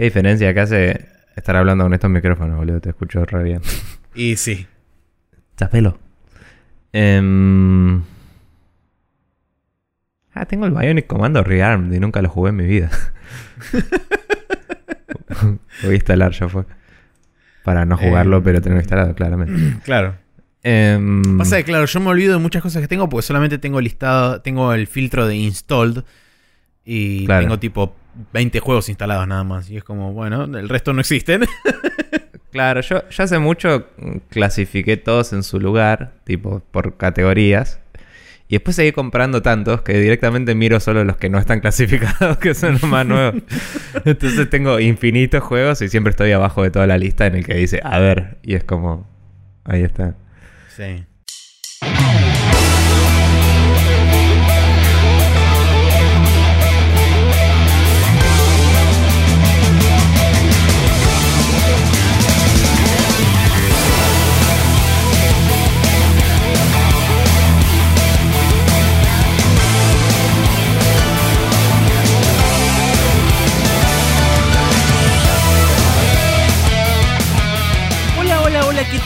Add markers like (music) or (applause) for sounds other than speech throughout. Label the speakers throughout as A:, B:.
A: Qué diferencia que hace estar hablando con estos micrófonos, boludo. Te escucho re bien.
B: Y sí.
A: Chapelo. Em, Ah, tengo el Bionic Commando Rearmed y nunca lo jugué en mi vida. (laughs) Voy a instalar ya fue. Para no jugarlo,
B: Eh,
A: pero tenerlo instalado, claramente. (clears throat)
B: Claro.
A: Em,
B: Pasa que, claro, yo me olvido de muchas cosas que tengo porque solamente tengo listado, tengo el filtro de installed y
A: Claro.
B: tengo tipo 20 juegos instalados nada más. Y es como, bueno, el resto no existen. (laughs)
A: Claro, yo, yo hace mucho clasifiqué todos en su lugar, tipo por categorías. Y después seguí comprando tantos que directamente miro solo los que no están (laughs) clasificados, que son los más nuevos. (laughs) Entonces tengo infinitos juegos y siempre estoy abajo de toda la lista en el que dice, a ver, y es como, ahí está.
B: sí.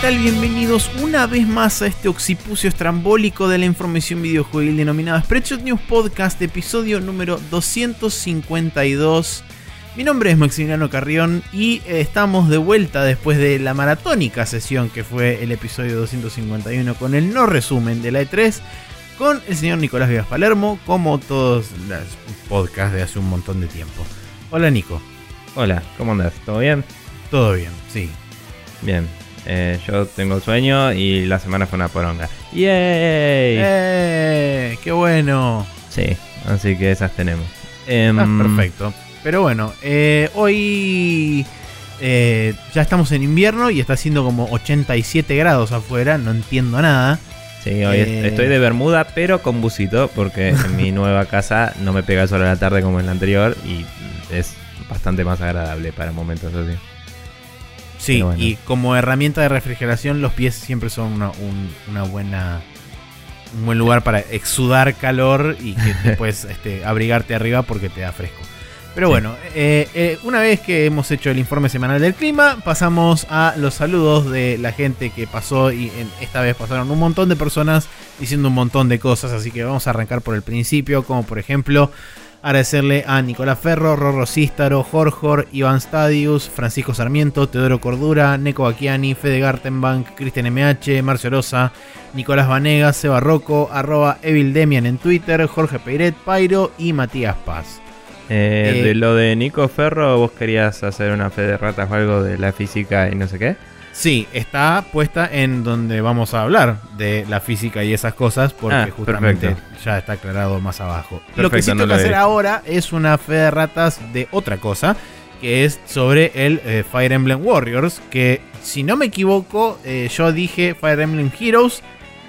B: Tal? Bienvenidos una vez más a este occipucio estrambólico de la información videojuegil denominado Spreadshot News Podcast, episodio número 252. Mi nombre es Maximiliano Carrión y eh, estamos de vuelta después de la maratónica sesión que fue el episodio 251 con el no resumen de la E3 con el señor Nicolás Vivas Palermo, como todos los podcasts de hace un montón de tiempo. Hola Nico,
A: Hola, ¿cómo andas? ¿Todo bien?
B: todo bien, sí.
A: Bien. Eh, yo tengo sueño y la semana fue una poronga. ¡Yay!
B: ¡Eh! ¡Qué bueno!
A: Sí, así que esas tenemos. Em,
B: Ah, perfecto. Pero bueno, eh, hoy eh, ya estamos en invierno y está haciendo como 87 grados afuera, no entiendo nada.
A: Sí, hoy
B: Eh.
A: estoy de bermuda, pero con busito, porque en (laughs) mi nueva casa no me pega el sol a la tarde como en la anterior y es bastante más agradable para momentos así.
B: Sí,
A: bueno.
B: y como herramienta de refrigeración los pies siempre son una, un- una buena... Un buen lugar para exudar calor y que (laughs) puedes este, abrigarte arriba porque te da fresco. Pero
A: Sí.
B: bueno, eh, eh, una vez que hemos hecho el informe semanal del clima, pasamos a los saludos de la gente que pasó y en- esta vez pasaron un montón de personas diciendo un montón de cosas, así que vamos a arrancar por el principio, como por ejemplo agradecerle a Nicolás Ferro, Rorro Cístaro, Jorjor, Iván Stadius, Francisco Sarmiento, Teodoro Cordura, Neko Bacchiani, Fede Gartenbank, Cristian MH, Marcio Rosa, Nicolás Vanegas, Seba Rocco, arroba Evil Demian en Twitter, Jorge Peiret, Pairo y Matías Paz.
A: Eh,
B: Eh,
A: de lo de Nico Ferro, vos querías hacer una fe de ratas o algo de la física y no sé qué.
B: Sí, está puesta en donde vamos a hablar de la física y esas cosas, porque
A: Ah,
B: justamente
A: perfecto.
B: ya está aclarado más abajo. lo que sí
A: no
B: tengo que hacer ahora es una fe de ratas de otra cosa, que es sobre el eh, Fire Emblem Warriors, que si no me equivoco, eh, yo dije Fire Emblem Heroes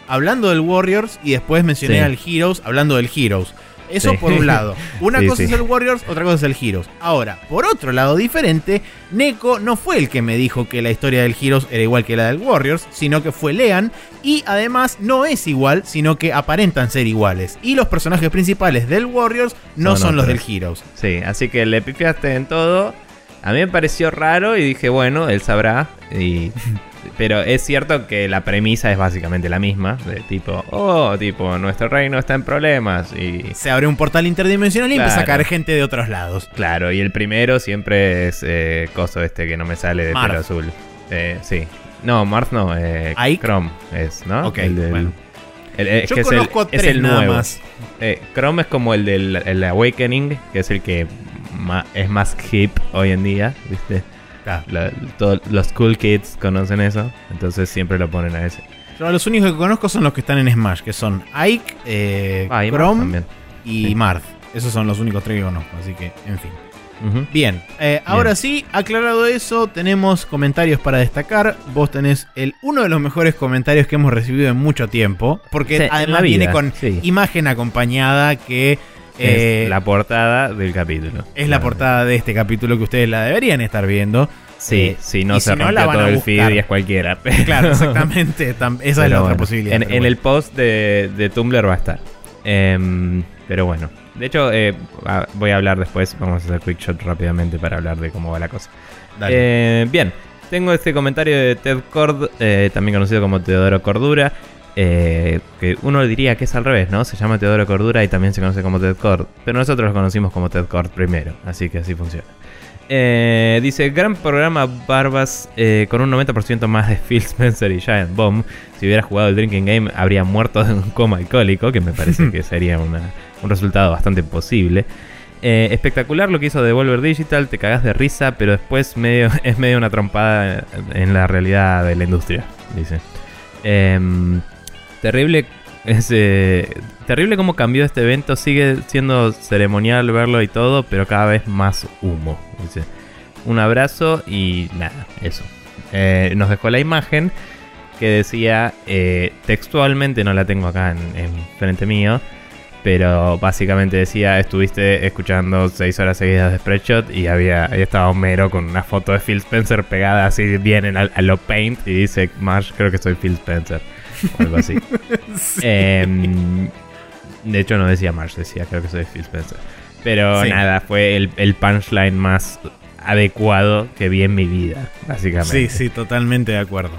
B: hablando del Warriors y después mencioné
A: Sí.
B: al Heroes hablando del Heroes. Eso
A: Sí.
B: por un lado. Una (laughs)
A: Sí,
B: cosa
A: sí.
B: es el Warriors, otra cosa es el Heroes. Ahora, por otro lado diferente, Neko no fue el que me dijo que la historia del Heroes era igual que la del Warriors, sino que fue Lean. Y además no es igual, sino que aparentan ser iguales. Y los personajes principales del Warriors no son, los del. Heroes.
A: Sí, así que le pifiaste en todo. A mí me pareció raro y dije, bueno, él sabrá. Y... (laughs) Pero es cierto que la premisa es básicamente la misma. De tipo, oh, tipo, nuestro reino está en problemas. Y
B: Se abre un portal interdimensional y empieza a
A: Claro.
B: caer gente de otros lados.
A: claro, y el primero siempre es eh, coso este que no me sale de
B: Marth.
A: pelo azul. Eh, sí. No, Marth no, eh. Chrome es, ¿no?
B: Ok,
A: El del-
B: bueno.
A: el- es
B: Yo
A: que es el-
B: conozco
A: es
B: tres
A: el
B: nada
A: nuevo.
B: más.
A: Eh, Chrome es como el del el Awakening, que es el que ma- es más hip hoy en día, ¿viste?
B: Claro.
A: La- todo- los cool kids conocen eso, entonces siempre lo ponen a ese.
B: Yo los únicos que conozco son los que están en Smash, que son Ike, eh,
A: Ah, y
B: Chrome y
A: Sí.
B: Marth. Esos son los únicos tres que conozco, así que, en fin.
A: Ujú.
B: Bien, eh, ahora sí, aclarado eso, tenemos comentarios para destacar. Vos tenés el uno de los mejores comentarios que hemos recibido en mucho tiempo, porque
A: Sí,
B: además viene con
A: sí.
B: imagen acompañada que eh,
A: es la portada del capítulo.
B: es la portada de este capítulo que ustedes la deberían estar viendo.
A: Sí,
B: Eh,
A: si no se
B: si no,
A: rompió
B: la van
A: todo
B: a
A: el feed y es cualquiera. (laughs)
B: Claro, (laughs) exactamente. tam- esa es
A: Pero
B: la otra
A: bueno,
B: posibilidad.
A: En,
B: pero
A: en
B: bueno.
A: el post de, de Tumblr va a estar. Em, pero bueno. De hecho, eh, voy a hablar después. Vamos a hacer quick shot rápidamente para hablar de cómo va la cosa.
B: Dale.
A: Eh, bien, tengo este comentario de Ted Cord, eh, también conocido como Teodoro Cordura. Eh, que uno diría que es al revés, ¿no? Se llama Teodoro Cordura y también se conoce como Ted Cord. Pero nosotros lo conocimos como Ted Cord primero, así que así funciona. Eh, dice, gran programa Barbas eh, con un 90% más de Phil Spencer y Giant Bomb. Si hubiera jugado el Drinking Game habría muerto de un coma alcohólico, que me parece (laughs) que sería una- un resultado bastante posible. Eh, espectacular lo que hizo Devolver Digital, te cagás de risa, pero después medio, (laughs) es medio una trompada en la realidad de la industria, dice. Terrible, es, eh, terrible cómo cambió este evento, sigue siendo ceremonial verlo y todo, pero cada vez más humo. Un abrazo y nada, eso. Eh, nos dejó la imagen que decía eh, textualmente, no la tengo acá en, en frente mío, pero básicamente decía, estuviste escuchando 6 horas seguidas de Spreadshot y había, ahí estaba Homero con una foto de Phil Spencer pegada así bien en, al- a lo paint y dice, Marsh, creo que soy Phil Spencer. O (laughs) algo así. Em, de hecho no decía Marsh, decía creo que soy Phil Spencer. Pero
B: Sí.
A: nada, fue el, el punchline más adecuado que vi en mi vida, básicamente.
B: Sí, sí, totalmente de acuerdo.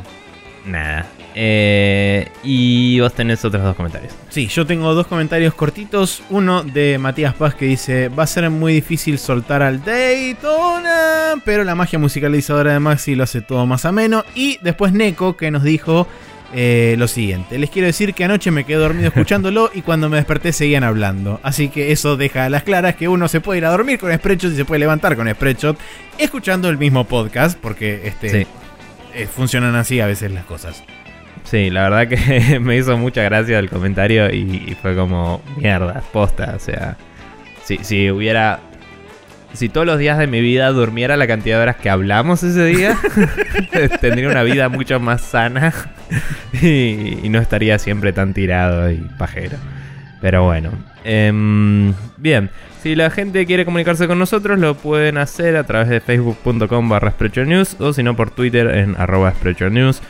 A: Nada. Eh, y vos tenés otros dos comentarios.
B: Sí, yo tengo dos comentarios cortitos. Uno de Matías Paz que dice: Va a ser muy difícil soltar al Daytona, pero la magia musicalizadora de Maxi lo hace todo más ameno. Y después Neko que nos dijo eh, lo siguiente: Les quiero decir que anoche me quedé dormido escuchándolo (laughs) y cuando me desperté seguían hablando. Así que eso deja a las claras que uno se puede ir a dormir con Spreadshot y se puede levantar con Spreadshot escuchando el mismo podcast, porque este,
A: Sí.
B: eh, funcionan así a veces las cosas.
A: Sí, la verdad que (laughs) me hizo mucha gracia el comentario y, y fue como mierda, posta. O sea, si, si hubiera. Si todos los días de mi vida durmiera la cantidad de horas que hablamos ese día, (laughs) (laughs) tendría una vida mucho más sana (laughs) y, y no estaría siempre tan tirado y pajero. Pero bueno. Em, bien, si la gente quiere comunicarse con nosotros, lo pueden hacer a través de facebook.com barra News o si no por Twitter en arroba News.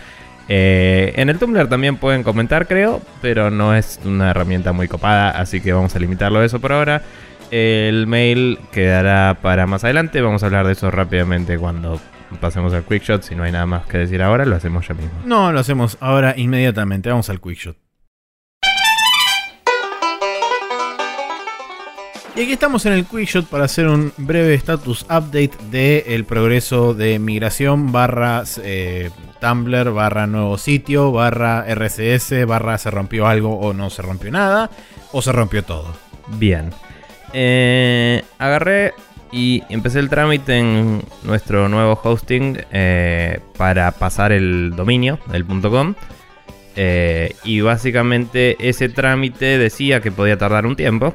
A: Eh, en el Tumblr también pueden comentar, creo, pero no es una herramienta muy copada, así que vamos a limitarlo a eso por ahora. El mail quedará para más adelante, vamos a hablar de eso rápidamente cuando pasemos al quickshot. Si no hay nada más que decir ahora, lo hacemos ya mismo.
B: No, lo hacemos ahora inmediatamente. Vamos al quick shot. Y aquí estamos en el quick shot para hacer un breve status update del progreso de migración barra eh, Tumblr barra nuevo sitio barra RCS barra se rompió algo o no se rompió nada o se rompió todo.
A: Bien. Eh, agarré y empecé el trámite en nuestro nuevo hosting eh, para pasar el dominio, el .com. Eh, y básicamente ese trámite decía que podía tardar un tiempo.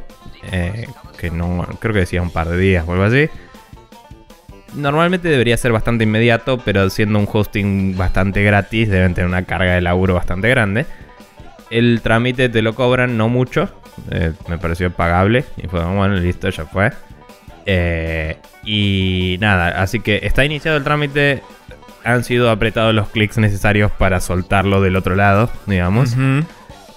A: que no, creo que decía un par de días o algo así. Normalmente debería ser bastante inmediato, pero siendo un hosting bastante gratis, deben tener una carga de laburo bastante grande. El trámite te lo cobran no mucho, eh, me pareció pagable y fue bueno, listo, ya fue. Eh, y nada, así que está iniciado el trámite, han sido apretados los clics necesarios para soltarlo del otro lado, digamos.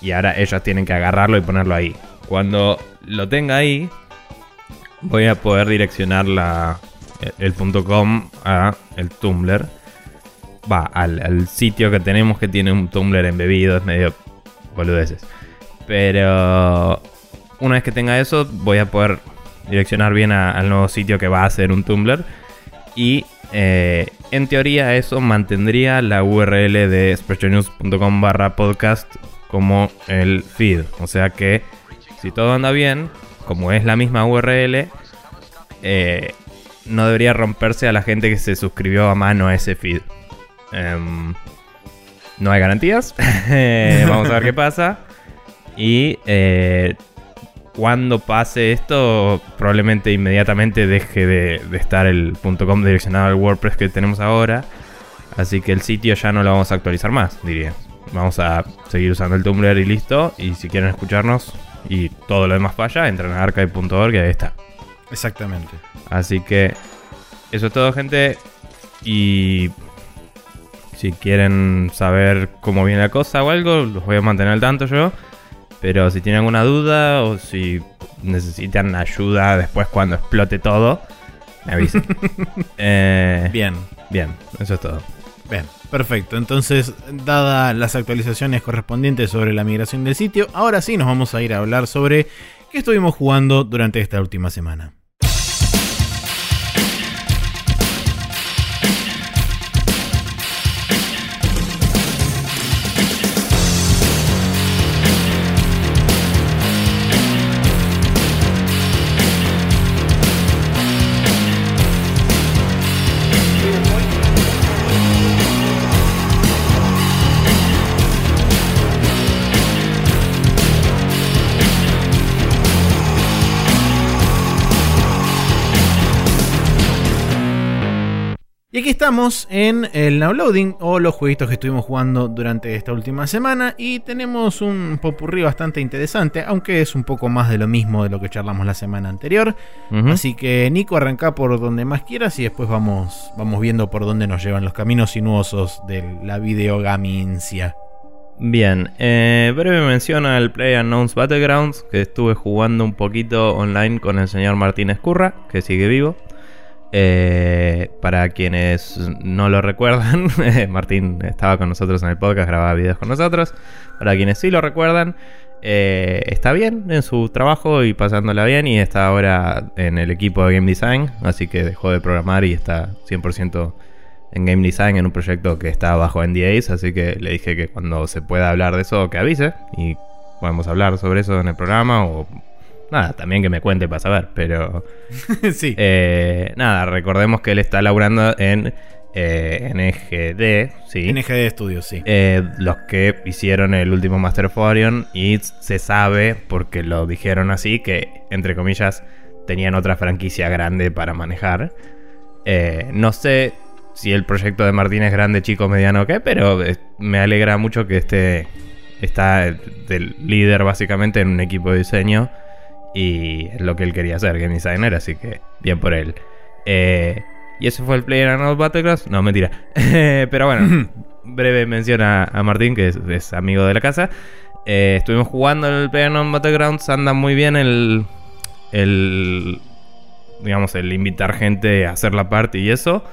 A: Y ahora ellos tienen que agarrarlo y ponerlo ahí. Cuando lo tenga ahí, voy a poder direccionar la, el, punto .com a el Tumblr. Va, al, al sitio que tenemos que tiene un Tumblr embebido, es medio boludeces. Pero una vez que tenga eso, voy a poder direccionar bien al nuevo sitio que va a ser un Tumblr. Y eh, en teoría eso mantendría la URL de sprechonews.com barra podcast como el feed. O sea que si todo anda bien, como es la misma URL, eh, no debería romperse a la gente que se suscribió a mano a ese feed. Em, no hay garantías. (laughs) Vamos a ver qué pasa. Y eh, cuando pase esto, probablemente inmediatamente deje de, de estar el .com direccionado al WordPress que tenemos ahora. Así que el sitio ya no lo vamos a actualizar más, diría. Vamos a seguir usando el Tumblr y listo. Y si quieren escucharnos y todo lo demás falla, entren a archive.org y ahí está.
B: Exactamente.
A: Así que eso es todo, gente. Y si quieren saber cómo viene la cosa o algo, los voy a mantener al tanto yo. Pero si tienen alguna duda o si necesitan ayuda después cuando explote todo, me avisen. (laughs) Eh,
B: Bien,
A: bien, eso es todo.
B: bien, perfecto. Entonces, dadas las actualizaciones correspondientes sobre la migración del sitio, ahora sí nos vamos a ir a hablar sobre qué estuvimos jugando durante esta última semana. Aquí estamos en el Now Loading o los jueguitos que estuvimos jugando durante esta última semana y tenemos un popurrí bastante interesante, aunque es un poco más de lo mismo de lo que charlamos la semana anterior. Así que Nico, arranca por donde más quieras y después vamos, vamos viendo por dónde nos llevan los caminos sinuosos de la videogamincia.
A: Bien, eh, breve mención al Play Unknowns Battlegrounds, que estuve jugando un poquito online con el señor Martín Escurra, que sigue vivo. Eh, para quienes no lo recuerdan, (laughs) Martín estaba con nosotros en el podcast, grababa videos con nosotros. Para quienes sí lo recuerdan, eh, está bien en su trabajo y pasándola bien y está ahora en el equipo de Game Design, así que dejó de programar y está 100% en Game Design en un proyecto que está bajo NDAs, así que le dije que cuando se pueda hablar de eso que avise y podemos hablar sobre eso en el programa o nada, también que me cuente para saber, pero (laughs)
B: sí.
A: eh, nada, recordemos que él está laburando en eh, NGD, sí.
B: NGD Studios, sí.
A: Eh, los que hicieron el último Master of Orion y se sabe, porque lo dijeron así, que entre comillas tenían otra franquicia grande para manejar. Eh, no sé si el proyecto de Martín es grande, chico, mediano o qué, pero me alegra mucho que esté está del líder básicamente en un equipo de diseño y es lo que él quería hacer, game designer, así que bien por él. Eh, y ese fue el Player Unknown's Battlegrounds. No, mentira. (laughs) Pero bueno, (laughs) breve mención a, a Martín, que es, es amigo de la casa. Eh, estuvimos jugando el Player Unknown's Battlegrounds. Anda muy bien el. El. Digamos, el invitar gente a hacer la party y eso.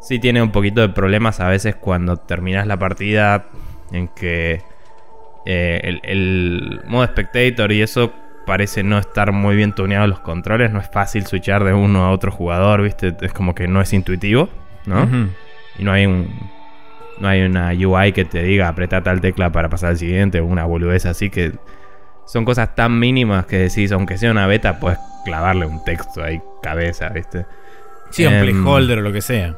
A: Sí tiene un poquito de problemas a veces cuando terminas la partida. En que. eh, el, el modo spectator y eso parece no estar muy bien tuneado los controles. No es fácil switchar de uno a otro jugador, ¿viste? Es como que no es intuitivo, ¿no? Y no hay un. No hay una UI que te diga apretá tal tecla para pasar al siguiente o una boludez así que. Son cosas tan mínimas que decís, aunque sea una beta, puedes clavarle un texto ahí, cabeza, ¿viste?
B: Sí, un
A: Em,
B: playholder o lo que sea.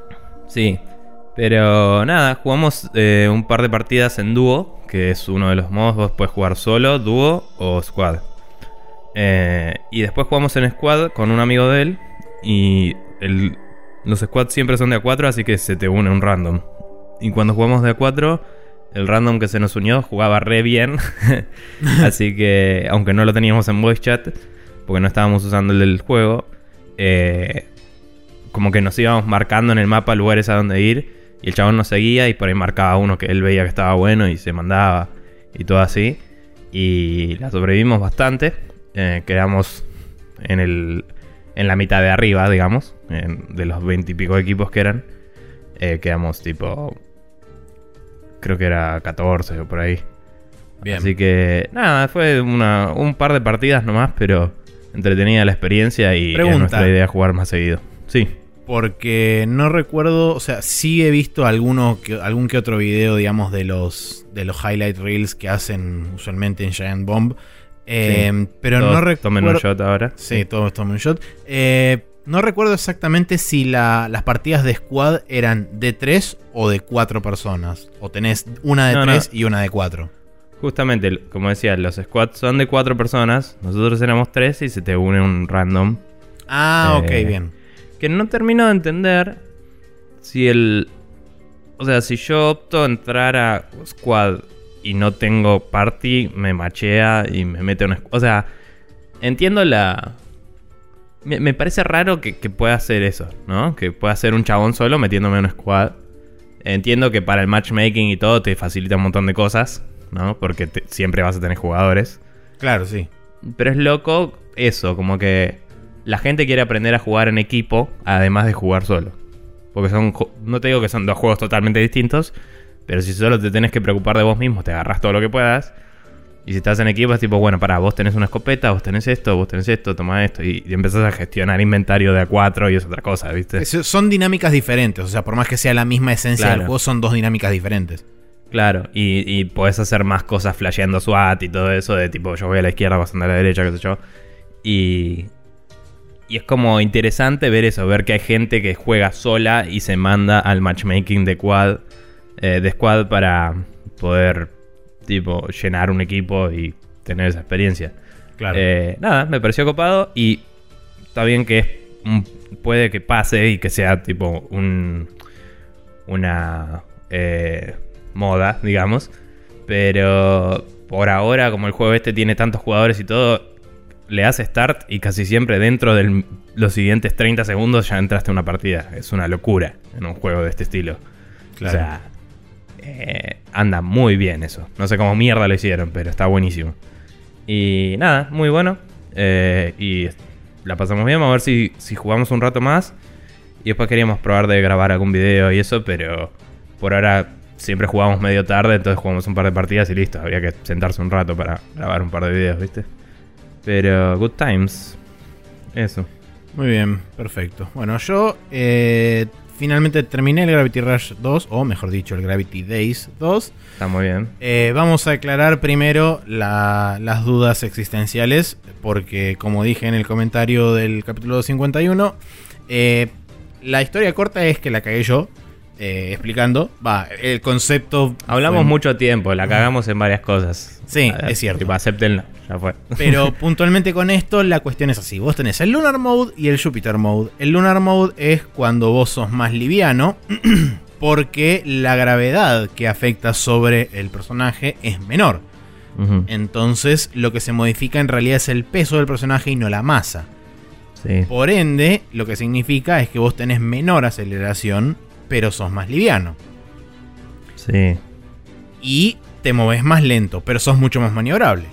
A: Sí. Pero nada, jugamos eh, un par de partidas en dúo, que es uno de los modos. Vos puedes jugar solo, dúo o squad. Eh, y después jugamos en squad con un amigo de él. Y los squads siempre son de a 4, así que se te une un random. Y cuando jugamos de a 4, el random que se nos unió jugaba re bien. (laughs) así que, aunque no lo teníamos en voice chat, porque no estábamos usando el del juego, eh, como que nos íbamos marcando en el mapa lugares a donde ir. Y el chabón nos seguía y por ahí marcaba uno que él veía que estaba bueno y se mandaba y todo así. Y la sobrevivimos bastante. Eh, quedamos en, el, en la mitad de arriba, digamos. en- de los 20 y pico equipos que eran. Eh, quedamos tipo... Creo que era 14 o por ahí.
B: Bien.
A: Así que nada, fue una, un par de partidas nomás, pero entretenida la experiencia y
B: Pregunta.
A: es nuestra idea jugar más seguido. Sí.
B: Porque no recuerdo, o sea, sí he visto alguno que, algún que otro video, digamos, de los de los highlight reels que hacen usualmente en Giant Bomb. Eh, Pero
A: Todos
B: no recuerdo.
A: Tomen un shot ahora.
B: Sí, todos tomen un shot. Eh, no recuerdo exactamente si la- las partidas de squad eran de 3 o de 4 personas. O tenés una de
A: No, no.
B: 3 y una de 4.
A: Justamente, como decía, los squads son de cuatro personas. Nosotros éramos tres y se te une un random.
B: Ah,
A: Eh,
B: ok, bien.
A: Que no termino de entender si el. O sea, si yo opto a entrar a squad y no tengo party, me machea y me mete un. O sea, entiendo la. Me, me parece raro que, que pueda hacer eso, ¿no? Que pueda ser un chabón solo metiéndome en un squad. Entiendo que para el matchmaking y todo te facilita un montón de cosas, ¿no? Porque te- siempre vas a tener jugadores.
B: Claro, sí.
A: Pero es loco eso, como que la gente quiere aprender a jugar en equipo, además de jugar solo. Porque son, no te digo que son dos juegos totalmente distintos, pero si solo te tenés que preocupar de vos mismo, te agarras todo lo que puedas. Y si estás en equipo es tipo, bueno, para, vos tenés una escopeta, vos tenés esto, vos tenés esto, toma esto. Y, y empezás a gestionar inventario de a cuatro y es otra cosa, ¿viste?
B: Es- Son dinámicas diferentes, o sea, por más que sea la misma esencia
A: Claro.
B: del juego, son dos dinámicas diferentes.
A: Claro, y, y podés hacer más cosas flasheando SWAT y todo eso, de tipo, yo voy a la izquierda, vas a andar a la derecha, qué sé yo. Y, y es como interesante ver eso, ver que hay gente que juega sola y se manda al matchmaking de quad, eh, de squad para poder, tipo, llenar un equipo y tener esa experiencia.
B: Claro.
A: Eh, nada, me pareció copado y está bien que es un- puede que pase y que sea tipo un una eh, moda, digamos. Pero por ahora, como el juego este tiene tantos jugadores y todo, le hace start y casi siempre dentro de los siguientes 30 segundos ya entraste a una partida. Es una locura en un juego de este estilo.
B: Claro.
A: O sea, eh, anda muy bien eso. No sé cómo mierda lo hicieron, pero está buenísimo. Y nada, muy bueno. Eh, y la pasamos bien. Vamos a ver si, si jugamos un rato más. Y después queríamos probar de grabar algún video y eso, pero por ahora siempre jugamos medio tarde, entonces jugamos un par de partidas y listo. Habría que sentarse un rato para grabar un par de videos, ¿viste? Pero good times. Eso.
B: Muy bien, perfecto. Bueno, yo eh, finalmente terminé el Gravity Rush 2, o mejor dicho, el Gravity Days 2.
A: Está muy bien.
B: Eh, vamos a aclarar primero la- las dudas existenciales, porque como dije en el comentario del capítulo 51, eh, la historia corta es que la cagué yo, eh, explicando. Va, el concepto...
A: Hablamos
B: fue-
A: mucho tiempo, la cagamos en varias cosas.
B: Sí, es cierto.
A: Tipo, acéptenlo, ya fue.
B: Pero (laughs) puntualmente con esto la cuestión es así. Vos tenés el Lunar Mode y el Jupiter Mode. El Lunar Mode es cuando vos sos más liviano. (clears throat) Porque la gravedad que afecta sobre el personaje es menor. Entonces lo que se modifica en realidad es el peso del personaje y no la masa.
A: Sí.
B: Por ende, lo que significa es que vos tenés menor aceleración, pero sos más liviano.
A: Sí.
B: Y te moves más lento, pero sos mucho más maniobrable.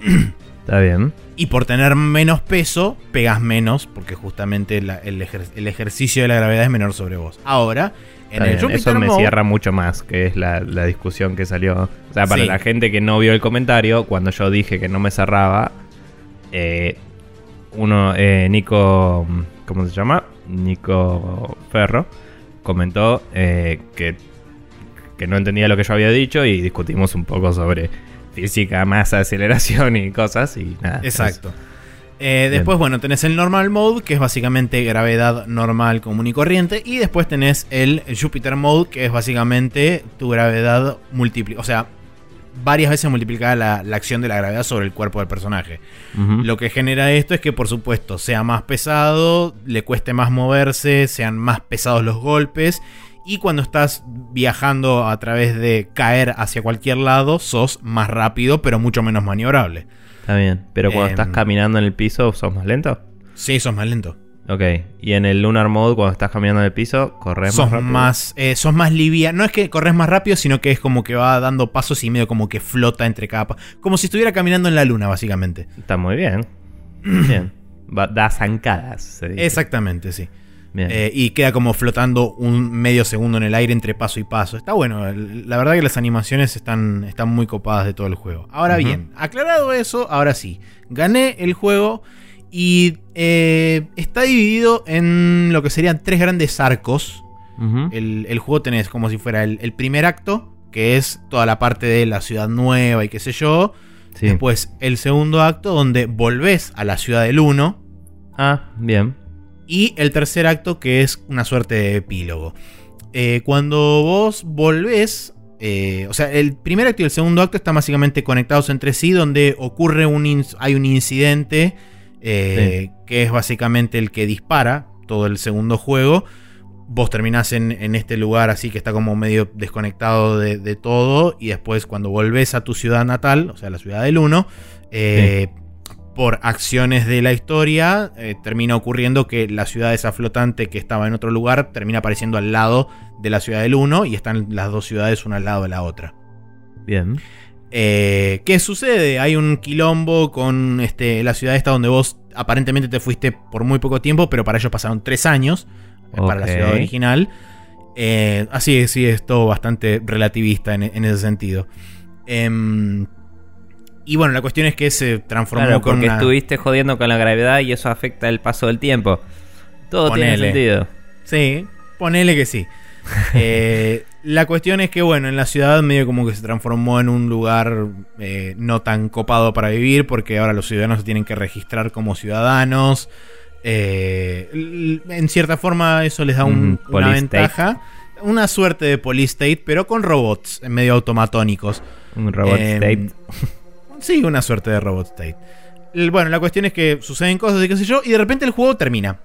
B: (clears throat)
A: Está bien.
B: Y por tener menos peso, pegas menos, porque justamente la- el, ejer- el ejercicio de la gravedad es menor sobre vos. Ahora, en el Jupiter
A: Eso me
B: Mode-
A: cierra mucho más, que es la, la discusión que salió. O sea, para
B: Sí.
A: la gente que no vio el comentario, cuando yo dije que no me cerraba, eh, uno, eh, Nico, ¿cómo se llama? Nico Ferro, comentó eh, que, que no entendía lo que yo había dicho y discutimos un poco sobre física, masa, aceleración y cosas y nada.
B: Exacto. Eh, después, bueno, tenés el Normal Mode, que es básicamente gravedad normal, común y corriente. Y después tenés el Jupiter Mode, que es básicamente tu gravedad multiplicada. O sea, varias veces multiplicada la, la acción de la gravedad sobre el cuerpo del personaje. Lo que genera esto es que, por supuesto, sea más pesado, le cueste más moverse, sean más pesados los golpes. Y cuando estás viajando a través de caer hacia cualquier lado, sos más rápido, pero mucho menos maniobrable.
A: Está bien. Pero cuando
B: Em,
A: estás caminando en el piso, ¿sos más lento?
B: Sí, sos más lento.
A: Ok, y en el Lunar Mode, cuando estás caminando en el piso, corres
B: sos
A: más rápido.
B: más, eh, sos más liviano. No es que corres más rápido, sino que es como que va dando pasos y medio como que flota entre capas. Como si estuviera caminando en la luna, básicamente.
A: Está muy bien. (clears throat) Bien. Va- da zancadas. se dice.
B: Exactamente, sí.
A: Bien.
B: Eh, y queda como flotando un medio segundo en el aire entre paso y paso. Está bueno. La verdad que las animaciones están, están muy copadas de todo el juego. Ahora bien, aclarado eso, ahora sí. Gané el juego y eh, está dividido en lo que serían tres grandes arcos. El, el juego tenés como si fuera el, el primer acto, que es toda la parte de la ciudad nueva y qué sé yo.
A: Sí.
B: Después el segundo acto, donde volvés a la ciudad del 1.
A: Ah, bien.
B: Y el tercer acto, que es una suerte de epílogo. Eh, cuando vos volvés. eh, o sea, el primer acto y el segundo acto están básicamente conectados entre sí, donde ocurre un. hay un incidente. Eh, que es básicamente el que dispara todo el segundo juego. Vos terminás en, en este lugar así que está como medio desconectado de, de todo. Y después, cuando volvés a tu ciudad natal, o sea, la ciudad del 1, eh, por acciones de la historia, eh, termina ocurriendo que la ciudad esa flotante que estaba en otro lugar termina apareciendo al lado de la ciudad del 1 y están las dos ciudades una al lado de la otra.
A: Bien.
B: Eh, ¿Qué sucede? Hay un quilombo con este, la ciudad esta donde vos aparentemente te fuiste por muy poco tiempo, pero para ellos pasaron tres años eh, para la ciudad original. Eh, así es, sí, es todo bastante relativista en, en ese sentido. Em, y bueno, la cuestión es que se transformó
A: Claro,
B: con
A: porque
B: una...
A: estuviste jodiendo con la gravedad y eso afecta el paso del tiempo. Todo tiene sentido.
B: Sí, ponele que sí. (laughs) Eh, la cuestión es que, bueno, en la ciudad medio como que se transformó en un lugar eh, no tan copado para vivir, porque ahora los ciudadanos se tienen que registrar como ciudadanos. Eh, en cierta forma eso les da un- una ventaja. Una suerte de police state, pero con robots medio automatónicos.
A: Un robot
B: Em,
A: state. (laughs)
B: Sí, una suerte de robot state. Bueno, la cuestión es que suceden cosas y qué sé yo, y de repente el juego termina.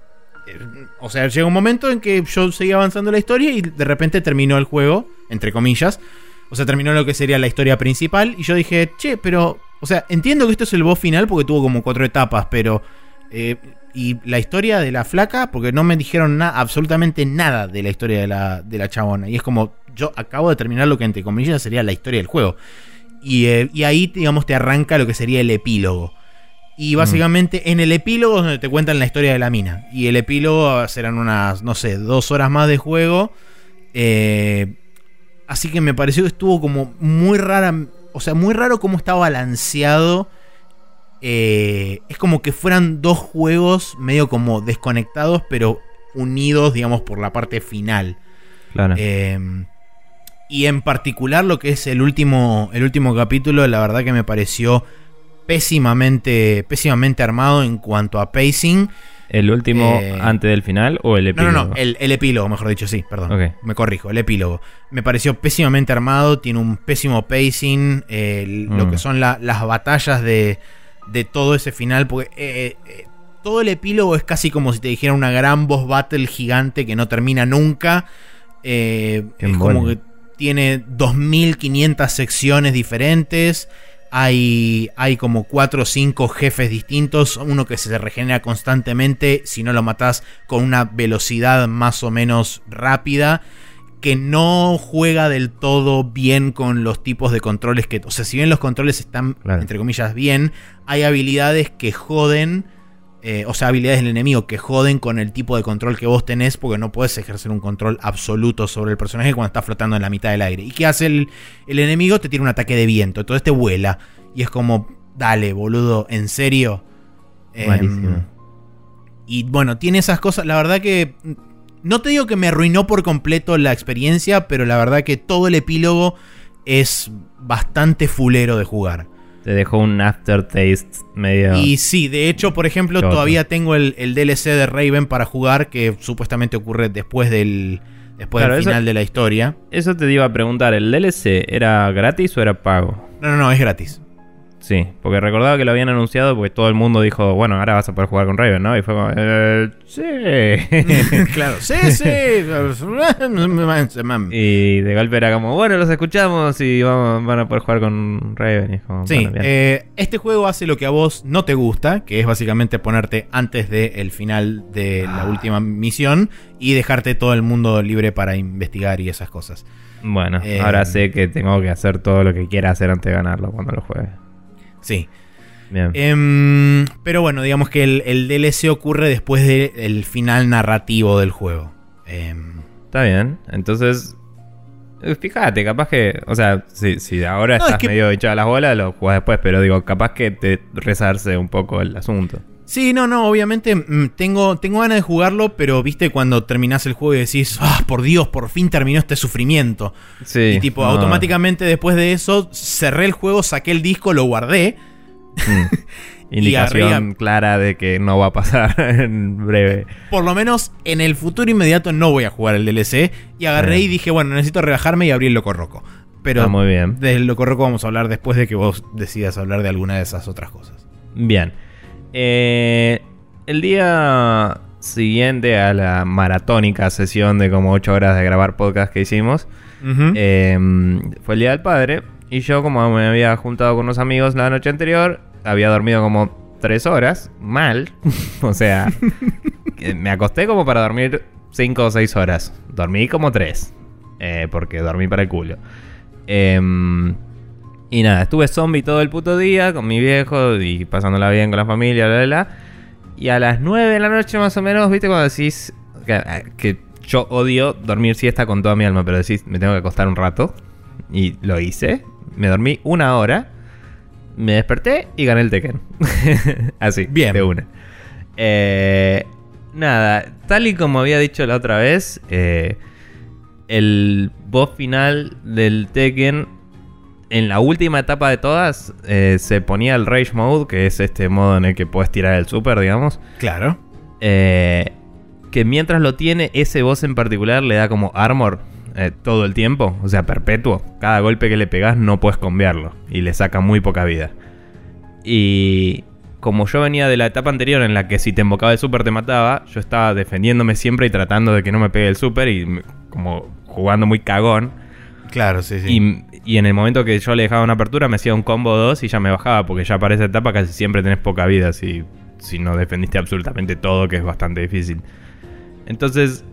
B: Eh, O sea, llega un momento en que yo seguía avanzando la historia y de repente terminó el juego, entre comillas. O sea, terminó lo que sería la historia principal. Y yo dije, che, pero. O sea, entiendo que esto es el boss final porque tuvo como cuatro etapas, pero. eh, y la historia de la flaca, porque no me dijeron absolutamente nada de la historia de la, de la chabona. Y es como, yo acabo de terminar lo que entre comillas sería la historia del juego. Y, eh, y ahí, digamos, te arranca lo que sería el epílogo. Y básicamente en el epílogo es donde te cuentan la historia de la mina. Y el epílogo serán unas, no sé, dos horas más de juego. Eh, así que me pareció que estuvo como muy rara. O sea, muy raro cómo está balanceado. Eh, es como que fueran dos juegos medio como desconectados, pero unidos, digamos, por la parte final.
A: Claro.
B: Eh, y en particular lo que es el último, el último capítulo, la verdad que me pareció pésimamente, pésimamente armado en cuanto a pacing.
A: ¿El último
B: eh,
A: antes del final o el
B: No,
A: epílogo?
B: no, no, el, el epílogo, mejor dicho, sí, perdón. Me corrijo, el epílogo. Me pareció pésimamente armado, tiene un pésimo pacing, eh, lo
A: Mm.
B: que son la- las batallas de, de todo ese final, porque eh, todo el epílogo es casi como si te dijera una gran boss battle gigante que no termina nunca. Es como que tiene 2500 secciones diferentes. Hay, hay como 4 o 5 jefes distintos. Uno que se regenera constantemente si no lo matas con una velocidad más o menos rápida. Que no juega del todo bien con los tipos de controles que. O sea, si bien los controles están,
A: Claro.
B: entre comillas, bien, hay habilidades que joden. Eh, o sea, habilidades del enemigo que joden con el tipo de control que vos tenés, porque no puedes ejercer un control absoluto sobre el personaje cuando está flotando en la mitad del aire. ¿Y qué hace el, el enemigo? Te tira un ataque de viento, entonces te vuela. Y es como, dale, boludo, ¿en serio? Em, y bueno, tiene esas cosas. La verdad que. No te digo que me arruinó por completo la experiencia, pero la verdad que todo el epílogo es bastante fulero de jugar.
A: Te dejó un aftertaste medio.
B: Y sí, de hecho, por ejemplo,
A: Choto.
B: todavía tengo el, el DLC de Raven para jugar, que supuestamente ocurre después del, después
A: Claro,
B: del
A: eso-
B: final de la historia.
A: Eso te iba a preguntar, ¿el DLC era gratis o era pago?
B: No, no, no, es gratis.
A: Sí, porque recordaba que lo habían anunciado porque todo el mundo dijo, bueno, ahora vas a poder jugar con Raven, ¿no? Y fue como, eh, sí. (laughs)
B: claro, sí, sí. (laughs)
A: y de golpe era como, bueno, los escuchamos y vamos, van a poder jugar con Raven. Y es como,
B: Sí,
A: bueno,
B: eh, este juego hace lo que a vos no te gusta, que es básicamente ponerte antes del final de la
A: Ah.
B: última misión y dejarte todo el mundo libre para investigar y esas cosas.
A: Bueno,
B: eh,
A: ahora sé que tengo que hacer todo lo que quiera hacer antes de ganarlo cuando lo juegue.
B: Sí.
A: Bien.
B: Em, pero bueno, digamos que el, el DLC ocurre después del final narrativo del juego. Em,
A: Está bien. Entonces, eh, fíjate, capaz que, o sea, si, si ahora
B: No, es
A: estás
B: que-
A: medio echado a las bolas, lo jugás después, pero digo, capaz que te rezarse un poco el asunto.
B: Sí, no, no, obviamente mm, tengo, tengo ganas de jugarlo, pero viste cuando terminás el juego y decís, ah, por Dios, por fin terminó este sufrimiento.
A: Sí.
B: y tipo, automáticamente después de eso, cerré el juego, saqué el disco, lo guardé.
A: Mm. (laughs) Indicación
B: arriba-
A: clara de que no va a pasar (laughs) en breve.
B: Por lo menos en el futuro inmediato no voy a jugar el DLC. Y agarré y dije, bueno, necesito relajarme y abrí el Loco Roco. Pero
A: Está muy bien.
B: del Loco Roco vamos a hablar después de que vos decidas hablar de alguna de esas otras cosas.
A: Bien. Eh, el día siguiente a la maratónica sesión de como 8 horas de grabar podcast que hicimos, eh, fue el día del padre. Y yo, como me había juntado con unos amigos la noche anterior, había dormido como 3 horas, mal. (laughs) o sea, que me acosté como para dormir 5 o 6 horas. Dormí como 3, porque dormí para el culo. Em, Y nada, estuve zombie todo el puto día con mi viejo y pasándola bien con la familia, bla, bla, bla. Y a las 9 de la noche más o menos, viste, cuando decís que, que yo odio dormir siesta con toda mi alma, pero decís, me tengo que acostar un rato. Y lo hice. Me dormí una hora. Me desperté y gané el Tekken. (laughs) Así,
B: Bien.
A: de una. Eh, nada, tal y como había dicho la otra vez, eh, el boss final del Tekken, en la última etapa de todas, eh, se ponía el Rage Mode, que es este modo en el que puedes tirar el super, digamos.
B: Claro.
A: Eh, que mientras lo tiene, ese boss en particular le da como armor eh, todo el tiempo, o sea, perpetuo. Cada golpe que le pegas no puedes cambiarlo y le saca muy poca vida. Y como yo venía de la etapa anterior en la que si te invocaba el super te mataba, yo estaba defendiéndome siempre y tratando de que no me pegue el super y como jugando muy cagón.
B: Claro, sí, sí.
A: Y, y en el momento que yo le dejaba una apertura me hacía un combo 2 y ya me bajaba, porque ya para esa etapa casi siempre tenés poca vida si, si no defendiste absolutamente todo, que es bastante difícil. Entonces,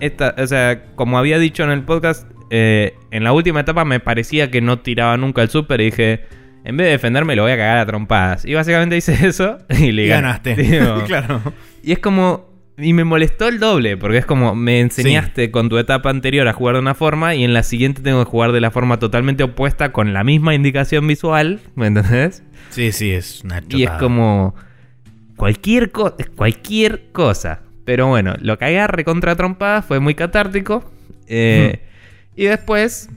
A: esta, o sea, como había dicho en el podcast, eh, en la última etapa me parecía que no tiraba nunca el super y dije, en vez de defenderme lo voy a cagar a trompadas. Y básicamente hice (laughs) eso y le
B: Y ganaste. (laughs)
A: Digo, (laughs)
B: claro.
A: y es como. Y me molestó el doble, porque es como me enseñaste con tu etapa anterior a jugar de una forma y en la siguiente tengo que jugar de la forma totalmente opuesta con la misma indicación visual, ¿me entendés?
B: Sí, sí, es una
A: Y es
B: chotada.
A: como. Cualquier, co- cualquier cosa. Pero bueno, lo que agarre contra trompada fue muy catártico. Eh, Y después.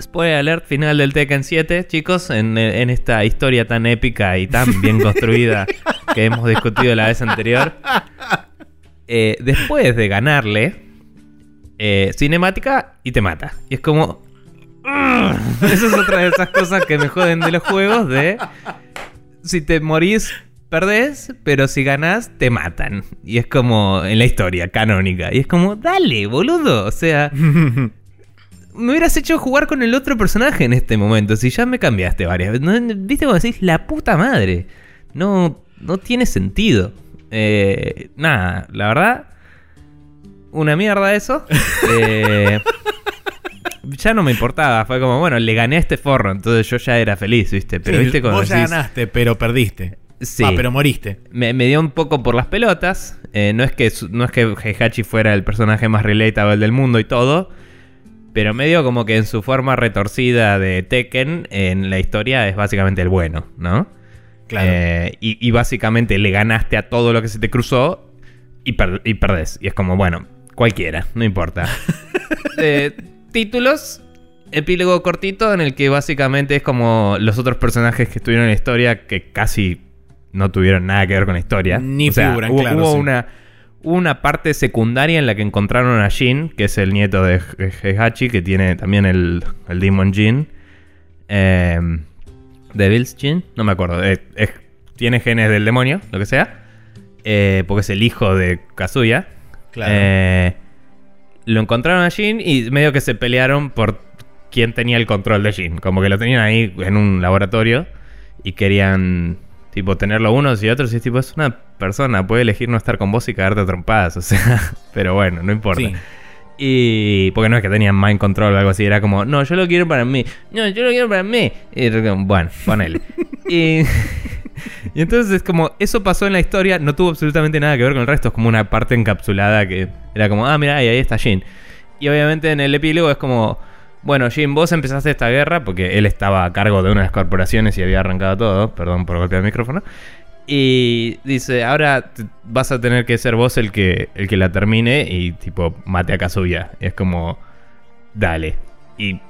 A: Spoiler alert, final del Tekken 7, chicos, en, en esta historia tan épica y tan bien (laughs) construida que hemos discutido la vez anterior. Eh, después de ganarle, eh, cinemática y te mata. Y es como. Esa es otra de esas cosas que me joden de los juegos de. Si te morís, perdés, pero si ganás, te matan. Y es como en la historia canónica. Y es como, dale, boludo. O sea, (laughs) me hubieras hecho jugar con el otro personaje en este momento. Si ya me cambiaste varias veces. ¿Viste como decís? La puta madre. No, no tiene sentido. Eh, nada, la verdad. Una mierda eso. (laughs) Eh, ya no me importaba. Fue como, bueno, le gané a este forro. Entonces yo ya era feliz, ¿viste? Pero
B: Sí,
A: viste cuando
B: vos ya
A: decís-
B: ganaste, pero perdiste.
A: Sí.
B: Ah, pero moriste.
A: me, me dio un poco por las pelotas. Eh, no es que no es que Heihachi fuera el personaje más relatable del mundo y todo. Pero medio como que en su forma retorcida de Tekken, en la historia es básicamente el bueno, ¿no?
B: Claro.
A: Eh, y, y básicamente le ganaste a todo lo que se te cruzó y, per- y perdés. Y es como, bueno, cualquiera, no importa. (laughs) Eh, títulos. Epílogo cortito en el que básicamente es como los otros personajes que estuvieron en la historia que casi no tuvieron nada que ver con la historia.
B: Ni
A: O sea,
B: figuran,
A: hubo,
B: claro,
A: hubo
B: sí.
A: una, hubo una parte secundaria en la que encontraron a Jin, que es el nieto de He- Heihachi, que tiene también el, el Demon Jin. Eh, Devil's Jin, no me acuerdo. eh, es- tiene genes del demonio, lo que sea. eh, porque es el hijo de Kazuya.
B: Claro.
A: Eh, lo encontraron a Jin y medio que se pelearon por quién tenía el control de Jin. Como que lo tenían ahí en un laboratorio y querían, tipo, tenerlo unos y otros. Y es tipo, es una persona, puede elegir no estar con vos y cagarte a trompadas. O sea, (laughs) pero bueno, no importa.
B: Sí.
A: Y. Porque no es que tenían mind control o algo así, era como, no, yo lo quiero para mí. No, yo lo quiero para mí. Y bueno, ponele. (laughs) y. Y entonces es como, eso pasó en la historia, no tuvo absolutamente nada que ver con el resto, es como una parte encapsulada que era como, ah, mira, ahí, ahí está Jin. Y obviamente en el epílogo es como, bueno, Jin, vos empezaste esta guerra porque él estaba a cargo de una de las corporaciones y había arrancado todo, perdón por golpear el micrófono. Y dice, ahora vas a tener que ser vos el que, el que la termine y tipo mate a Kazuya. Y es como, dale. Y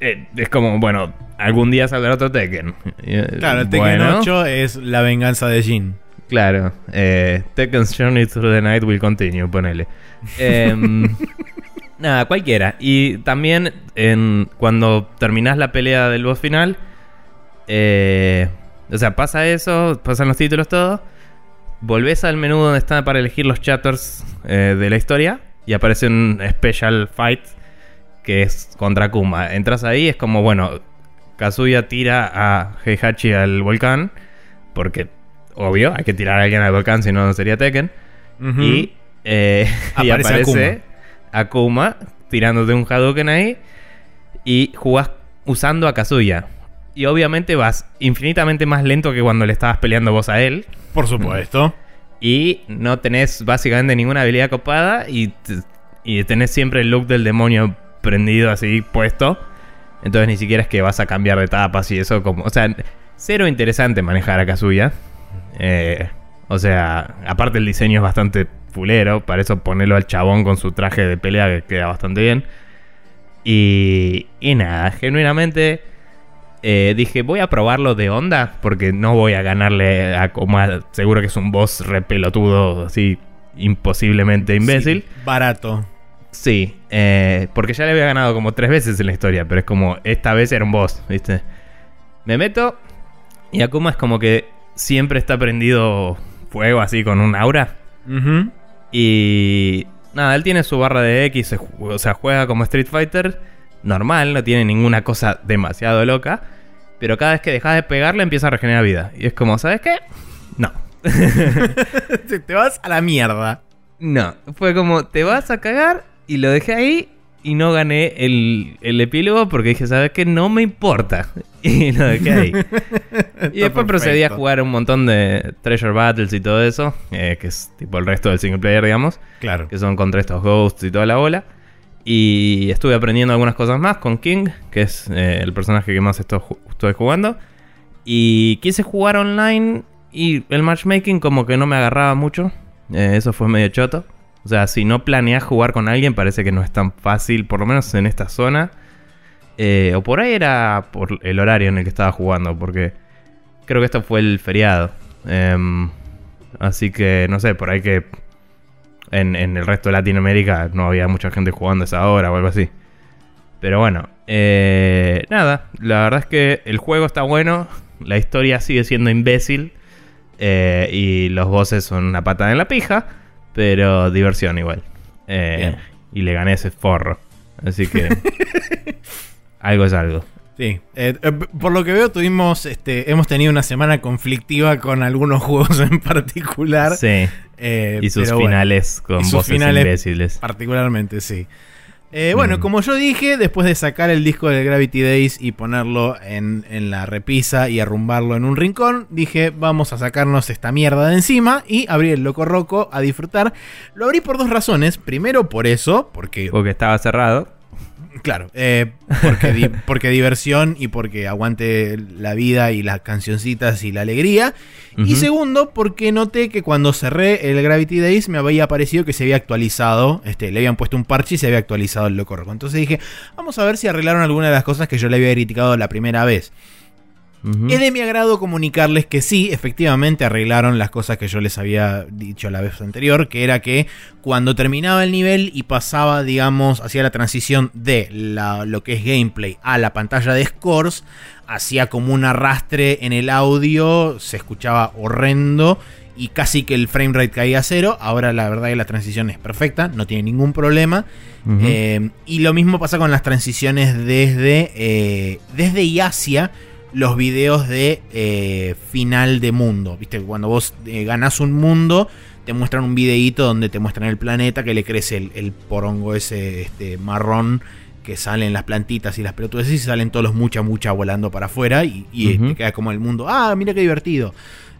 A: eh, es como, bueno, algún día saldrá otro Tekken. Eh,
B: Claro, el Tekken
A: bueno,
B: 8 es la venganza de Jin.
A: Claro, eh, Tekken's Journey Through the Night will continue, ponele. (laughs) Em, nada, cualquiera. Y también en, cuando terminás la pelea del boss final, eh, o sea, pasa eso, pasan los títulos, todo. Volvés al menú donde está para elegir los chapters eh, de la historia y aparece un Special Fight que es contra Kuma. Entras ahí, es como, bueno, Kazuya tira a Heihachi al volcán porque, obvio, hay que tirar a alguien al volcán, si no, no sería Tekken. Y, eh, (laughs) y
B: Aparece
A: aparece Akuma. tirándote un Hadouken ahí. Y jugás usando a Kazuya. Y obviamente vas infinitamente más lento que cuando le estabas peleando vos a él.
B: Por supuesto. (laughs)
A: Y no tenés básicamente ninguna habilidad copada y, y tenés siempre el look del demonio prendido así puesto. Entonces ni siquiera es que vas a cambiar de etapas y eso como... O sea, cero interesante manejar a Kazuya. Eh, o sea, aparte el diseño es bastante fulero. Para eso ponerlo al chabón con su traje de pelea que queda bastante bien. Y, y nada, genuinamente eh, dije, voy a probarlo de onda, porque no voy a ganarle a Koma. Seguro que es un boss re pelotudo, así imposiblemente imbécil.
B: Sí, barato.
A: Sí, eh, porque ya le había ganado como tres veces en la historia, pero es como, esta vez era un boss, ¿viste? Me meto y Akuma es como que siempre está prendido fuego así con un aura. Y nada, él tiene su barra de X, o sea, juega como Street Fighter normal, no tiene ninguna cosa demasiado loca. Pero cada vez que dejas de pegarle empieza a regenerar vida. Y es como, ¿sabes qué? No. (laughs)
B: Te vas a la mierda.
A: No. Fue como, te vas a cagar y lo dejé ahí y no gané el, el epílogo porque dije, ¿sabes qué? No me importa. (laughs) Y lo dejé ahí. (laughs) Y después procedí a jugar un montón de Treasure Battles y todo eso, eh, que es tipo el resto del single player, digamos.
B: Claro.
A: que son contra estos ghosts y toda la bola. Y estuve aprendiendo algunas cosas más con King, que es eh, el personaje que más estoy jugando. Y quise jugar online y el matchmaking como que no me agarraba mucho. Eh, eso fue medio choto. O sea, si no planeas jugar con alguien parece que no es tan fácil, por lo menos en esta zona. Eh, o por ahí era por el horario en el que estaba jugando, porque creo que esto fue el feriado. Em, así que, no sé, por ahí que en, en el resto de Latinoamérica no había mucha gente jugando a esa hora o algo así. Pero bueno, eh, nada, la verdad es que el juego está bueno, la historia sigue siendo imbécil eh, y los bosses son una patada en la pija, pero diversión igual. Eh, y le gané ese forro. Así que (laughs) algo es algo.
B: Sí. Eh, eh, por lo que veo, tuvimos, este, hemos tenido una semana conflictiva con algunos (laughs) juegos en particular.
A: Sí.
B: Eh,
A: Y sus
B: bueno,
A: finales con
B: sus
A: voces
B: finales
A: imbéciles.
B: particularmente, sí. Eh, bueno,
A: Mm.
B: como yo dije, después de sacar el disco de Gravity Days y ponerlo en, en la repisa y arrumbarlo en un rincón, dije, vamos a sacarnos esta mierda de encima y abrí el Loco Roco a disfrutar. Lo abrí por dos razones. Primero, por eso, porque
A: Porque estaba cerrado.
B: Claro, eh, porque, di- (laughs) porque diversión y porque aguante la vida y las cancioncitas y la alegría. Y segundo, porque noté que cuando cerré el Gravity Days me había parecido que se había actualizado, este, le habían puesto un parche y se había actualizado el Loco Roco. Entonces dije, vamos a ver si arreglaron alguna de las cosas que yo le había criticado la primera vez. Es de mi agrado comunicarles que sí, efectivamente arreglaron las cosas que yo les había dicho la vez anterior, que era que cuando terminaba el nivel y pasaba, digamos, hacia la transición de la- lo que es gameplay a la pantalla de scores, hacía como un arrastre en el audio, se escuchaba horrendo y casi que el frame rate caía a cero. Ahora la verdad que la transición es perfecta, no tiene ningún problema. Eh, y lo mismo pasa con las transiciones desde, eh, desde y hacia los videos de eh, final de mundo. Viste, cuando vos eh, ganás un mundo, te muestran un videíto donde te muestran el planeta que le crece el, el porongo ese este, marrón que salen las plantitas y las pelotudas y salen todos los mucha mucha volando para afuera y, y,
A: Ujú.
B: te queda como el mundo. Ah, mira qué divertido.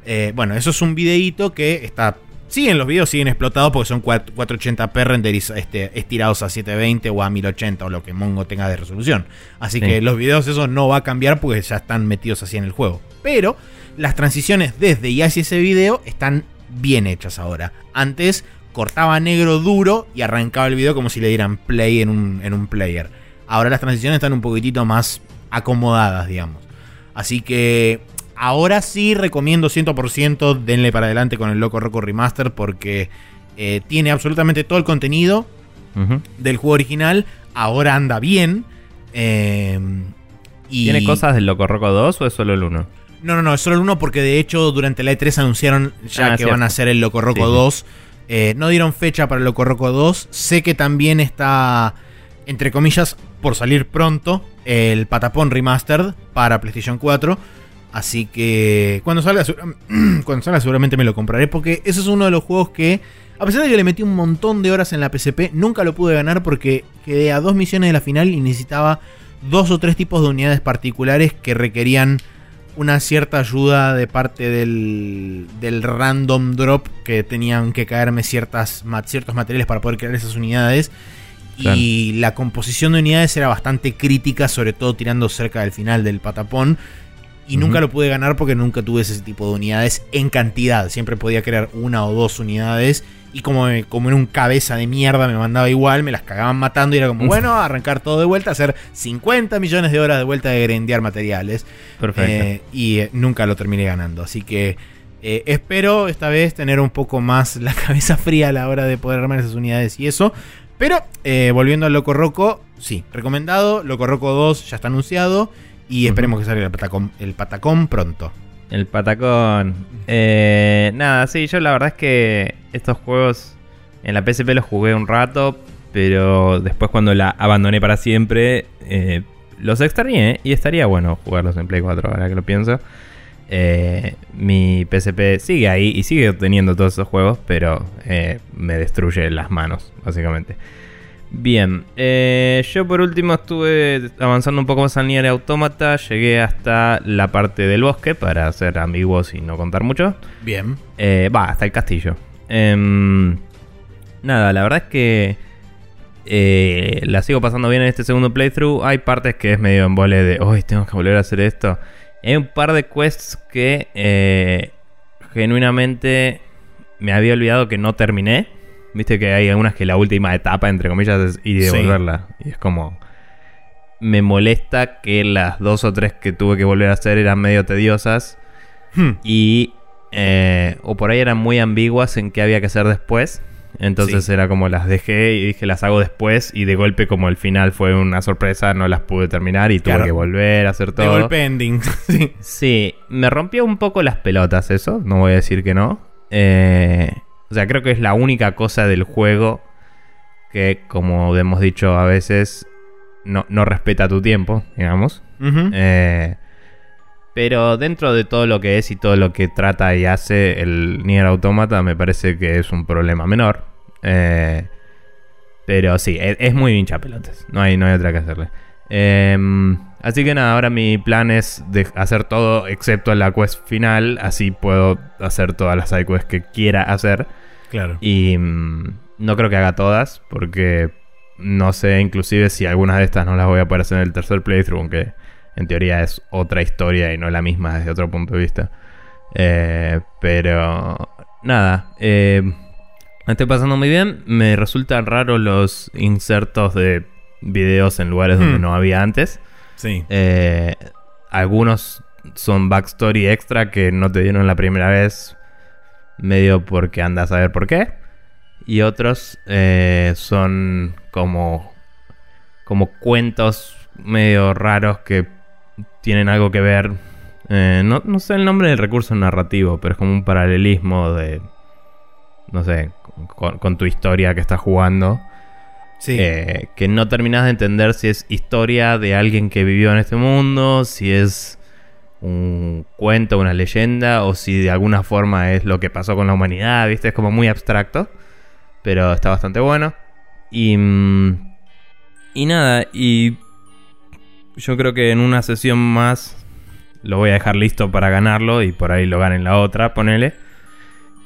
B: Eh, bueno, eso es un videíto que está. Siguen los videos, siguen explotados porque son 4- 480p renderiz- este, estirados a 720 o a 1080 o lo que Mongo tenga de resolución. Así
A: Sí.
B: que los videos eso no va a cambiar porque ya están metidos así en el juego. Pero las transiciones desde y hacia ese video están bien hechas ahora. Antes cortaba negro duro y arrancaba el video como si le dieran play en un, en un player. Ahora las transiciones están un poquitito más acomodadas, digamos. Así que ahora sí recomiendo 100% denle para adelante con el Loco Roco Remaster porque eh, tiene absolutamente todo el contenido del juego original. Ahora anda bien. eh, y
A: ¿Tiene cosas del Loco Roco 2 o es solo el 1?
B: No, no, no, es solo el uno porque de hecho durante la E3 anunciaron ya
A: Ah,
B: que
A: cierto.
B: van a hacer el Loco Roco
A: sí.
B: 2. Eh, no dieron fecha para el Loco Roco 2. Sé que también está, entre comillas, por salir pronto el Patapón Remastered para PlayStation 4. Así que cuando salga, (clears throat) cuando salga seguramente me lo compraré porque ese es uno de los juegos que, a pesar de que le metí un montón de horas en la PSP, nunca lo pude ganar porque quedé a dos misiones de la final y necesitaba dos o tres tipos de unidades particulares que requerían una cierta ayuda de parte del, del random drop que tenían que caerme ciertas, ciertos materiales para poder crear esas unidades. Y la composición de unidades era bastante crítica, sobre todo tirando cerca del final del patapón. Y nunca lo pude ganar porque nunca tuve ese tipo de unidades en cantidad. Siempre podía crear una o dos unidades. Y como, como en un cabeza de mierda me mandaba igual, me las cagaban matando. Y era como, bueno, arrancar todo de vuelta, hacer 50 millones de horas de vuelta de grendear materiales.
A: Perfecto.
B: Eh, y eh, nunca lo terminé ganando. Así que eh, espero esta vez tener un poco más la (laughs) cabeza fría a la hora de poder armar esas unidades y eso. Pero volviendo al Loco Roco, sí, recomendado. Loco Roco 2 ya está anunciado. Y esperemos que salga el patacón, el patacón pronto.
A: El patacón. Eh, nada, sí, yo la verdad es que estos juegos en la PSP los jugué un rato, pero después cuando la abandoné para siempre, eh, los extrañé y estaría bueno jugarlos en Play 4, ahora que lo pienso. Eh, mi PSP sigue ahí y sigue teniendo todos esos juegos, pero me destruye las manos, básicamente. Bien, eh, yo por último estuve avanzando un poco más al Nier Automata, llegué hasta la parte del bosque para ser ambiguos y no contar mucho.
B: Bien.
A: Eh, va, hasta el castillo. Em, nada, la verdad es que eh, la sigo pasando bien en este segundo playthrough. Hay partes que es medio en vole de, hoy tengo que volver a hacer esto. Hay un par de quests que genuinamente me había olvidado que no terminé. Viste que hay algunas que la última etapa, entre comillas, es ir y devolverla. Y es como. Me molesta que las dos o tres que tuve que volver a hacer eran medio tediosas. Hmm. Y. Eh, o por ahí eran muy ambiguas en qué había que hacer después. Entonces era como las dejé y dije las hago después. Y de golpe, como el final fue una sorpresa, no las pude terminar y tuve que volver a hacer todo. De
B: golpe ending. (laughs)
A: sí. sí, me rompió un poco las pelotas eso. No voy a decir que no. Eh. O sea, creo que es la única cosa del juego que, como hemos dicho a veces, no, respeta tu tiempo, digamos. Eh, pero dentro de todo lo que es y todo lo que trata y hace el Nier Automata, me parece que es un problema menor. Eh, pero sí, es, es muy hincha pelotas. No hay, no hay otra que hacerle. Em, así que nada, ahora mi plan es de hacer todo excepto la quest final. Así puedo hacer todas las side quests que quiera hacer.
B: Claro.
A: Y mm, no creo que haga todas, porque no sé inclusive si algunas de estas no las voy a poder hacer en el tercer playthrough, aunque en teoría es otra historia y no la misma desde otro punto de vista. Eh, pero nada, eh, me estoy pasando muy bien. Me resultan raros los insertos de videos en lugares donde hmm. no había antes.
B: Sí.
A: Eh, algunos son backstory extra que no te dieron la primera vez medio porque andas a ver por qué. Y otros eh, son como, como cuentos medio raros que tienen algo que ver. Eh, no, sé el nombre del recurso narrativo, pero es como un paralelismo de. No sé, con, tu historia que estás jugando. Eh, que no terminas de entender si es historia de alguien que vivió en este mundo, si es un cuento, una leyenda, o si de alguna forma es lo que pasó con la humanidad, ¿viste? Es como muy abstracto, pero está bastante bueno. Y, mm, y nada, y yo creo que en una sesión más lo voy a dejar listo para ganarlo y por ahí lo gane en la otra, ponele.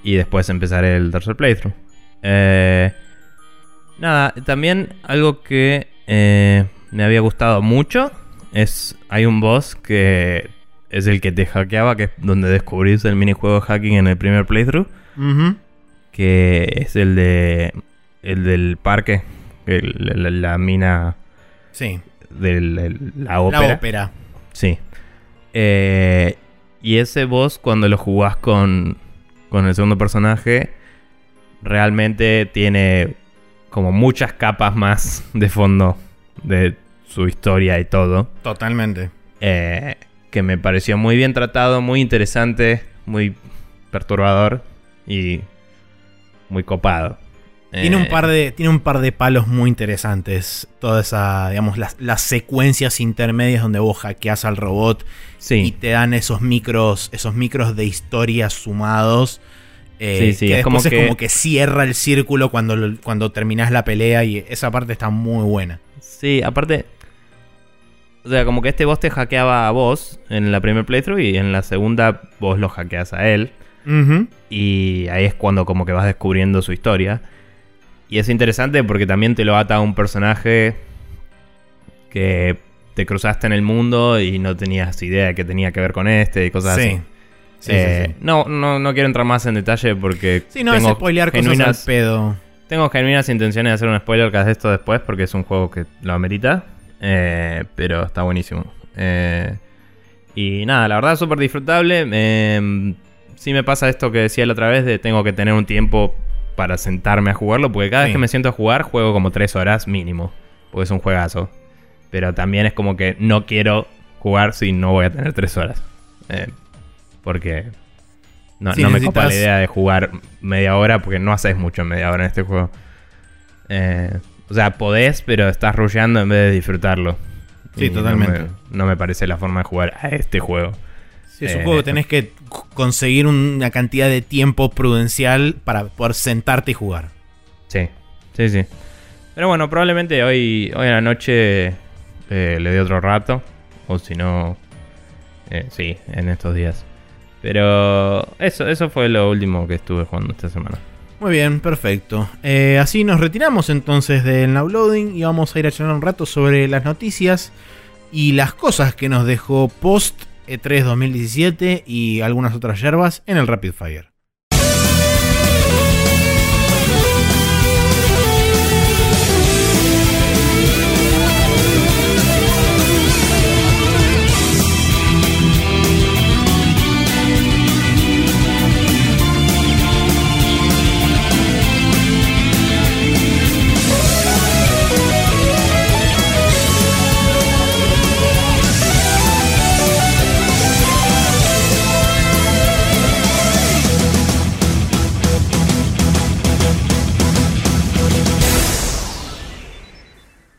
A: Y después empezaré el tercer playthrough. Eh, nada, también algo que eh, me había gustado mucho es hay un boss que es el que te hackeaba, que es donde descubrís el minijuego de hacking en el primer playthrough. Que es el de. El del parque. la, mina.
B: Sí.
A: De la ópera.
B: La ópera.
A: Sí. Eh, y ese boss, cuando lo jugás con, con el segundo personaje, realmente tiene como muchas capas más de fondo de su historia y todo.
B: Totalmente.
A: Eh, que me pareció muy bien tratado, muy interesante, muy perturbador y muy copado.
B: Tiene un eh, par de, tiene un par de palos muy interesantes. Toda esa, digamos, las, secuencias intermedias donde vos hackeas al robot y te dan esos micros, esos micros de historia sumados. Eh, sí, sí, que es, como, que... es como que cierra el círculo cuando, cuando terminás la pelea y esa parte está muy buena.
A: Sí, aparte O sea, como que este boss te hackeaba a vos en la primer playthrough y en la segunda vos lo hackeas a él. Y ahí es cuando como que vas descubriendo su historia. Y es interesante porque también te lo ata a un personaje que te cruzaste en el mundo y no tenías idea de que tenía que ver con este y cosas
B: Sí.
A: así.
B: Sí,
A: Eh,
B: sí, sí.
A: No, no, no quiero entrar más en detalle porque
B: Sí, no es
A: tengo,
B: spoilear cosas
A: genuinas,
B: al pedo.
A: tengo genuinas intenciones de hacer un spoiler que de esto después porque es un juego que lo amerita. Eh, pero está buenísimo. Eh, y nada, la verdad súper disfrutable. Eh, sí me pasa esto que decía la otra vez de tengo que tener un tiempo para sentarme a jugarlo. Porque cada
B: Sí.
A: vez que me siento a jugar juego como 3 horas mínimo. Porque es un juegazo. Pero también es como que no quiero jugar si no voy a tener 3 horas. Eh, porque no,
B: Sí,
A: no me copa la
B: necesitas-
A: idea de jugar media hora porque no haces mucho en media hora en este juego. Eh, o sea, podés, pero estás rusheando en vez de disfrutarlo.
B: Sí,
A: Y no
B: totalmente.
A: me- No me, parece la forma de jugar a este juego.
B: Sí, es un
A: Eh,
B: juego que tenés que conseguir una cantidad de tiempo prudencial para poder sentarte y jugar.
A: Sí, sí, sí. Pero bueno, probablemente hoy, hoy en la noche eh, le dé otro rato. O si no, sí, en estos días. Pero eso, eso fue lo último que estuve jugando esta semana.
B: Muy bien, perfecto. Eh, así nos retiramos entonces del Loading y vamos a ir a charlar un rato sobre las noticias y las cosas que nos dejó post E E3 2017 y algunas otras yerbas en el Rapid Fire.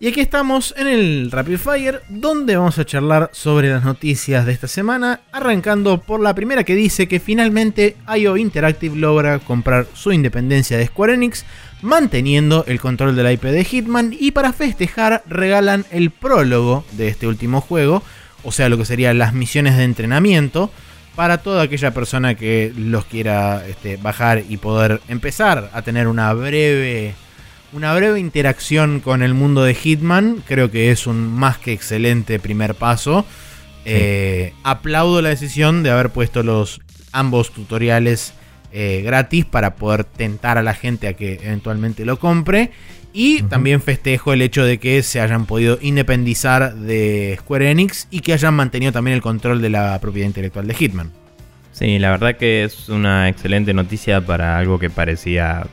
B: Y aquí estamos en el Rapid Fire, donde vamos a charlar sobre las noticias de esta semana, arrancando por la primera que dice que finalmente IO Interactive logra comprar su independencia de Square Enix, manteniendo el control de la IP de Hitman, y para festejar regalan el prólogo de este último juego, o sea, lo que serían las misiones de entrenamiento, para toda aquella persona que los quiera este, bajar y poder empezar a tener una breve una breve interacción con el mundo de Hitman. Creo que es un más que excelente primer paso. Eh, aplaudo la decisión de haber puesto los ambos tutoriales eh, gratis para poder tentar a la gente a que eventualmente lo compre. Y también festejo el hecho de que se hayan podido independizar de Square Enix y que hayan mantenido también el control de la propiedad intelectual de Hitman.
A: Sí, la verdad que es una excelente noticia para algo que parecía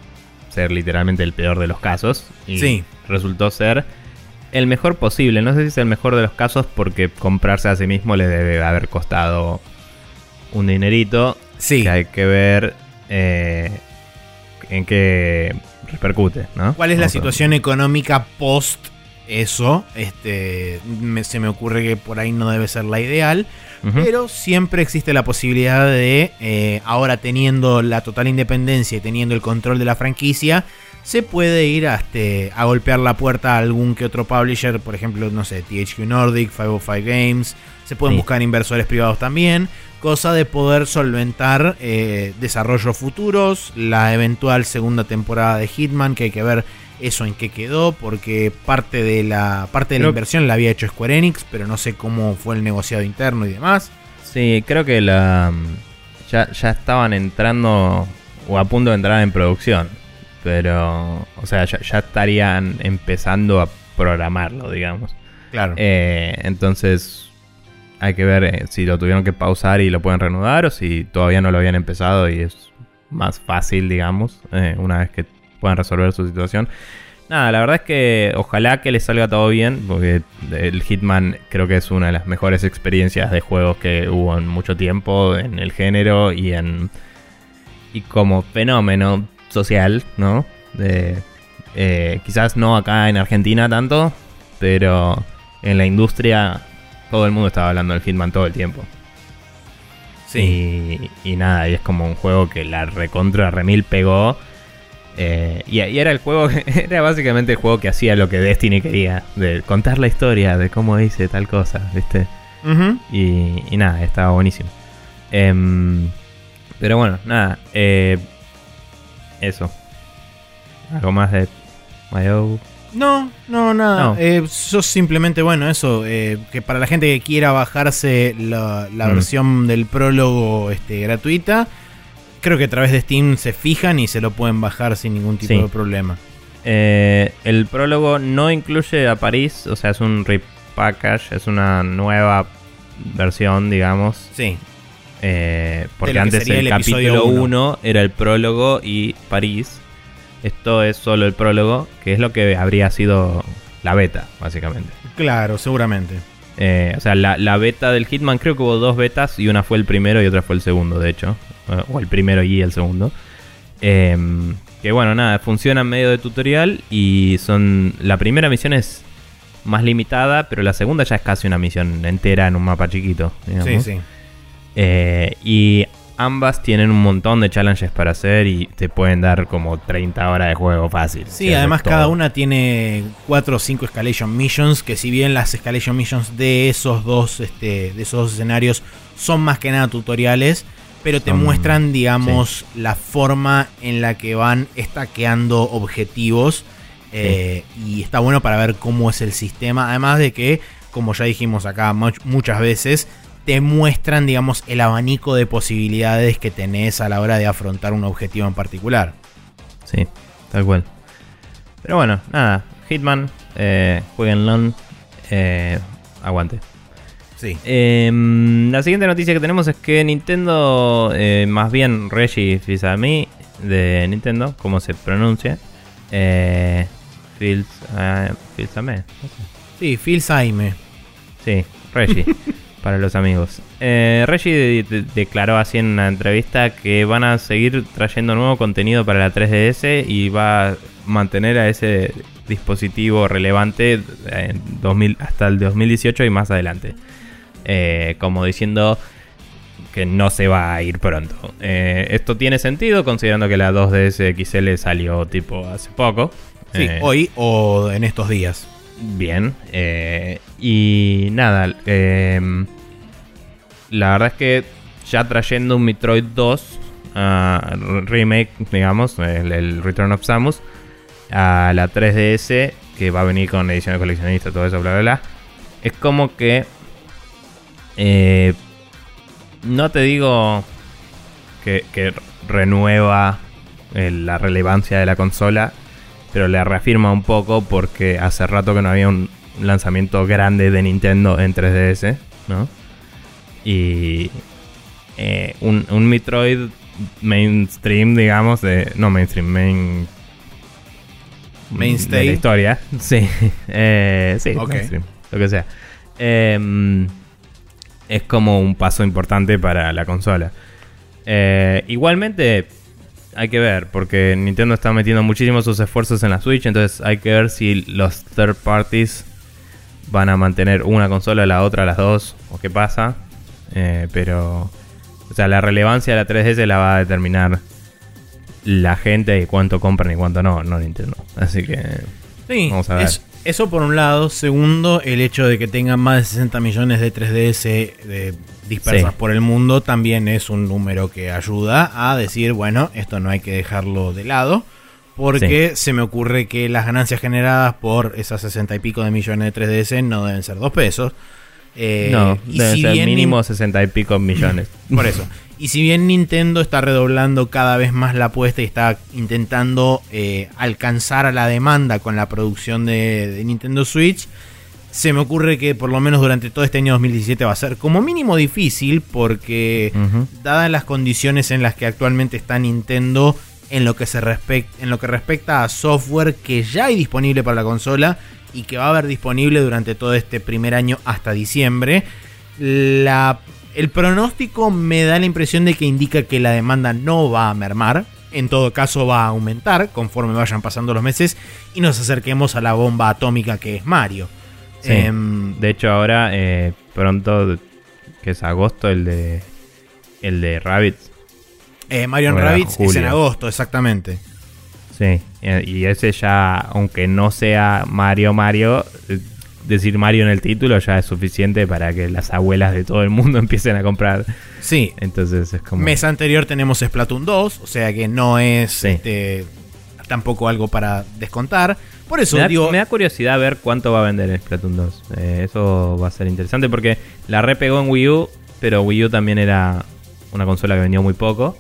A: ser literalmente el peor de los casos. Y
B: Sí.
A: resultó ser el mejor posible. No sé si es el mejor de los casos porque comprarse a sí mismo le debe haber costado un dinerito.
B: Sí.
A: Que hay que ver eh, en qué repercute, ¿no?
B: ¿Cuál es la situación económica post eso? Este, me- se me ocurre que por ahí no debe ser la ideal, pero siempre existe la posibilidad de, eh, ahora teniendo la total independencia y teniendo el control de la franquicia, se puede ir a, este, a golpear la puerta a algún que otro publisher, por ejemplo, no sé, THQ Nordic, 505 Games, se pueden
A: Sí.
B: buscar inversores privados también, cosa de poder solventar eh, desarrollos futuros, la eventual segunda temporada de Hitman, que hay que ver eso en qué quedó, porque parte de la parte de la
A: Creo-
B: inversión la había hecho Square Enix, pero no sé cómo fue el negociado interno y demás.
A: Sí, creo que la ya, ya estaban entrando o a punto de entrar en producción. Pero, o sea, ya, ya estarían empezando a programarlo, digamos.
B: Claro.
A: Eh, entonces, hay que ver eh, si lo tuvieron que pausar y lo pueden reanudar o si todavía no lo habían empezado y es más fácil, digamos, eh, una vez que puedan resolver su situación. Nada, la verdad es que ojalá que les salga todo bien, porque el Hitman creo que es una de las mejores experiencias de juegos que hubo en mucho tiempo en el género y en y como fenómeno social, ¿no? De, eh, quizás no acá en Argentina tanto, pero en la industria todo el mundo estaba hablando del Hitman todo el tiempo. Y, y nada, y es como un juego que la recontra remil pegó. Eh, y, y era el juego, (laughs) era básicamente el juego que hacía lo que Destiny quería, de contar la historia de cómo hice tal cosa, ¿viste? Y, y nada, estaba buenísimo. Em, pero bueno, nada. eh, eso. Algo más de Mayo.
B: No, no, nada.
A: No.
B: Eh, yo simplemente, bueno, eso, eh, que para la gente que quiera bajarse la, la
A: Mm.
B: versión del prólogo este, gratuita, creo que a través de Steam se fijan y se lo pueden bajar sin ningún tipo
A: Sí.
B: de problema.
A: Eh, el prólogo no incluye a París, o sea, es un repackage, es una nueva versión, digamos.
B: Sí,
A: Eh, porque antes el,
B: el
A: capítulo
B: uno.
A: 1 era el prólogo y París. Esto es solo el prólogo, que es lo que habría sido la beta, básicamente.
B: claro, seguramente.
A: Eh, o sea, la, la beta del Hitman, creo que hubo dos betas y una fue el primero y otra fue el segundo, de hecho. Eh, O el primero y el segundo. Eh, que bueno, nada, funciona en medio de tutorial y son... La primera misión es más limitada, pero la segunda ya es casi una misión entera en un mapa chiquito.
B: Sí,
A: digamos.
B: sí.
A: Eh, y ambas tienen un montón de challenges para hacer y te pueden dar como 30 horas de juego fácil.
B: Sí, además
A: todo.
B: cada una tiene 4 o 5 escalation missions, que si bien las escalation missions de esos dos, este, de esos dos escenarios son más que nada tutoriales, pero te
A: Son-
B: muestran, digamos, la forma en la que van estaqueando objetivos. eh, Y está bueno para ver cómo es el sistema. Además de que, como ya dijimos acá much- muchas veces, te muestran, digamos, el abanico de posibilidades que tenés a la hora de afrontar un objetivo en particular.
A: Sí, tal cual. Pero bueno, nada. Hitman, eh, jueguenlo. Eh, aguante.
B: Sí.
A: Eh, la siguiente noticia que tenemos es que Nintendo, eh, más bien Reggie Fils-Aimé de Nintendo, como se pronuncia, eh, Fils, eh, Fils-Aimé, sé.
B: Sí, Phil Saime.
A: Sí, Reggie, (laughs) para los amigos. Eh, Reggie de- de- declaró así en una entrevista que van a seguir trayendo nuevo contenido para la 3DS y va a mantener a ese dispositivo relevante en 2000, hasta el 2018 y más adelante. Eh, como diciendo que no se va a ir pronto. Eh, esto tiene sentido considerando que la 2DS XL salió tipo hace poco.
B: Sí,
A: Eh,
B: hoy o en estos días.
A: Bien. y nada. eh, la verdad es que ya trayendo un Metroid 2 ah, remake, digamos, el, el Return of Samus, a la 3DS, que va a venir con edición de coleccionista, todo eso, bla, bla, bla. Es como que. Eh, no te digo que, que renueva eh, la relevancia de la consola, pero le reafirma un poco porque hace rato que no había un lanzamiento grande de Nintendo en 3DS, ¿no? Y eh, un, un Metroid mainstream, digamos, de, no mainstream, main...
B: Mainstay.
A: De la historia, (laughs) sí. Eh, sí, mainstream, lo que sea. Em, es como un paso importante para la consola. Eh, igualmente, hay que ver, porque Nintendo está metiendo muchísimos sus esfuerzos en la Switch, entonces hay que ver si los third parties van a mantener una consola, la otra, las dos, o qué pasa. Eh, pero, o sea, la relevancia de la 3DS la va a determinar la gente y cuánto compran y cuánto no, no Nintendo. Así que,
B: Sí,
A: Vamos a ver.
B: es- eso por un lado. Segundo, el hecho de que tengan más de 60 millones de 3DS de- dispersas
A: Sí.
B: por el mundo también es un número que ayuda a decir, bueno, esto no hay que dejarlo de lado. Porque se me ocurre que las ganancias generadas por esas 60 y pico de millones de 3DS no deben ser dos pesos. Eh,
A: no, deben
B: si
A: ser
B: bien
A: mínimo 60 y pico millones.
B: Por eso. (laughs) Y si bien Nintendo está redoblando cada vez más la apuesta y está intentando eh, alcanzar a la demanda con la producción de, de Nintendo Switch, se me ocurre que por lo menos durante todo este año 2017 va a ser como mínimo difícil porque dadas las condiciones en las que actualmente está Nintendo en lo que se en lo que respecta a software que ya hay disponible para la consola y que va a haber disponible durante todo este primer año hasta diciembre. La, el pronóstico me da la impresión de que indica que la demanda no va a mermar. En todo caso va a aumentar conforme vayan pasando los meses y nos acerquemos a la bomba atómica que es Mario.
A: Sí.
B: Em,
A: De hecho, ahora eh, pronto, que es agosto, el de el de Rabbit.
B: eh, Mario Rabbids es en agosto, exactamente.
A: Sí. Eh, y ese ya, aunque no sea Mario Mario, decir Mario en el título ya es suficiente para que las abuelas de todo el mundo (laughs) empiecen a comprar.
B: Sí.
A: Entonces es como...
B: Mes anterior tenemos Splatoon 2, o sea que no es
A: Sí.
B: este, tampoco algo para descontar. Por eso
A: me, da,
B: digo,
A: me da curiosidad ver cuánto va a vender Splatoon 2. Eh, eso va a ser interesante porque la repegó en Wii U, pero Wii U también era una consola que vendió muy poco.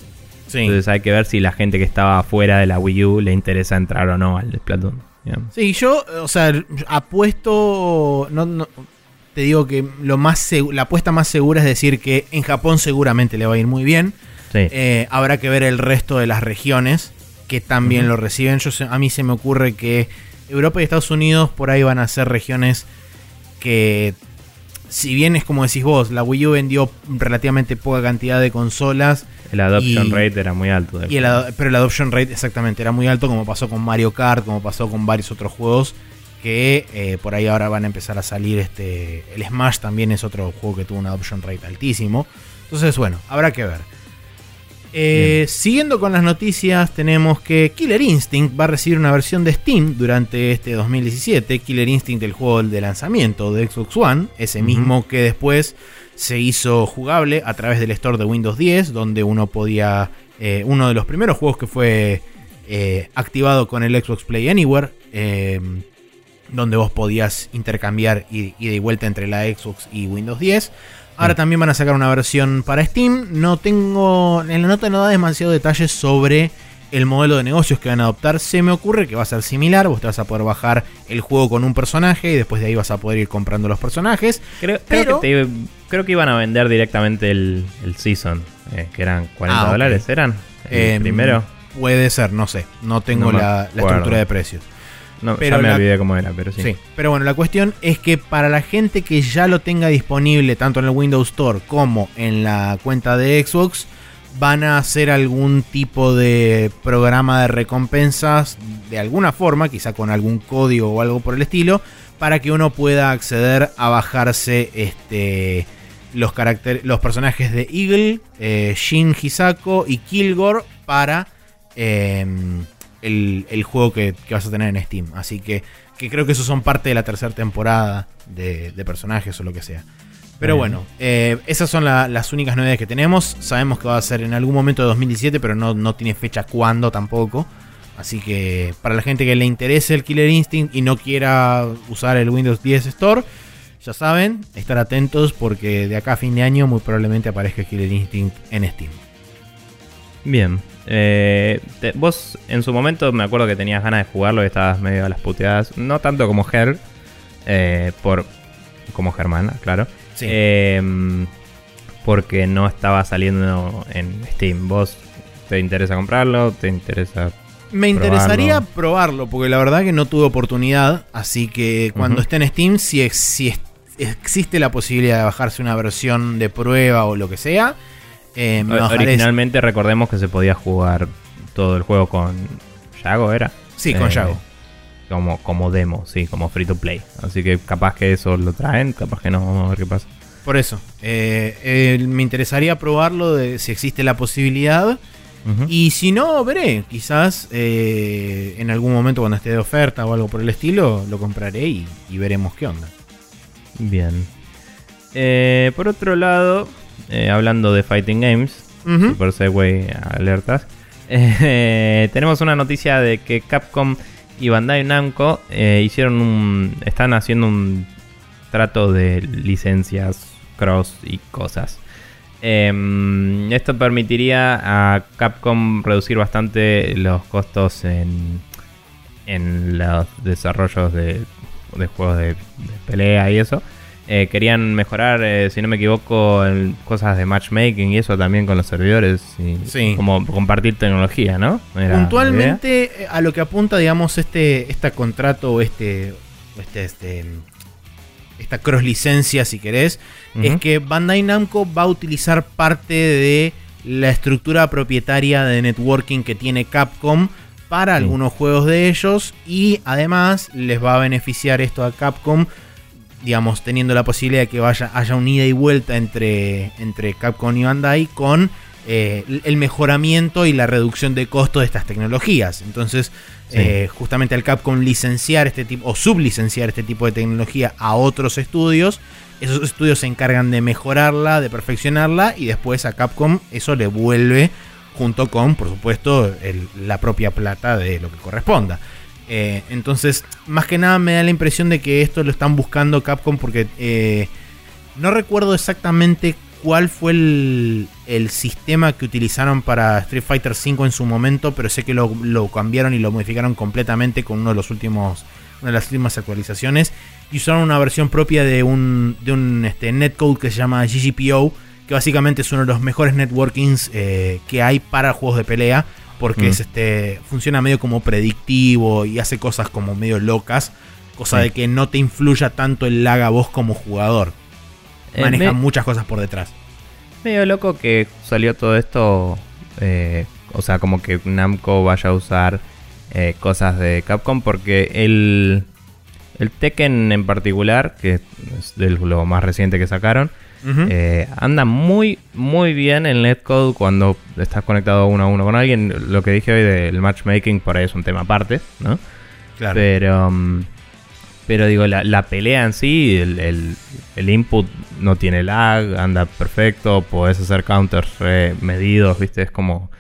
B: sí.
A: Entonces hay que ver si la gente que estaba fuera de la Wii U le interesa entrar o no al Splatoon. Digamos.
B: Sí, yo, o sea, apuesto. No, no- te digo que lo más la apuesta más segura es decir que en Japón seguramente le va a ir muy bien.
A: Sí.
B: Eh, habrá que ver el resto de las regiones que también lo reciben. Yo, a mí se me ocurre que Europa y Estados Unidos por ahí van a ser regiones que, si bien es como decís vos, la Wii U vendió relativamente poca cantidad de consolas,
A: el adoption
B: y-
A: rate era muy alto.
B: y el pero el adoption rate exactamente era muy alto, como pasó con Mario Kart, como pasó con varios otros juegos que eh, por ahí ahora van a empezar a salir. Este, el Smash también es otro juego que tuvo un adoption rate altísimo. Entonces, bueno, habrá que ver. Eh, siguiendo con las noticias, tenemos que Killer Instinct va a recibir una versión de Steam durante este 2017. Killer Instinct, el juego de lanzamiento de Xbox One, ese mismo que después se hizo jugable a través del store de Windows 10, donde uno podía. eh, uno de los primeros juegos que fue eh, activado con el Xbox Play Anywhere, eh, donde vos podías intercambiar ida y vuelta entre la Xbox y Windows 10. Ahora también van a sacar una versión para Steam. No tengo. En la nota no da demasiado detalles sobre el modelo de negocios que van a adoptar. Se me ocurre que va a ser similar. Vos te vas a poder bajar el juego con un personaje y después de ahí vas a poder ir comprando los personajes.
A: Creo, que te- creo que iban a vender directamente el, el Season, eh, que eran 40
B: Ah,
A: dólares, ¿eran? El
B: Em,
A: primero.
B: Puede ser, no sé. No tengo
A: No
B: la, estructura de precios.
A: No,
B: pero
A: ya me
B: la-
A: olvidé cómo era, pero sí.
B: Sí. Pero bueno, la cuestión es que para la gente que ya lo tenga disponible tanto en el Windows Store como en la cuenta de Xbox, van a hacer algún tipo de programa de recompensas de alguna forma, quizá con algún código o algo por el estilo, para que uno pueda acceder a bajarse este los caracteres, los personajes de Eagle, eh, Shin Hisako y Kilgore para eh, el, el juego que, que vas a tener en Steam. Así que, que creo que esos son parte de la tercera temporada de, de personajes o lo que sea. Pero
A: Bueno.
B: bueno, eh, esas son la- las únicas novedades que tenemos. Sabemos que va a ser en algún momento de 2017, pero no, no tiene fecha cuándo tampoco. Así que para la gente que le interese el Killer Instinct y no quiera usar el Windows 10 Store, ya saben, estar atentos porque de acá a fin de año muy probablemente aparezca Killer Instinct en Steam.
A: Bien. Eh, te- vos en su momento me acuerdo que tenías ganas de jugarlo y estabas medio a las puteadas. No tanto como Ger, eh, por, como Germana, claro.
B: Sí.
A: Eh, porque no estaba saliendo en Steam. ¿Vos te interesa comprarlo? ¿Te interesa
B: Me interesaría
A: probarlo.
B: porque la verdad que no tuve oportunidad. Así que cuando esté en Steam, si, si ex- existe la posibilidad de bajarse una versión de prueba o lo que sea, eh, me
A: O-
B: bajaré.
A: Originalmente recordemos que se podía jugar todo el juego con Yago, ¿era?
B: Sí, con
A: Eh,
B: Yago.
A: Como, como demo, sí, como free to play. Así que capaz que eso lo traen, capaz que no, vamos a ver qué pasa.
B: Por eso. eh, me interesaría probarlo de si existe la posibilidad. Y si no, veré. Quizás eh, en algún momento cuando esté de oferta o algo por el estilo, lo compraré y, y veremos qué onda.
A: Bien. Eh, por otro lado, eh, hablando de Fighting Games,
B: Ujú.
A: Super Segway alertas, (laughs) eh, tenemos una noticia de que Capcom y Bandai Namco eh, hicieron un. están haciendo un trato de licencias cross y cosas. Em, esto permitiría a Capcom reducir bastante los costos en, en los desarrollos de, de juegos de, de pelea y eso. Eh, querían mejorar, eh, si no me equivoco, en cosas de matchmaking y eso también con los servidores. Y
B: Sí.
A: Como compartir tecnología, ¿no? Era.
B: Puntualmente eh, a lo que apunta, digamos, este, este contrato o este, este, este, esta cross licencia, si querés, es que Bandai Namco va a utilizar parte de la estructura propietaria de networking que tiene Capcom para
A: Sí.
B: algunos juegos de ellos y además les va a beneficiar esto a Capcom digamos, teniendo la posibilidad de que vaya, haya un ida y vuelta entre, entre Capcom y Bandai con eh, el mejoramiento y la reducción de costo de estas tecnologías. Entonces,
A: Sí.
B: eh, justamente al Capcom licenciar este tipo o sublicenciar este tipo de tecnología a otros estudios, esos estudios se encargan de mejorarla, de perfeccionarla y después a Capcom eso le vuelve junto con, por supuesto, el- la propia plata de lo que corresponda. Eh, entonces, más que nada me da la impresión de que esto lo están buscando Capcom porque eh, no recuerdo exactamente cuál fue el, sistema que utilizaron para Street Fighter V en su momento, pero sé que lo, lo cambiaron y lo modificaron completamente con uno de los últimos, una de las últimas actualizaciones. Y usaron una versión propia de un, de un este, netcode que se llama GGPO, que básicamente es uno de los mejores networkings eh, que hay para juegos de pelea, porque
A: Mm.
B: es este funciona medio como predictivo y hace cosas como medio locas, cosa
A: Sí.
B: de que no te influya tanto el lag a vos como jugador.
A: Eh,
B: Maneja
A: me-
B: muchas cosas por detrás.
A: Medio loco que salió todo esto. eh, o sea, como que Namco vaya a usar eh, cosas de Capcom. Porque el, el Tekken en particular, que es de lo más reciente que sacaron, Eh, anda muy, muy bien el netcode cuando estás conectado uno a uno con alguien. Lo que dije hoy del matchmaking por ahí es un tema aparte, ¿no?
B: claro.
A: Pero, mm, pero digo, la, la pelea en sí, el, el- el input no tiene lag, anda perfecto, podés hacer counters re medidos, ¿viste? Es como...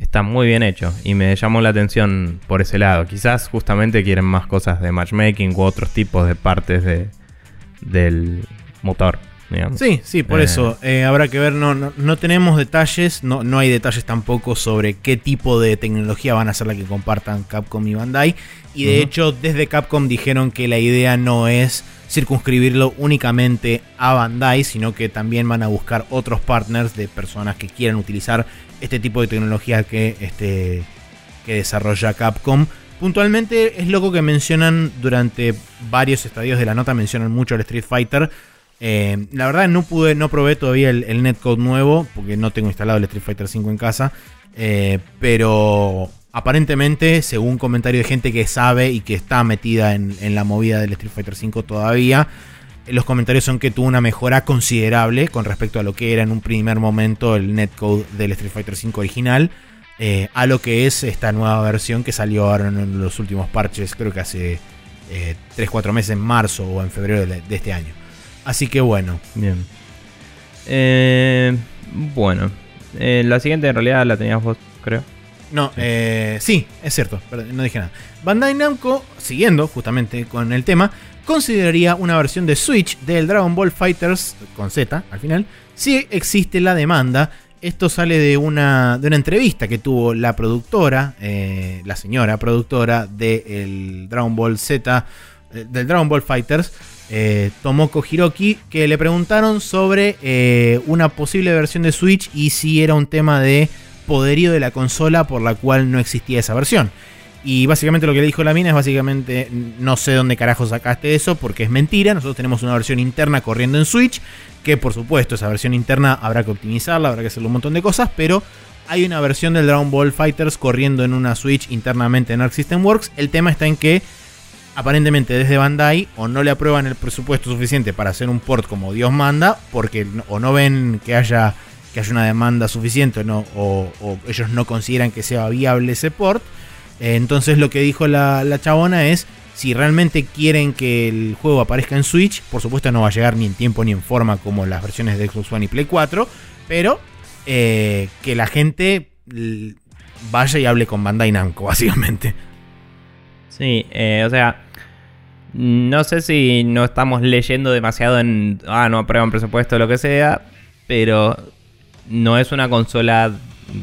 A: Está muy bien hecho y me llamó la atención por ese lado. Quizás justamente quieren más cosas de matchmaking u otros tipos de partes de, del motor, digamos.
B: Sí, sí, por
A: Eh.
B: eso. eh, habrá que ver, no, no, no tenemos detalles, no, no hay detalles tampoco sobre qué tipo de tecnología van a ser la que compartan Capcom y Bandai. Y de hecho, desde Capcom dijeron que la idea no es circunscribirlo únicamente a Bandai, sino que también van a buscar otros partners de personas que quieran utilizar este tipo de tecnología que, este, que desarrolla Capcom. Puntualmente es loco que mencionan durante varios estadios de la nota, mencionan mucho el Street Fighter. Eh, la verdad no pude, no probé todavía el, netcode nuevo, porque no tengo instalado el Street Fighter 5 en casa. Eh, pero aparentemente, según comentario de gente que sabe y que está metida en, la movida del Street Fighter 5 todavía, eh, los comentarios son que tuvo una mejora considerable con respecto a lo que era en un primer momento el netcode del Street Fighter 5 original. a lo que es esta nueva versión que salió ahora en los últimos parches, creo que hace 3-4 meses, en marzo o en febrero de este año. Así que bueno,
A: Bien. Eh, bueno. Eh, la siguiente en realidad la tenías vos, creo.
B: No, eh, sí, es cierto, no dije nada. Bandai Namco, siguiendo justamente con el tema, consideraría una versión de Switch del Dragon Ball Fighters con Z al final, si existe la demanda. Esto sale de una, de una entrevista que tuvo la productora, eh, la señora productora del Dragon Ball Z, del Dragon Ball Fighters, eh, Tomoko Hiroki, que le preguntaron sobre eh, una posible versión de Switch y si era un tema de poderío de la consola por la cual no existía esa versión. Y básicamente lo que le dijo la mina es básicamente, no sé dónde carajo sacaste eso porque es mentira. Nosotros tenemos una versión interna corriendo en Switch, que por supuesto esa versión interna habrá que optimizarla, habrá que hacerle un montón de cosas, pero hay una versión del Dragon Ball Fighters corriendo en una Switch internamente en Arc System Works. El tema está en que aparentemente desde Bandai o no le aprueban el presupuesto suficiente para hacer un port como Dios manda, porque o no ven que haya, que haya una demanda suficiente no, o, ellos no consideran que sea viable ese port. Eh, entonces lo que dijo la, la chabona es, si realmente quieren que el juego aparezca en Switch, por supuesto no va a llegar ni en tiempo ni en forma como las versiones de Xbox One y Play 4, pero eh, que la gente vaya y hable con Bandai Namco, (laughs) básicamente.
A: Sí, eh, o sea, no sé si no estamos leyendo demasiado en, ah, no aprueban presupuesto o lo que sea, pero no es una consola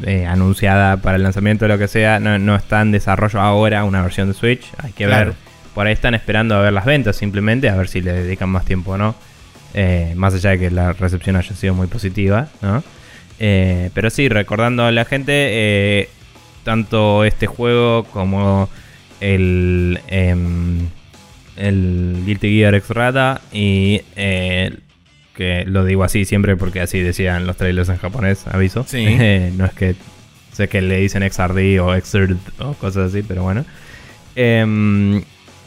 A: eh, anunciada para el lanzamiento o lo que sea, no, no está en desarrollo ahora una versión de Switch, hay que
B: Claro.
A: ver, por ahí están esperando a ver las ventas simplemente, a ver si le dedican más tiempo o no, Eh, más allá de que la recepción haya sido muy positiva, ¿no? Eh, pero sí, recordando a la gente, tanto este juego como el, em, el Guilty Gear X Rata y eh, que lo digo así siempre porque así decían los trailers en japonés, aviso.
B: Sí. (laughs)
A: No es que sé que le dicen XRD o XRD o cosas así, pero bueno. Em,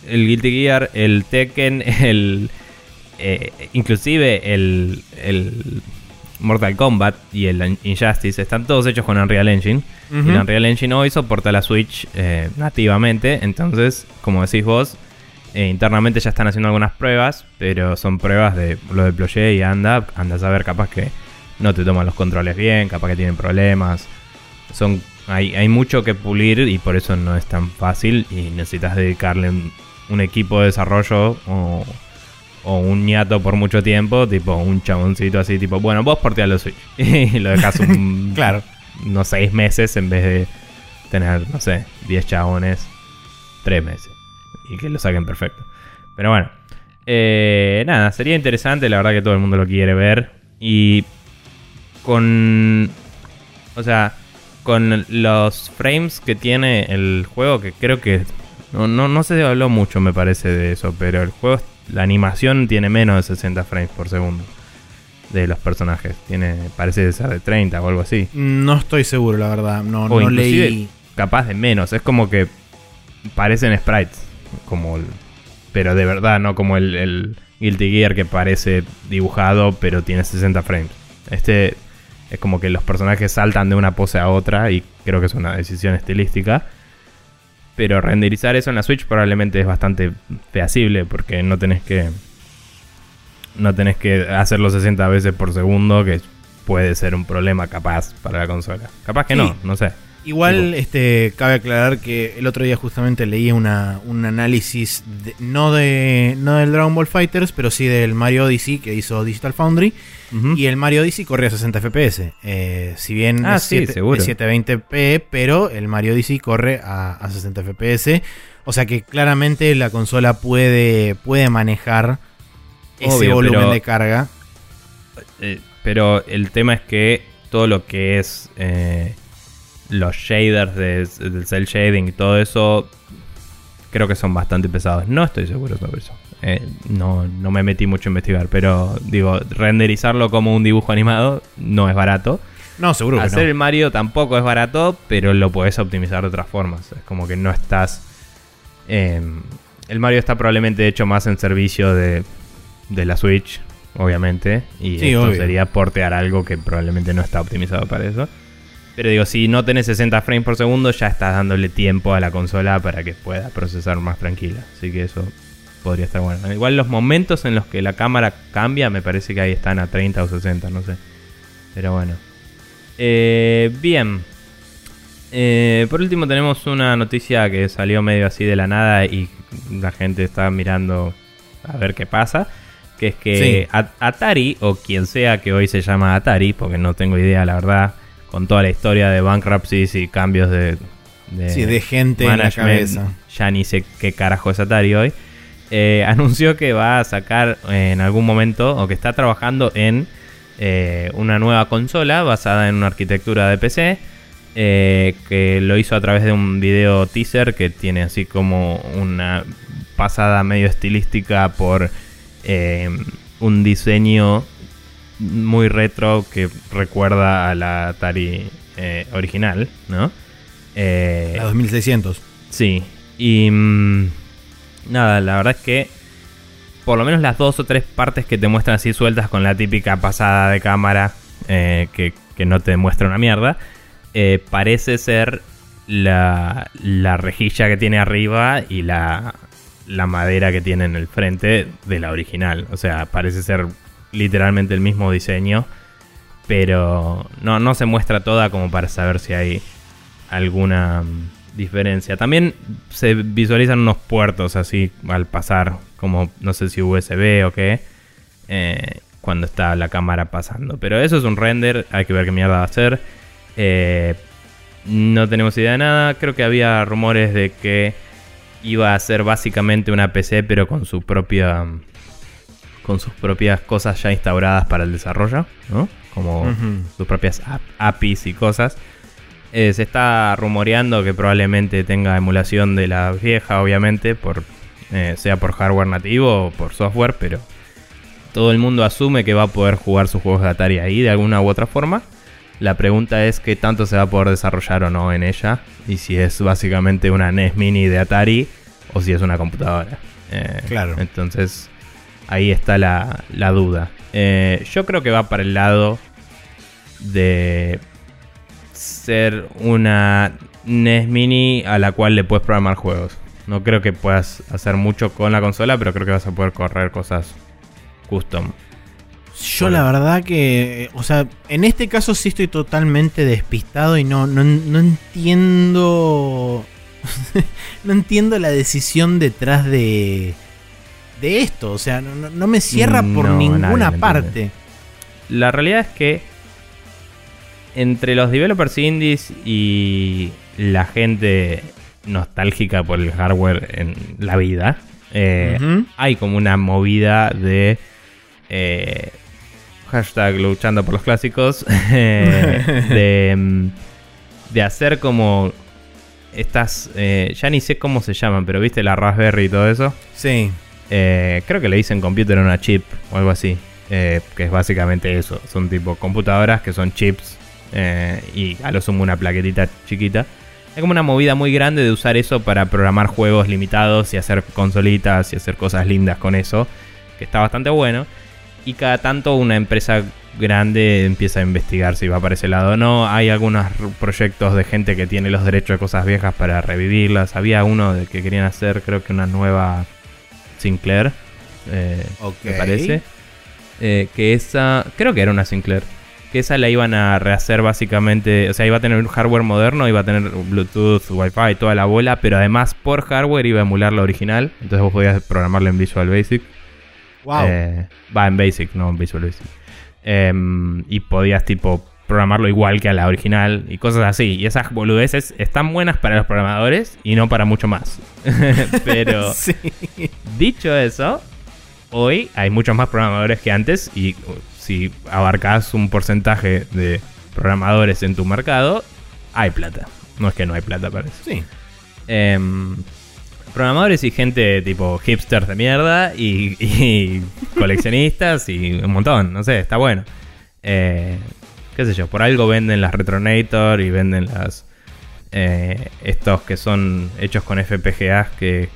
A: el Guilty Gear, el Tekken, (laughs) el... eh, inclusive el, el Mortal Kombat y el Injustice están todos hechos con Unreal Engine. Y el Unreal Engine hoy soporta la Switch eh, nativamente. Entonces, como decís vos, eh, internamente ya están haciendo algunas pruebas, pero son pruebas de lo deployé y anda, anda a saber capaz que no te toman los controles bien, capaz que tienen problemas. Son, hay, hay mucho que pulir y por eso no es tan fácil y necesitas dedicarle un, equipo de desarrollo o, un ñato por mucho tiempo, tipo un chaboncito así, tipo, bueno, vos porteas los (laughs) Switch y lo dejas un, (laughs) claro, unos seis meses en vez de tener, no sé, 10 chabones, tres meses y que lo saquen perfecto. Pero bueno, eh, nada, sería interesante, la verdad que todo el mundo lo quiere ver. Y con... O sea, con los frames que tiene el juego, que creo que... No, no, no se habló mucho, me parece, de eso, pero el juego, la animación tiene menos de 60 frames por segundo de los personajes. Tiene, parece ser de 30 o algo así.
B: No estoy seguro, la verdad. No, no leí.
A: Capaz de menos. Es como que parecen sprites como pero de verdad, no como el, el Guilty Gear que parece dibujado, pero tiene 60 frames. Este es como que los personajes saltan de una pose a otra y creo que es una decisión estilística. Pero renderizar eso en la Switch probablemente es bastante feasible porque no tenés que no tenés que hacerlo 60 veces por segundo, que puede ser un problema capaz para la consola. Capaz que no, no sé.
B: Igual este, cabe aclarar que el otro día justamente leí una, un análisis, no, de, no del Dragon Ball Fighters, pero sí del Mario Odyssey que hizo Digital Foundry. Y el Mario Odyssey corre a 60 FPS. Eh, si bien
A: ah, es,
B: 720p, pero el Mario Odyssey corre a, 60 FPS. O sea que claramente la consola puede, puede manejar ese volumen de carga.
A: Eh, pero el tema es que todo lo que es... Eh, los shaders del cel shading y todo eso, creo que son bastante pesados. No estoy seguro sobre eso. Eh, no, no me metí mucho a investigar, pero digo, renderizarlo como un dibujo animado no es barato.
B: No, seguro
A: Hacer
B: que no.
A: el Mario tampoco es barato, pero lo puedes optimizar de otras formas. Es como que no estás. Em, el Mario está probablemente hecho más en servicio de, de la Switch, obviamente. Y esto sería portear algo que probablemente no está optimizado para eso. Pero digo, si no tenés 60 frames por segundo, ya estás dándole tiempo a la consola para que pueda procesar más tranquila. Así que eso podría estar bueno. Igual los momentos en los que la cámara cambia, me parece que ahí están a 30 o 60, no sé. Pero bueno. Eh, bien. Eh, por último tenemos una noticia que salió medio así de la nada y la gente está mirando a ver qué pasa. Que es que Atari, o quien sea que hoy se llama Atari, porque no tengo idea la verdad, con toda la historia de bankruptcies y cambios de,
B: de, gente en la cabeza.
A: Ya ni sé qué carajo es Atari hoy. Eh, (laughs) anunció que va a sacar en algún momento o que está trabajando en eh, una nueva consola basada en una arquitectura de PC. Eh, que lo hizo a través de un video teaser que tiene así como una pasada medio estilística por un diseño muy retro que recuerda a la Atari eh, original, ¿no?
B: Eh, la 2600.
A: Sí. Y mm, nada, la verdad es que por lo menos las dos o tres partes que te muestran así sueltas con la típica pasada de cámara eh, que, no te muestra una mierda, parece ser la, la rejilla que tiene arriba y la, la madera que tiene en el frente de la original. O sea, parece ser literalmente el mismo diseño, pero no, no se muestra toda como para saber si hay alguna mm, diferencia. También se visualizan unos puertos así al pasar, como no sé si USB o qué, eh, cuando está la cámara pasando. Pero eso es un render, hay que ver qué mierda va a ser. Eh, no tenemos idea de nada, creo que había rumores de que iba a ser básicamente una PC pero con su propia mm, con sus propias cosas ya instauradas para el desarrollo, ¿no? Como sus propias APIs y cosas. Eh, se está rumoreando que probablemente tenga emulación de la vieja, obviamente, por, eh, sea por hardware nativo o por software, pero todo el mundo asume que va a poder jugar sus juegos de Atari ahí de alguna u otra forma. La pregunta es qué tanto se va a poder desarrollar o no en ella, y si es básicamente una NES Mini de Atari o si es una computadora.
B: Eh, claro.
A: Entonces, ahí está la, duda. Eh, yo creo que va para el lado de ser una NES Mini a la cual le puedes programar juegos. No creo que puedas hacer mucho con la consola, pero creo que vas a poder correr cosas custom.
B: Yo
A: Bueno.
B: la verdad que, o sea, en este caso sí estoy totalmente despistado y no, no, no entiendo, (laughs) no entiendo la decisión detrás de, de esto. O sea, no, me cierra por
A: No,
B: ninguna parte.
A: La realidad es que entre los developers indies y la gente nostálgica por el hardware en la vida, eh, hay como una movida de eh, hashtag luchando por los clásicos (laughs) eh, de, mm, de hacer como estas eh, ya ni sé cómo se llaman pero viste la Raspberry y todo eso
B: Sí.
A: Eh, creo que le dicen computer a chip o algo así eh, que es básicamente eso son tipo computadoras que son chips eh, y a lo sumo una plaquetita chiquita es como una movida muy grande de usar eso para programar juegos limitados y hacer consolitas y hacer cosas lindas con eso, que está bastante bueno. Y cada tanto una empresa grande empieza a investigar si va para ese lado o no. Hay algunos proyectos de gente que tiene los derechos de cosas viejas para revivirlas. Había uno de que querían hacer, creo que una nueva Sinclair, eh, me parece. Eh, que esa, creo que era una Sinclair. Que esa la iban a rehacer básicamente. O sea, iba a tener un hardware moderno, iba a tener Bluetooth, Wi-Fi, toda la bola. Pero además, por hardware iba a emular la original. Entonces vos podías programarla en Visual Basic.
B: Wow.
A: Eh, va en Basic, no en Visual Basic. Em, y podías, tipo, programarlo igual que a la original y cosas así. Y esas boludeces están buenas para los programadores y no para mucho más. (laughs) pero. (laughs)
B: sí.
A: Dicho eso, hoy hay muchos más programadores que antes y uh, si abarcas un porcentaje de programadores en tu mercado, hay plata. No es que no hay plata para eso.
B: Sí.
A: Em, programadores y gente tipo hipsters de mierda y, y (laughs) coleccionistas y un montón, no sé, está bueno. Eh, qué sé yo, por algo venden las Retronator y venden las... eh, estos que son hechos con FPGAs que,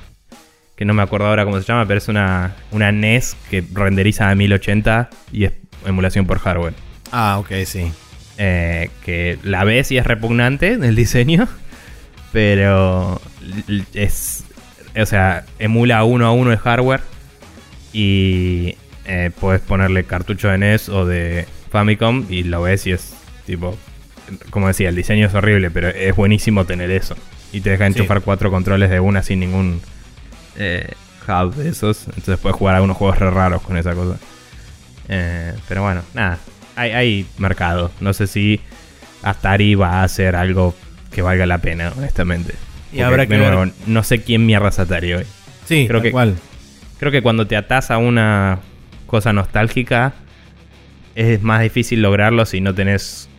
A: que no me acuerdo ahora cómo se llama, pero es una, una NES que renderiza a 1080 y es emulación por hardware.
B: Ah, ok, sí.
A: Eh, que la ves y es repugnante el diseño, pero es, o sea, emula uno a uno el hardware y eh, puedes ponerle cartucho de NES o de Famicom y lo ves y es tipo, como decía, el diseño es horrible, pero es buenísimo tener eso. Y te deja
B: Sí.
A: enchufar cuatro controles de una sin ningún eh, hub de esos, entonces puedes jugar algunos juegos re raros con esa cosa. Eh, pero bueno, nada. Hay, hay mercado. No sé si Atari va a hacer algo que valga la pena, honestamente.
B: Y habrá que ver.
A: no sé quién mierda es Atari hoy.
B: Sí,
A: Creo que-
B: cual.
A: Creo que cuando te atas a una cosa nostálgica, es más difícil lograrlo si no tenés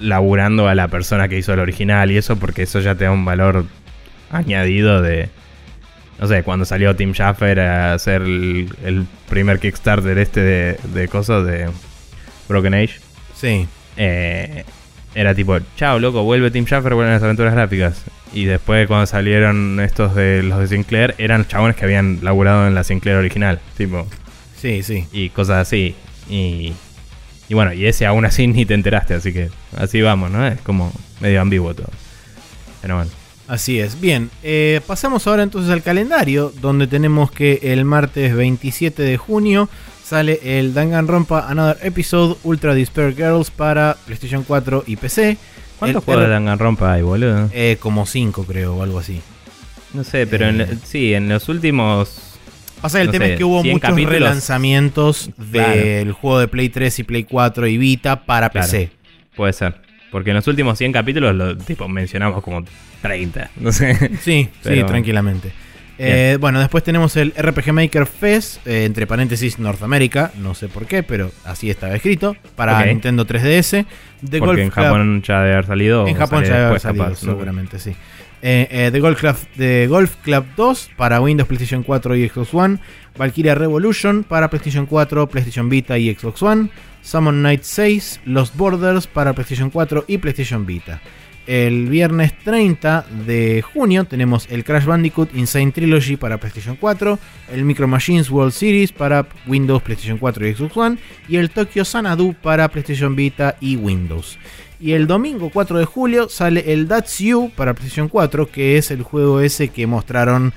A: laburando a la persona que hizo el original y eso, porque eso ya te da un valor añadido de. No sé, cuando salió Tim Schafer a hacer el, el primer Kickstarter este de, de cosas de Broken Age,
B: Sí.
A: eh, era tipo, chao, loco, vuelve Tim Schafer, vuelven las aventuras gráficas. Y después cuando salieron estos de los de Sinclair, eran chabones que habían laburado en la Sinclair original, tipo,
B: Sí, sí.
A: y cosas así. Y, y bueno, y ese aún así (laughs) ni te enteraste, así que así vamos, ¿no? Es como medio ambiguo todo. Pero bueno.
B: Así es. Bien, eh, pasamos ahora entonces al calendario, donde tenemos que el martes 27 de junio sale el Danganronpa Another Episode Ultra Despair Girls para PlayStation 4 y PC.
A: ¿Cuántos
B: El-
A: juegos de Danganronpa hay, boludo?
B: Eh, como 5 creo, o algo así.
A: No sé, pero en-
B: eh.
A: sí, en los últimos...
B: Pasa que el
A: No
B: tema
A: sé,
B: es que hubo
A: 100
B: muchos
A: capítulos.
B: relanzamientos
A: Claro.
B: del juego de Play 3 y Play 4 y Vita para
A: Claro.
B: PC.
A: Puede ser. Porque en los últimos 100 capítulos lo tipo mencionamos como 30. No sé.
B: Sí, sí, tranquilamente. Eh, bueno, después tenemos el RPG Maker Fest, eh, entre paréntesis Norteamérica, no sé por qué, pero así estaba escrito, para. Nintendo 3DS. The
A: Porque
B: Golf
A: en
B: Club-
A: Japón ya debe haber salido.
B: en Japón ya debe haber salido,
A: capaz, ¿no?
B: seguramente, sí. Eh, eh, The, Golf Club, The Golf Club 2 para Windows, PlayStation 4 y Xbox One. Valkyria Revolution para PlayStation 4, PlayStation Vita y Xbox One. Summon Night 6, Lost Borders para PlayStation 4 y PlayStation Vita. el viernes 30 de junio tenemos el Crash Bandicoot Insane Trilogy para PlayStation 4, el Micro Machines World Series para Windows, PlayStation 4 y Xbox One, y el Tokyo Sanadu para PlayStation Vita y Windows. Y el domingo 4 de julio sale el That's You para PlayStation 4, que es el juego ese que mostraron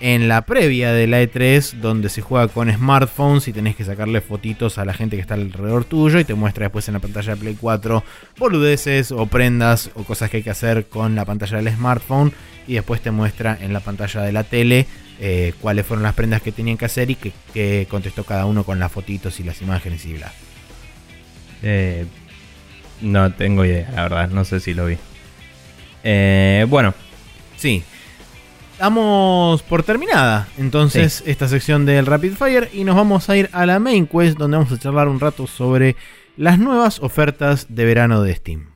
B: en la previa de la E3, donde se juega con smartphones y tenés que sacarle fotitos a la gente que está alrededor tuyo y te muestra después en la pantalla de Play 4 boludeces o prendas o cosas que hay que hacer con la pantalla del smartphone y después te muestra en la pantalla de la tele eh, cuáles fueron las prendas que tenían que hacer y que, contestó cada uno con las fotitos y las imágenes y bla.
A: Eh, no tengo idea, la verdad, no sé si lo vi. Eh, bueno.
B: Sí, damos por terminada entonces esta sección del Rapid Fire y nos vamos a ir a la main quest donde vamos a charlar un rato sobre las nuevas ofertas de verano de Steam.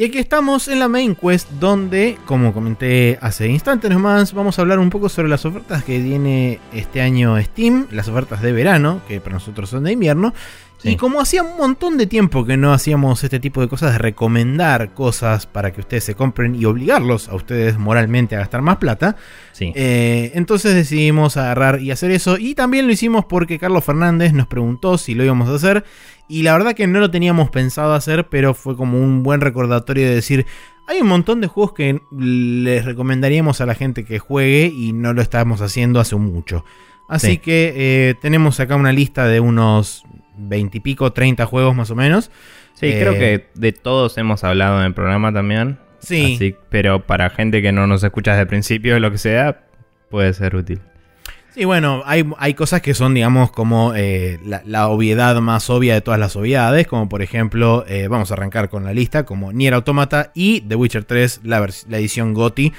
B: Y aquí estamos en la main quest donde, como comenté hace instantes nomás, vamos a hablar un poco sobre las ofertas que tiene este año Steam, las ofertas de verano, que para nosotros son de invierno. Y como hacía un montón de tiempo que no hacíamos este tipo de cosas, de recomendar cosas para que ustedes se compren y obligarlos a ustedes moralmente a gastar más plata, eh, entonces decidimos agarrar y hacer eso. Y también lo hicimos porque Carlos Fernández nos preguntó si lo íbamos a hacer. Y la verdad que no lo teníamos pensado hacer, pero fue como un buen recordatorio de decir, hay un montón de juegos que les recomendaríamos a la gente que juegue y no lo estamos haciendo hace mucho. Así que eh, tenemos acá una lista de unos 20 y pico, 30 juegos más o menos.
A: Sí, creo eh, que de todos hemos hablado en el programa también. Sí. pero para gente que no nos escucha desde el principio, lo que sea, puede ser útil.
B: Sí, bueno, hay, hay cosas que son, digamos, como eh, la, obviedad más obvia de todas las obviedades, como por ejemplo, eh, vamos a arrancar con la lista, como Nier Automata y The Witcher 3, la, la edición GOTI.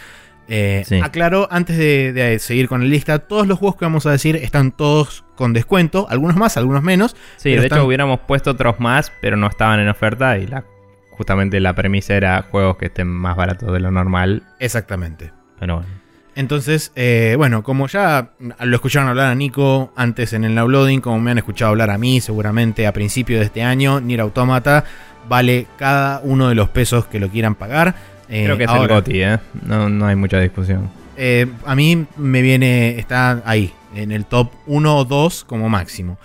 B: Eh, aclaro, antes de, seguir con la lista, todos los juegos que vamos a decir están todos con descuento, algunos más, algunos menos.
A: Sí, de hecho hubiéramos puesto otros más, pero no estaban en oferta y la, justamente la premisa era juegos que estén más baratos de lo normal.
B: Exactamente. Pero bueno. Entonces, eh, bueno, como ya lo escucharon hablar a Nico antes en el downloading, como me han escuchado hablar a mí seguramente a principio de este año, Nier Automata vale cada uno de los pesos que lo quieran pagar.
A: Eh, Creo que es el GOTI, ¿eh? No, no hay mucha discusión.
B: Eh, a mí me viene, está ahí, en el top 1 o 2 como máximo.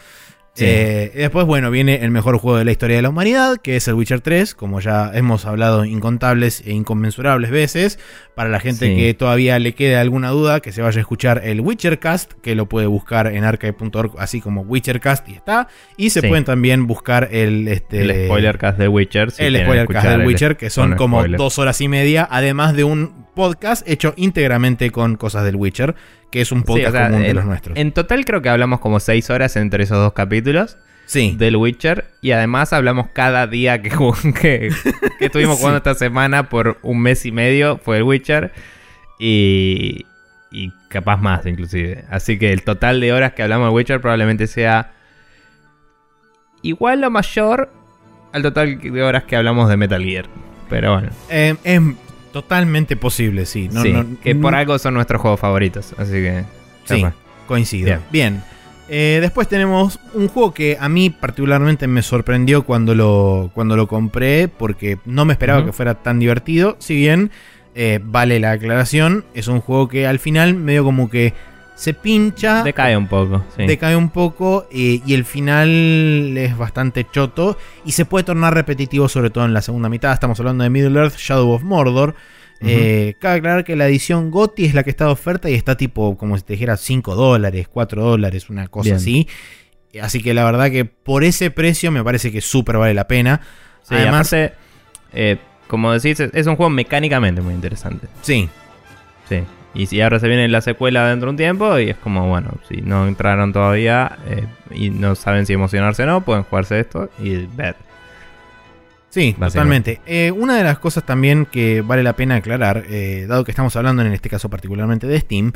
B: Eh, después, bueno, viene el mejor juego de la historia de la humanidad, que es el Witcher 3, como ya hemos hablado incontables e inconmensurables veces. Para la gente que todavía le quede alguna duda, que se vaya a escuchar el Witchercast, que lo puede buscar en archive.org, así como Witchercast y está. Y se pueden también buscar el, este,
A: el spoilercast de Witcher.
B: el spoilercast de Witcher, que son como dos horas y media, además de un podcast hecho íntegramente con cosas del Witcher que es un podcast común de los nuestros.
A: En total creo que hablamos como seis horas entre esos dos capítulos.
B: Sí.
A: Del Witcher. Y además hablamos cada día que, (laughs) que, que estuvimos (laughs) jugando esta semana por un mes y medio. Fue el Witcher. Y, y capaz más, inclusive. Así que el total de horas que hablamos del Witcher probablemente sea igual o mayor al total de horas que hablamos de Metal Gear. Pero bueno.
B: Eh, Totalmente posible, sí.
A: que por algo son nuestros juegos favoritos, así que...
B: Sí, coincido. Bien. Eh, después tenemos un juego que a mí particularmente me sorprendió cuando lo, cuando lo compré, porque no me esperaba que fuera tan divertido. Si bien eh, vale la aclaración, es un juego que al final medio como que se pincha.
A: Decae un poco.
B: Sí. Decae un poco eh, y el final es bastante choto y se puede tornar repetitivo, sobre todo en la segunda mitad. Estamos hablando de Middle Earth Shadow of Mordor. Eh, cabe aclarar que la edición GOTI es la que está de oferta y está tipo, como si te dijera, 5 dólares, 4 dólares, una cosa así. Así que la verdad que por ese precio me parece que súper vale la pena.
A: Además, eh, como decís, es un juego mecánicamente muy interesante.
B: Sí.
A: Sí. Y si ahora se viene la secuela dentro de un tiempo, y es como, bueno, si no entraron todavía eh, y no saben si emocionarse o no, pueden jugarse esto y ver.
B: Sí, totalmente. Eh, una de las cosas también que vale la pena aclarar, eh, dado que estamos hablando en este caso particularmente de Steam,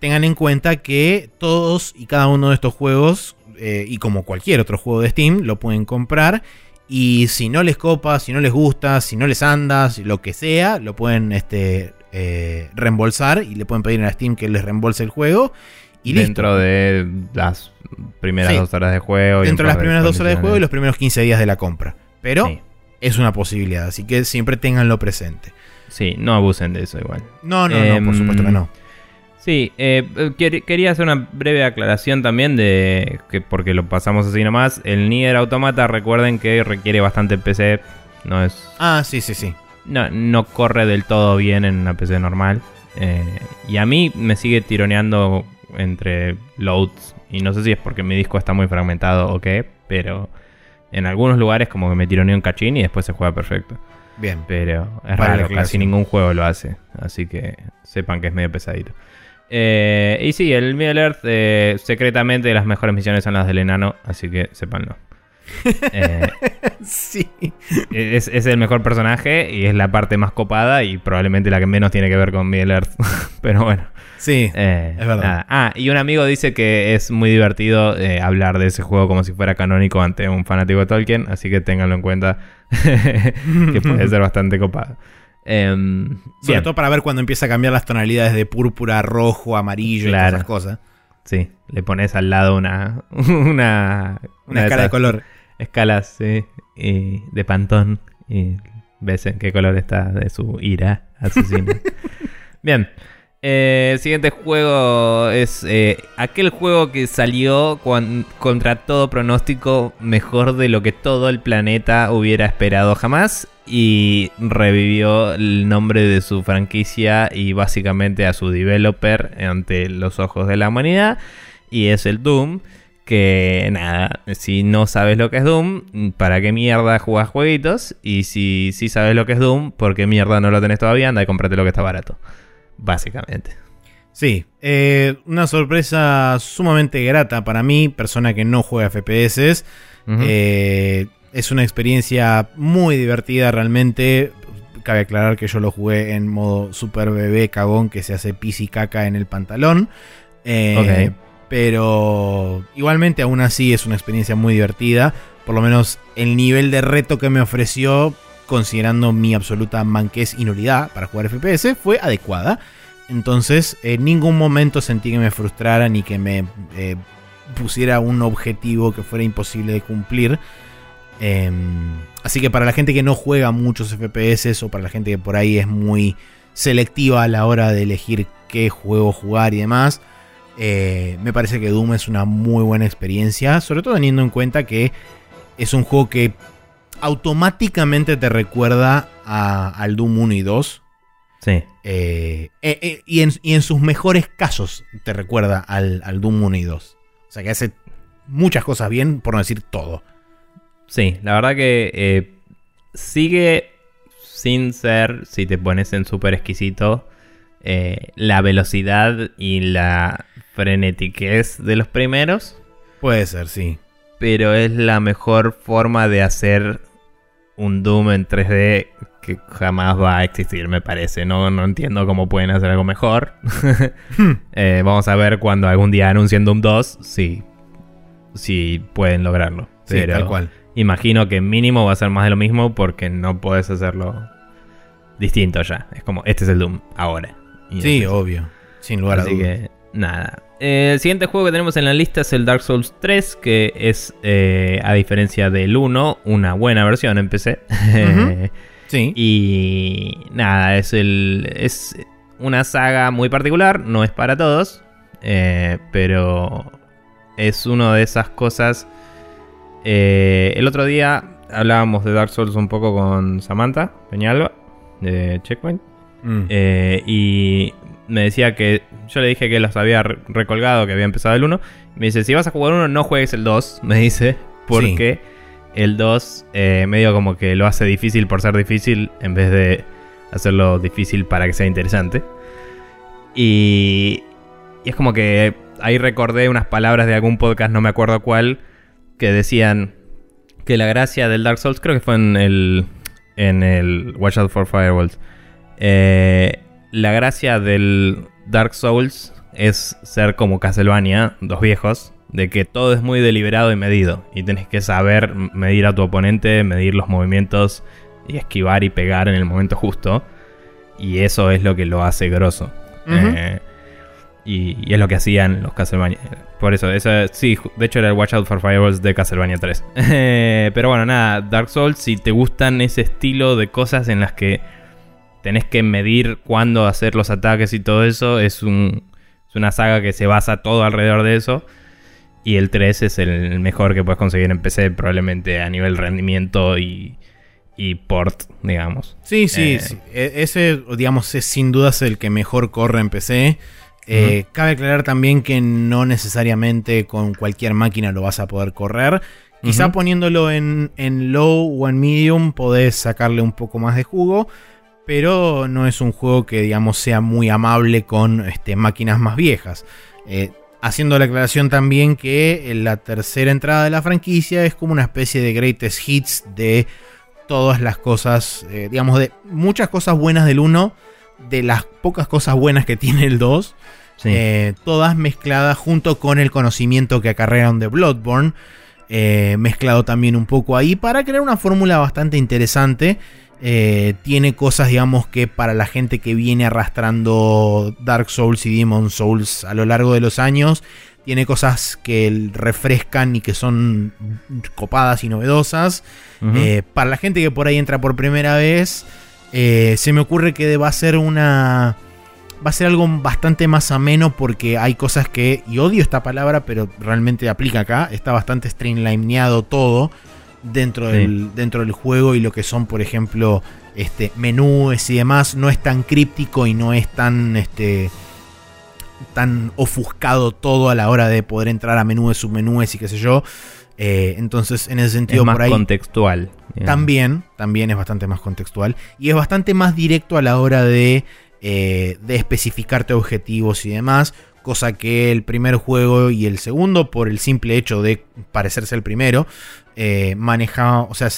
B: tengan en cuenta que todos y cada uno de estos juegos, y como cualquier otro juego de Steam, lo pueden comprar. Y si no les copa, si no les gusta, si no les anda, lo que sea, lo pueden este, reembolsar y le pueden pedir a Steam que les reembolse el juego. Y
A: dentro de las primeras dos horas de juego.
B: Dentro de las primeras dos horas de juego y los primeros 15 días de la compra. Pero es una posibilidad, así que siempre tenganlo presente.
A: Sí, no abusen de eso igual.
B: No, no, no, por em, supuesto que no.
A: Sí, eh, quería hacer una breve aclaración también de que porque lo pasamos así nomás. El Nier Automata, recuerden que requiere bastante PC. No es.
B: Ah, sí, sí, sí.
A: No, no corre del todo bien en una PC normal. Eh, y a mí me sigue tironeando entre loads. Y no sé si es porque mi disco está muy fragmentado o qué, pero en algunos lugares como que me tironeo un cachín y después se juega perfecto.
B: Bien.
A: Pero es raro, casi ningún juego lo hace. Así que sepan que es medio pesadito. Eh, y sí, el Middle Earth, eh, secretamente las mejores misiones son las del enano, así que sépanlo.
B: Eh, (laughs) sí.
A: Es, el mejor personaje y es la parte más copada y probablemente la que menos tiene que ver con Middle Earth. (laughs) Pero bueno.
B: Sí, eh, es verdad.
A: Ah, y un amigo dice que es muy divertido eh, hablar de ese juego como si fuera canónico ante un fanático de Tolkien, así que ténganlo en cuenta (laughs) que puede ser bastante copado.
B: Em, Sobre todo para ver cuando empieza a cambiar las tonalidades de púrpura, rojo, amarillo y todas esas cosas.
A: Sí, le pones al lado una. Una,
B: una, escala de, color.
A: Escalas, sí. de pantón. Y ves en qué color está de su ira asesina. (laughs) Bien. Eh, el siguiente juego es eh, aquel juego que salió contra todo pronóstico mejor de lo que todo el planeta hubiera esperado jamás y revivió el nombre de su franquicia y básicamente a su developer ante los ojos de la humanidad y es el Doom que nada, si no sabes lo que es Doom, ¿para qué mierda jugás jueguitos? Y si sí sabes lo que es Doom, ¿por qué mierda no lo tenés todavía? Anda y cómprate lo que está barato básicamente.
B: Sí, eh, una sorpresa sumamente grata para mí, persona que no juega FPS. Eh, es una experiencia muy divertida realmente. Cabe aclarar que yo lo jugué en modo super bebé cagón que se hace pis y caca en el pantalón. Eh, pero igualmente aún así es una experiencia muy divertida. Por lo menos el nivel de reto que me ofreció considerando mi absoluta manquez y nulidad para jugar FPS, fue adecuada. Entonces, en ningún momento sentí que me frustrara ni que me eh, pusiera un objetivo que fuera imposible de cumplir. Em, así que para la gente que no juega muchos FPS o para la gente que por ahí es muy selectiva a la hora de elegir qué juego jugar y demás, eh, me parece que Doom es una muy buena experiencia, sobre todo teniendo en cuenta que es un juego que automáticamente te recuerda a, al Doom 1 y 2.
A: Sí.
B: Eh, eh, eh, y, en, sus mejores casos te recuerda al, al, Doom 1 y 2. O sea que hace muchas cosas bien, por no decir todo.
A: Sí, la verdad que sigue sin ser, si te pones en súper exquisito, la velocidad y la frenetiquez de los primeros.
B: Puede ser, sí
A: pero es la mejor forma de hacer un Doom en 3D que jamás va a existir, me parece. No, no entiendo cómo pueden hacer algo mejor. (laughs) (laughs) Eh, vamos a ver cuando algún día anuncien Doom 2 si, si pueden lograrlo. Pero
B: tal cual.
A: imagino que mínimo va a ser más de lo mismo porque no puedes hacerlo distinto ya. Es como, este es el Doom ahora.
B: sí, obvio. Sin lugar a dudas. Así que,
A: nada. Eh, el siguiente juego que tenemos en la lista es el Dark Souls 3, que es, eh, a diferencia del 1, una buena versión en PC. (laughs)
B: sí.
A: Y nada, es, el, es una saga muy particular, no es para todos, eh, pero es una de esas cosas... el otro día hablábamos de Dark Souls un poco con Samantha Peñalba, de Checkpoint. Mm. y me decía que yo le dije que los había recolgado, que había empezado el 1. Me dice, si vas a jugar uno, no juegues el 2, (laughs) me dice, porque el 2 eh, medio como que lo hace difícil por ser difícil en vez de hacerlo difícil para que sea interesante. Y, y es como que ahí recordé unas palabras de algún podcast, no me acuerdo cuál, que decían que la gracia del Dark Souls, creo que fue en el, en el Watch Out for Firewalls, eh, la gracia del Dark Souls es ser como Castlevania, dos viejos, de que todo es muy deliberado y medido. Y tenés que saber medir a tu oponente, medir los movimientos y esquivar y pegar en el momento justo. Y eso es lo que lo hace grosso. Eh, y, es lo que hacían los Castlevania. Por eso, eso sí, de hecho era el Watch Out for Fireballs de Castlevania 3. (laughs) Pero bueno, nada, Dark Souls, si te gustan ese estilo de cosas en las que tenés que medir cuándo hacer los ataques y todo eso, es, un, es una saga que se basa todo alrededor de eso. Y el 3 es el mejor que puedes conseguir en PC, probablemente a nivel rendimiento y, port, digamos.
B: Sí, sí, eh, e, ese, digamos, es sin dudas el que mejor corre en PC. Eh, cabe aclarar también que no necesariamente con cualquier máquina lo vas a poder correr. Quizá poniéndolo en, en, low o en medium podés sacarle un poco más de jugo. Pero no es un juego que, digamos, sea muy amable con este, máquinas más viejas. Eh, Haciendo la aclaración también que la tercera entrada de la franquicia es como una especie de greatest hits de todas las cosas, eh, digamos, de muchas cosas buenas del 1, de las pocas cosas buenas que tiene el 2, eh, todas mezcladas junto con el conocimiento que acarrearon de Bloodborne, eh, mezclado también un poco ahí para crear una fórmula bastante interesante eh, tiene cosas, digamos, que para la gente que viene arrastrando Dark Souls y Demon Souls a lo largo de los años, tiene cosas que refrescan y que son copadas y novedosas. Eh, para la gente que por ahí entra por primera vez, eh, se me ocurre que va a ser una... Va a ser algo bastante más ameno porque hay cosas que, y odio esta palabra, pero realmente aplica acá, está bastante streamlineado todo dentro, del, dentro del juego y lo que son, por ejemplo, este, menúes y demás, no es tan críptico y no es tan, este, tan ofuscado todo a la hora de poder entrar a menúes, submenúes y qué sé yo. Eh, entonces, en ese sentido,
A: es más
B: por ahí.
A: contextual.
B: También, también es bastante más contextual. Y es bastante más directo a la hora de, eh, de especificarte objetivos y demás cosa que el primer juego y el segundo, por el simple hecho de parecerse al primero, eh, manejaba, o sea,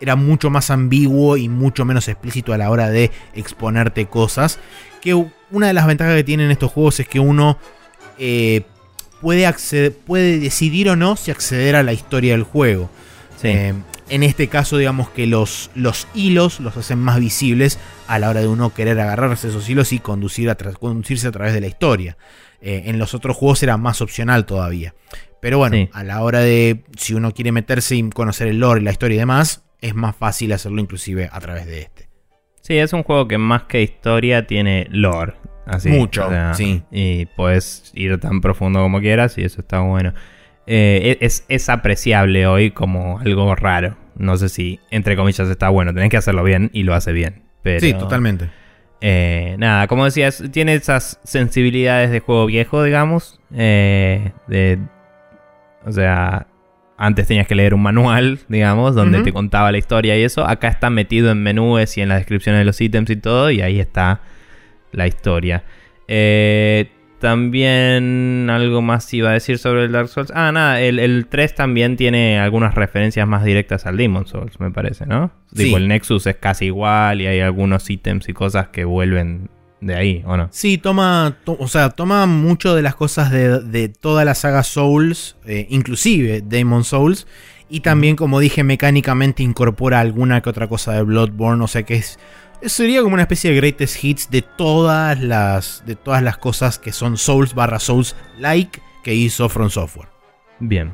B: era mucho más ambiguo y mucho menos explícito a la hora de exponerte cosas. Que una de las ventajas que tienen estos juegos es que uno eh, puede, acceder, puede decidir o no si acceder a la historia del juego. Eh, en este caso, digamos que los, los hilos los hacen más visibles a la hora de uno querer agarrarse esos hilos y conducir a conducirse a través de la historia. Eh, en los otros juegos era más opcional todavía. Pero bueno, a la hora de si uno quiere meterse y conocer el lore, la historia y demás, es más fácil hacerlo inclusive a través de este.
A: Sí, es un juego que más que historia tiene lore. Así,
B: Mucho, sí.
A: Y puedes ir tan profundo como quieras y eso está bueno. Eh, e-, es, apreciable hoy como algo raro. No sé si, entre comillas, está bueno. Tenés que hacerlo bien y lo hace bien.
B: sí, totalmente.
A: Eh, nada, como decías, tiene esas sensibilidades de juego viejo, digamos. Eh, de, o sea, antes tenías que leer un manual, (laughs) digamos, donde te contaba la historia y eso. Acá está metido en menúes y en la descripción de los ítems y todo, y ahí está la historia. Eh, también algo más iba a decir sobre el Dark Souls. Ah, nada, el, 3 también tiene algunas referencias más directas al Demon Souls, me parece, ¿no? Digo, el Nexus es casi igual y hay algunos ítems y cosas que vuelven de ahí, ¿o no?
B: Sí, toma, o sea, toma mucho de las cosas de, toda la saga Souls, eh, inclusive Demon Souls, y también, como dije, mecánicamente incorpora alguna que otra cosa de Bloodborne, o sea que es sería como una especie de greatest hits de todas las, de todas las cosas que son Souls barra Souls like que hizo From Software.
A: Bien.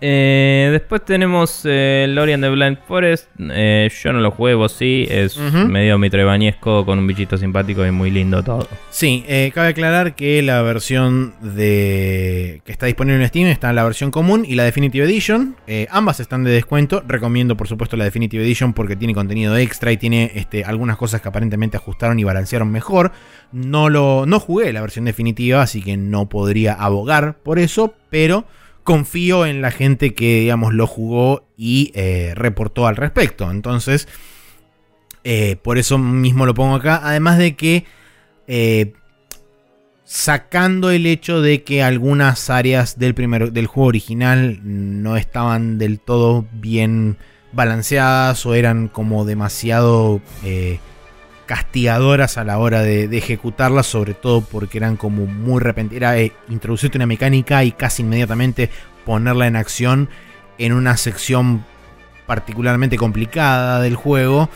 A: Eh, después tenemos eh, Lorian de Blind Forest. Eh, yo no lo juego, sí. Es medio mitrobañesco con un bichito simpático y muy lindo todo.
B: Sí, cabe aclarar que la versión de que está disponible en Steam está en la versión común y la Definitive Edition. ambas están de descuento. Recomiendo, por supuesto, la Definitive Edition porque tiene contenido extra y tiene este, algunas cosas que aparentemente ajustaron y balancearon mejor. No, lo, no jugué la versión definitiva, así que no podría abogar por eso, pero confío en la gente que, digamos, lo jugó y eh, reportó al respecto. Entonces, eh, por eso mismo lo pongo acá. Además de que, eh, sacando el hecho de que algunas áreas del, del juego original no estaban del todo bien balanceadas o eran como demasiado eh, castigadoras a la hora de, ejecutarlas, sobre todo porque eran como muy repentinas. Era eh, introducirte una mecánica y casi inmediatamente ponerla en acción en una sección particularmente complicada del juego.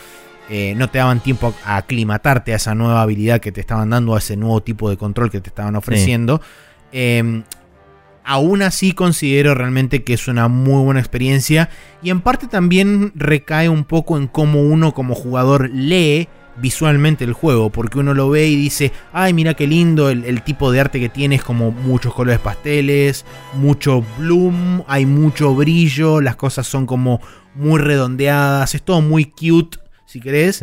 B: Eh, no te daban tiempo a aclimatarte a esa nueva habilidad que te estaban dando, a ese nuevo tipo de control que te estaban ofreciendo. Em, aún así considero realmente que es una muy buena experiencia y en parte también recae un poco en cómo uno como jugador lee visualmente el juego, porque uno lo ve y dice, ay, mira qué lindo, el, el, tipo de arte que tiene es como muchos colores pasteles, mucho bloom, hay mucho brillo, las cosas son como muy redondeadas, es todo muy cute si querés.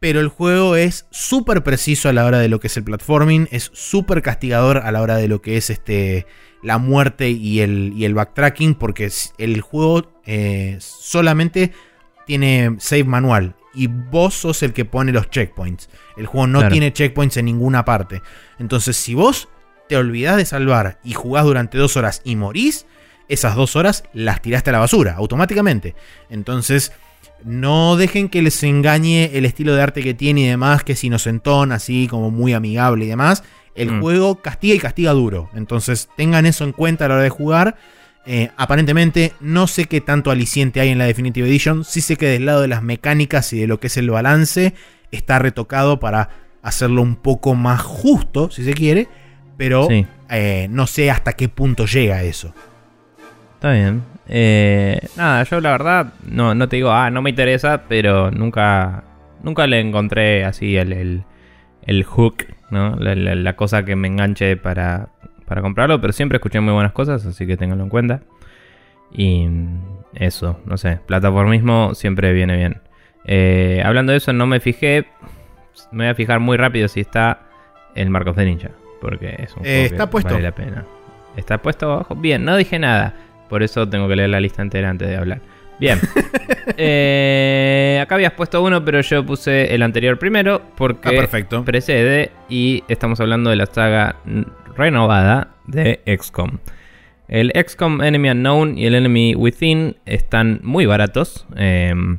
B: Pero el juego es súper preciso a la hora de lo que es el platforming, es súper castigador a la hora de lo que es este, la muerte y el, y el backtracking, porque el juego eh, solamente tiene save manual y vos sos el que pone los checkpoints. El juego no tiene checkpoints en ninguna parte. Entonces, si vos te olvidás de salvar y jugás durante dos horas y morís, esas dos horas las tiraste a la basura automáticamente. Entonces, no dejen que les engañe el estilo de arte que tiene y demás, que es inocentón, así como muy amigable y demás. El mm. juego castiga y castiga duro. Entonces tengan eso en cuenta a la hora de jugar. Eh, aparentemente no sé qué tanto aliciente hay en la Definitive Edition. Sí sé que del lado de las mecánicas y de lo que es el balance está retocado para hacerlo un poco más justo, si se quiere. Pero eh, no sé hasta qué punto llega eso.
A: Está bien. Eh, nada, yo la verdad no, no te digo, ah, no me interesa, pero nunca, nunca le encontré así el, el, hook, ¿no? La, cosa que me enganche para, para comprarlo, pero siempre escuché muy buenas cosas, así que ténganlo en cuenta. Y eso, no sé, plataformismo siempre viene bien. Eh, hablando de eso, no me fijé, me voy a fijar muy rápido si está el Marcos de Ninja, porque es un
B: eh, está puesto.
A: vale la pena. Está puesto abajo. Bien, no dije nada. Por eso tengo que leer la lista entera antes de hablar. Bien. (laughs) Eh, acá habías puesto uno, pero yo puse el anterior primero porque
B: ah,
A: precede y estamos hablando de la saga renovada de XCOM. El XCOM Enemy Unknown y el Enemy Within están muy baratos. Em,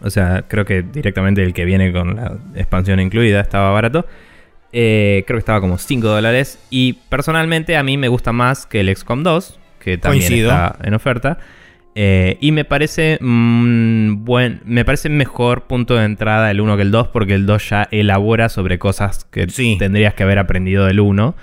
A: o sea, creo que directamente el que viene con la expansión incluida estaba barato. Eh, creo que estaba como 5 dólares. Y personalmente a mí me gusta más que el XCOM 2 que también está en oferta. Eh, y me parece mm, buen, me parece mejor punto de entrada el 1 que el 2 porque el 2 ya elabora sobre cosas que tendrías que haber aprendido del 1.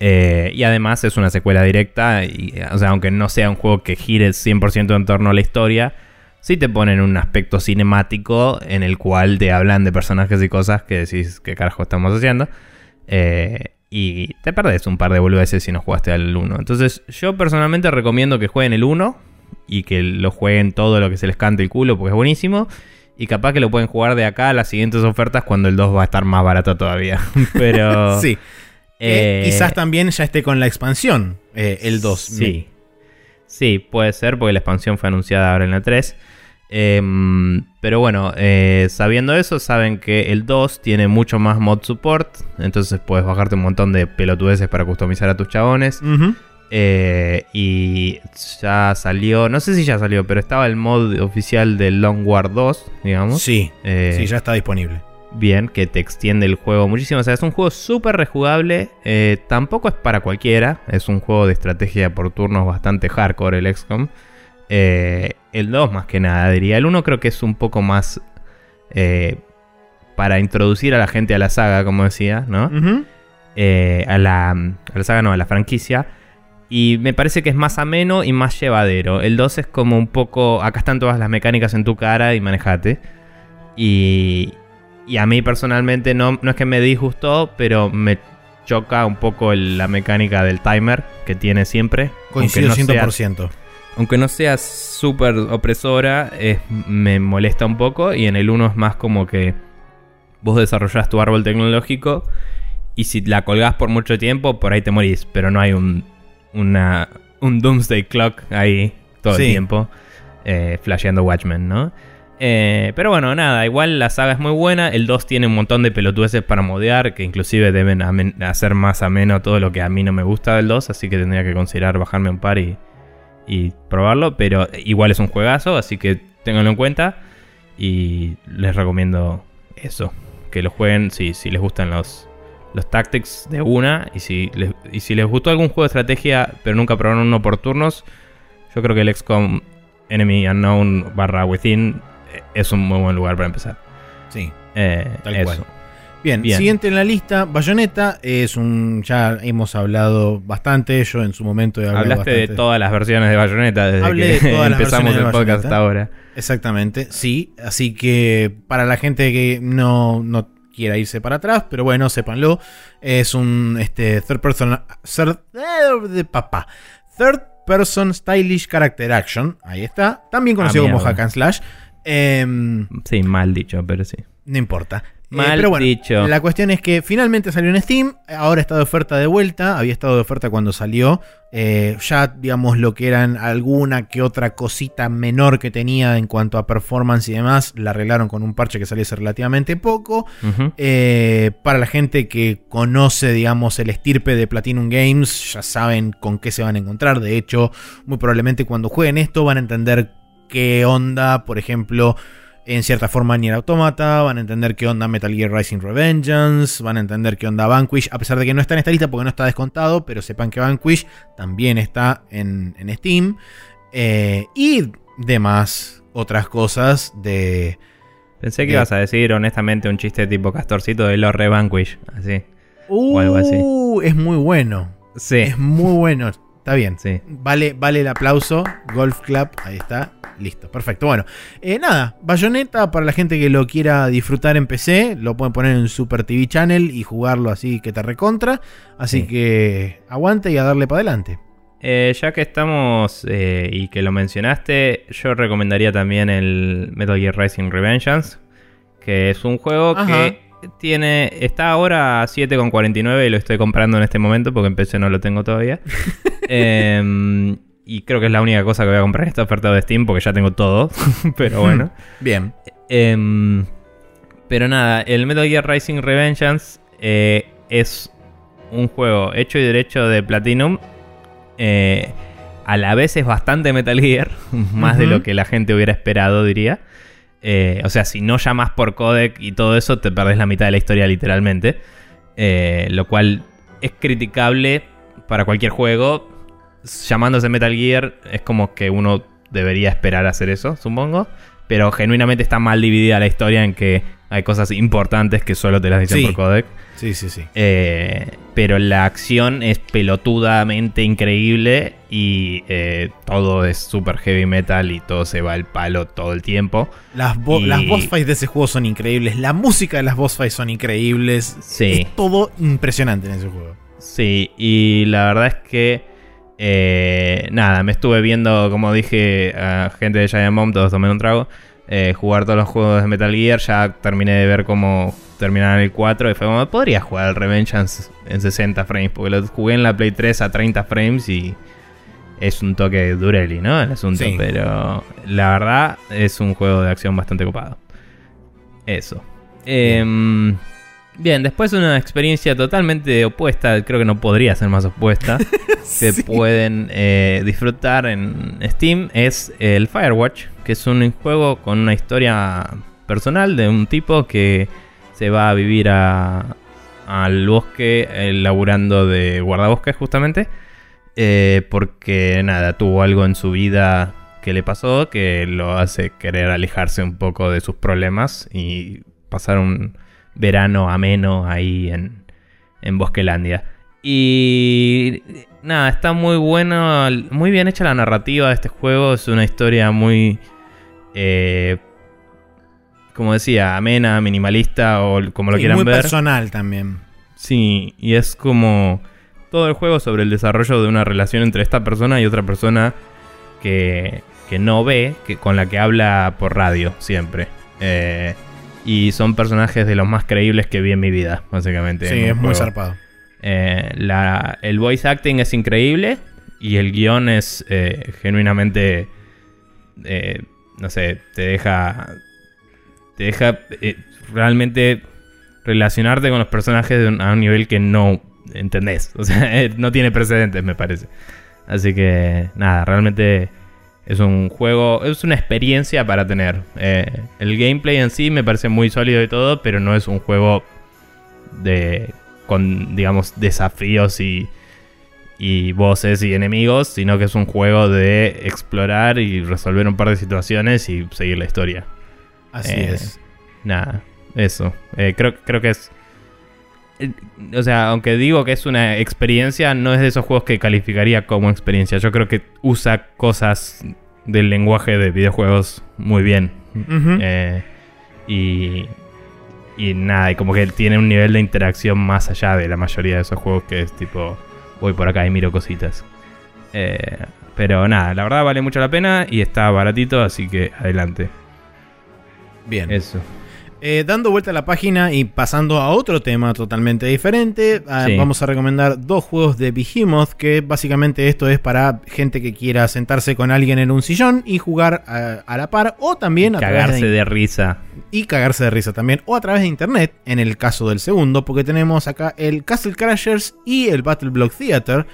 A: Eh, y además es una secuela directa, y, o sea, aunque no sea un juego que gire 100% en torno a la historia, sí te ponen un aspecto cinemático en el cual te hablan de personajes y cosas que decís qué carajo estamos haciendo. Eh, y te perdés un par de boludeces si no jugaste al 1. Entonces, yo personalmente recomiendo que jueguen el 1 y que lo jueguen todo lo que se les cante el culo porque es buenísimo. Y capaz que lo pueden jugar de acá a las siguientes ofertas cuando el 2 va a estar más barato todavía. (laughs) Pero. (laughs)
B: sí. Eh, quizás también ya esté con la expansión, eh, el 2.
A: Sí. Sí, puede ser porque la expansión fue anunciada ahora en la 3. Em, pero bueno, eh, sabiendo eso, saben que el 2 tiene mucho más mod support. Entonces puedes bajarte un montón de pelotudeces para customizar a tus chabones. Eh, y ya salió, no sé si ya salió, pero estaba el mod oficial del Long War 2, digamos.
B: Sí, eh, sí, ya está disponible.
A: Bien, que te extiende el juego muchísimo. O sea, es un juego súper rejugable. tampoco es para cualquiera. Es un juego de estrategia por turnos bastante hardcore el XCOM. Eh, el 2 más que nada, diría. El 1 creo que es un poco más eh, para introducir a la gente a la saga, como decía, ¿no? Eh, a, la, a, la, saga, no, a la franquicia. Y me parece que es más ameno y más llevadero. El 2 es como un poco, acá están todas las mecánicas en tu cara y manejate. Y, y a mí personalmente no, no es que me disgustó, pero me choca un poco la mecánica del timer que tiene siempre.
B: Coincido no 100%
A: aunque no sea súper opresora, me molesta un poco. Y en el 1 es más como que vos desarrollás tu árbol tecnológico y si la colgás por mucho tiempo, por ahí te morís. Pero no hay un, una, un Doomsday Clock ahí todo el tiempo, eh, flasheando Watchmen, ¿no? Eh, pero bueno, nada, igual la saga es muy buena. El 2 tiene un montón de pelotudeces para modear, que inclusive deben hacer más ameno todo lo que a mí no me gusta del 2, así que tendría que considerar bajarme un par y, y probarlo. Pero igual es un juegazo, así que ténganlo en cuenta. Y les recomiendo eso, que lo jueguen si, si les gustan los, los tactics de una. Y si, les, y si les gustó algún juego de estrategia, pero nunca probaron uno por turnos, yo creo que el XCOM Enemy Unknown barra Within eh, es un muy buen lugar para empezar.
B: Sí.
A: Eh,
B: Tal
A: eso.
B: cual. Bien,
A: Bien.
B: siguiente en la lista, Bayonetta es un. Ya hemos hablado bastante. Yo en su momento he hablado
A: Hablaste de todas las versiones de Bayonetta desde
B: Hablé
A: que
B: de todas las
A: empezamos el
B: de
A: podcast hasta ahora.
B: Exactamente, sí. Así que para la gente que no, no quiera irse para atrás, pero bueno, sépanlo. Es un este, third person. third- eh, de papá. Third person stylish character action. Ahí está. También conocido
A: Ah,
B: como hack and slash. Em,
A: Sí, mal dicho, pero sí.
B: no importa. Eh,
A: Mal
B: pero bueno,
A: dicho.
B: La cuestión es que finalmente salió en Steam. Ahora está de oferta de vuelta. Había estado de oferta cuando salió. Eh, ya, digamos, lo que eran alguna que otra cosita menor que tenía en cuanto a performance y demás, la arreglaron con un parche que salió hace relativamente poco. Eh, para la gente que conoce, digamos, el estirpe de Platinum Games, ya saben con qué se van a encontrar. De hecho, muy probablemente cuando jueguen esto van a entender qué onda, por ejemplo, en cierta forma Nier Automata, van a entender qué onda Metal Gear Rising Revengeance, van a entender qué onda Vanquish, a pesar de que no está en esta lista porque no está descontado, pero sepan que Vanquish también está en, en Steam. Eh, y demás otras cosas de...
A: Pensé que ibas a decir honestamente un chiste tipo castorcito de Lord Vanquish. Así. O algo así.
B: Uh, es muy bueno.
A: Sí.
B: Es muy bueno. Está bien.
A: Sí.
B: Vale, vale el aplauso. Golf Club, ahí está. Listo, perfecto. Bueno, eh, nada, Bayonetta para la gente que lo quiera disfrutar en PC, lo pueden poner en Super TV Channel y jugarlo así que te recontra. Así
A: Sí.
B: que aguante y a darle para adelante.
A: Eh, ya que estamos eh, y que lo mencionaste, yo recomendaría también el Metal Gear Rising Revengeance, que es un juego
B: Ajá.
A: que tiene está ahora a 7,49 y lo estoy comprando en este momento porque en PC no lo tengo todavía. (laughs) Em, y creo que es la única cosa que voy a comprar en esta oferta de Steam porque ya tengo todo, (laughs) pero bueno.
B: Bien.
A: Em, pero nada, el Metal Gear Rising Revengeance eh, es un juego hecho y derecho de Platinum. eh, a la vez es bastante Metal Gear, (laughs) más de lo que la gente hubiera esperado, diría. Eh, o sea, si no llamas por codec y todo eso, te perdés la mitad de la historia literalmente. Eh, lo cual es criticable para cualquier juego. Llamándose Metal Gear, es como que uno debería esperar hacer eso, supongo. Pero genuinamente está mal dividida la historia en que hay cosas importantes que solo te las dicen
B: Sí.
A: por codec.
B: Sí, sí, sí.
A: Eh, pero la acción es pelotudamente increíble y eh, todo es super heavy metal y todo se va al palo todo el tiempo.
B: Las, bo-
A: Y-
B: las boss fights de ese juego son increíbles. La música de las boss fights son increíbles.
A: Sí.
B: Es todo impresionante en ese juego.
A: Sí, y la verdad es que eh, nada, me estuve viendo, como dije, a gente de Giant Bomb, todos tomen un trago, eh, jugar todos los juegos de Metal Gear, ya terminé de ver cómo terminaban el 4 y fue como, podría jugar el Revengeance en 60 frames, porque lo jugué en la Play 3 a 30 frames y es un toque dureli, ¿no? El asunto,
B: Sí.
A: pero la verdad es un juego de acción bastante copado. Eso. Em, Bien, después una experiencia totalmente opuesta, creo que no podría ser más opuesta, (laughs) que pueden eh, disfrutar en Steam, es el Firewatch, que es un juego con una historia personal de un tipo que se va a vivir a- al bosque eh, laburando de guardabosques justamente, eh, porque nada, tuvo algo en su vida que le pasó que lo hace querer alejarse un poco de sus problemas y pasar un verano ameno ahí en, en Bosquelandia. Y nada, está muy bueno, muy bien hecha la narrativa de este juego. Es una historia muy, eh, como decía, amena, minimalista o como lo
B: Sí,
A: quieran
B: muy
A: ver.
B: personal también.
A: Sí, y es como todo el juego sobre el desarrollo de una relación entre esta persona y otra persona que, que no ve, que, con la que habla por radio siempre. Eh, y son personajes de los más creíbles que vi en mi vida, básicamente.
B: Sí, es muy zarpado.
A: Eh, la- el voice acting es increíble y el guion es eh, genuinamente eh, no sé, te deja, te deja eh, realmente relacionarte con los personajes de un- a un nivel que no entendés. (laughs) O sea, no tiene precedentes, me parece. Así que, nada, realmente es un juego, es una experiencia para tener. Eh, el gameplay en sí me parece muy sólido y todo, pero no es un juego de, con, digamos, desafíos y, y voces y enemigos, sino que es un juego de explorar y resolver un par de situaciones y seguir la historia.
B: Así
A: Eh,
B: es.
A: Nada, eso. Eh, creo, creo que es. Eh, O sea, aunque digo que es una experiencia, no es de esos juegos que calificaría como experiencia. Yo creo que usa cosas del lenguaje de videojuegos muy bien. Eh, y. Y nada, y como que tiene un nivel de interacción más allá de la mayoría de esos juegos que es tipo. Voy por acá y miro cositas. Eh, pero nada, la verdad vale mucho la pena y está baratito, así que adelante.
B: Bien.
A: Eso.
B: Eh, dando vuelta a la página y pasando a otro tema totalmente diferente, ah,
A: Sí.
B: vamos a recomendar dos juegos de Behemoth, que básicamente esto es para gente que quiera sentarse con alguien en un sillón y jugar a, a la par, o también a través
A: Cagarse
B: de,
A: de risa.
B: y cagarse de risa también, o a través de internet, en el caso del segundo, porque tenemos acá el Castle Crashers y el Battle Block Theater.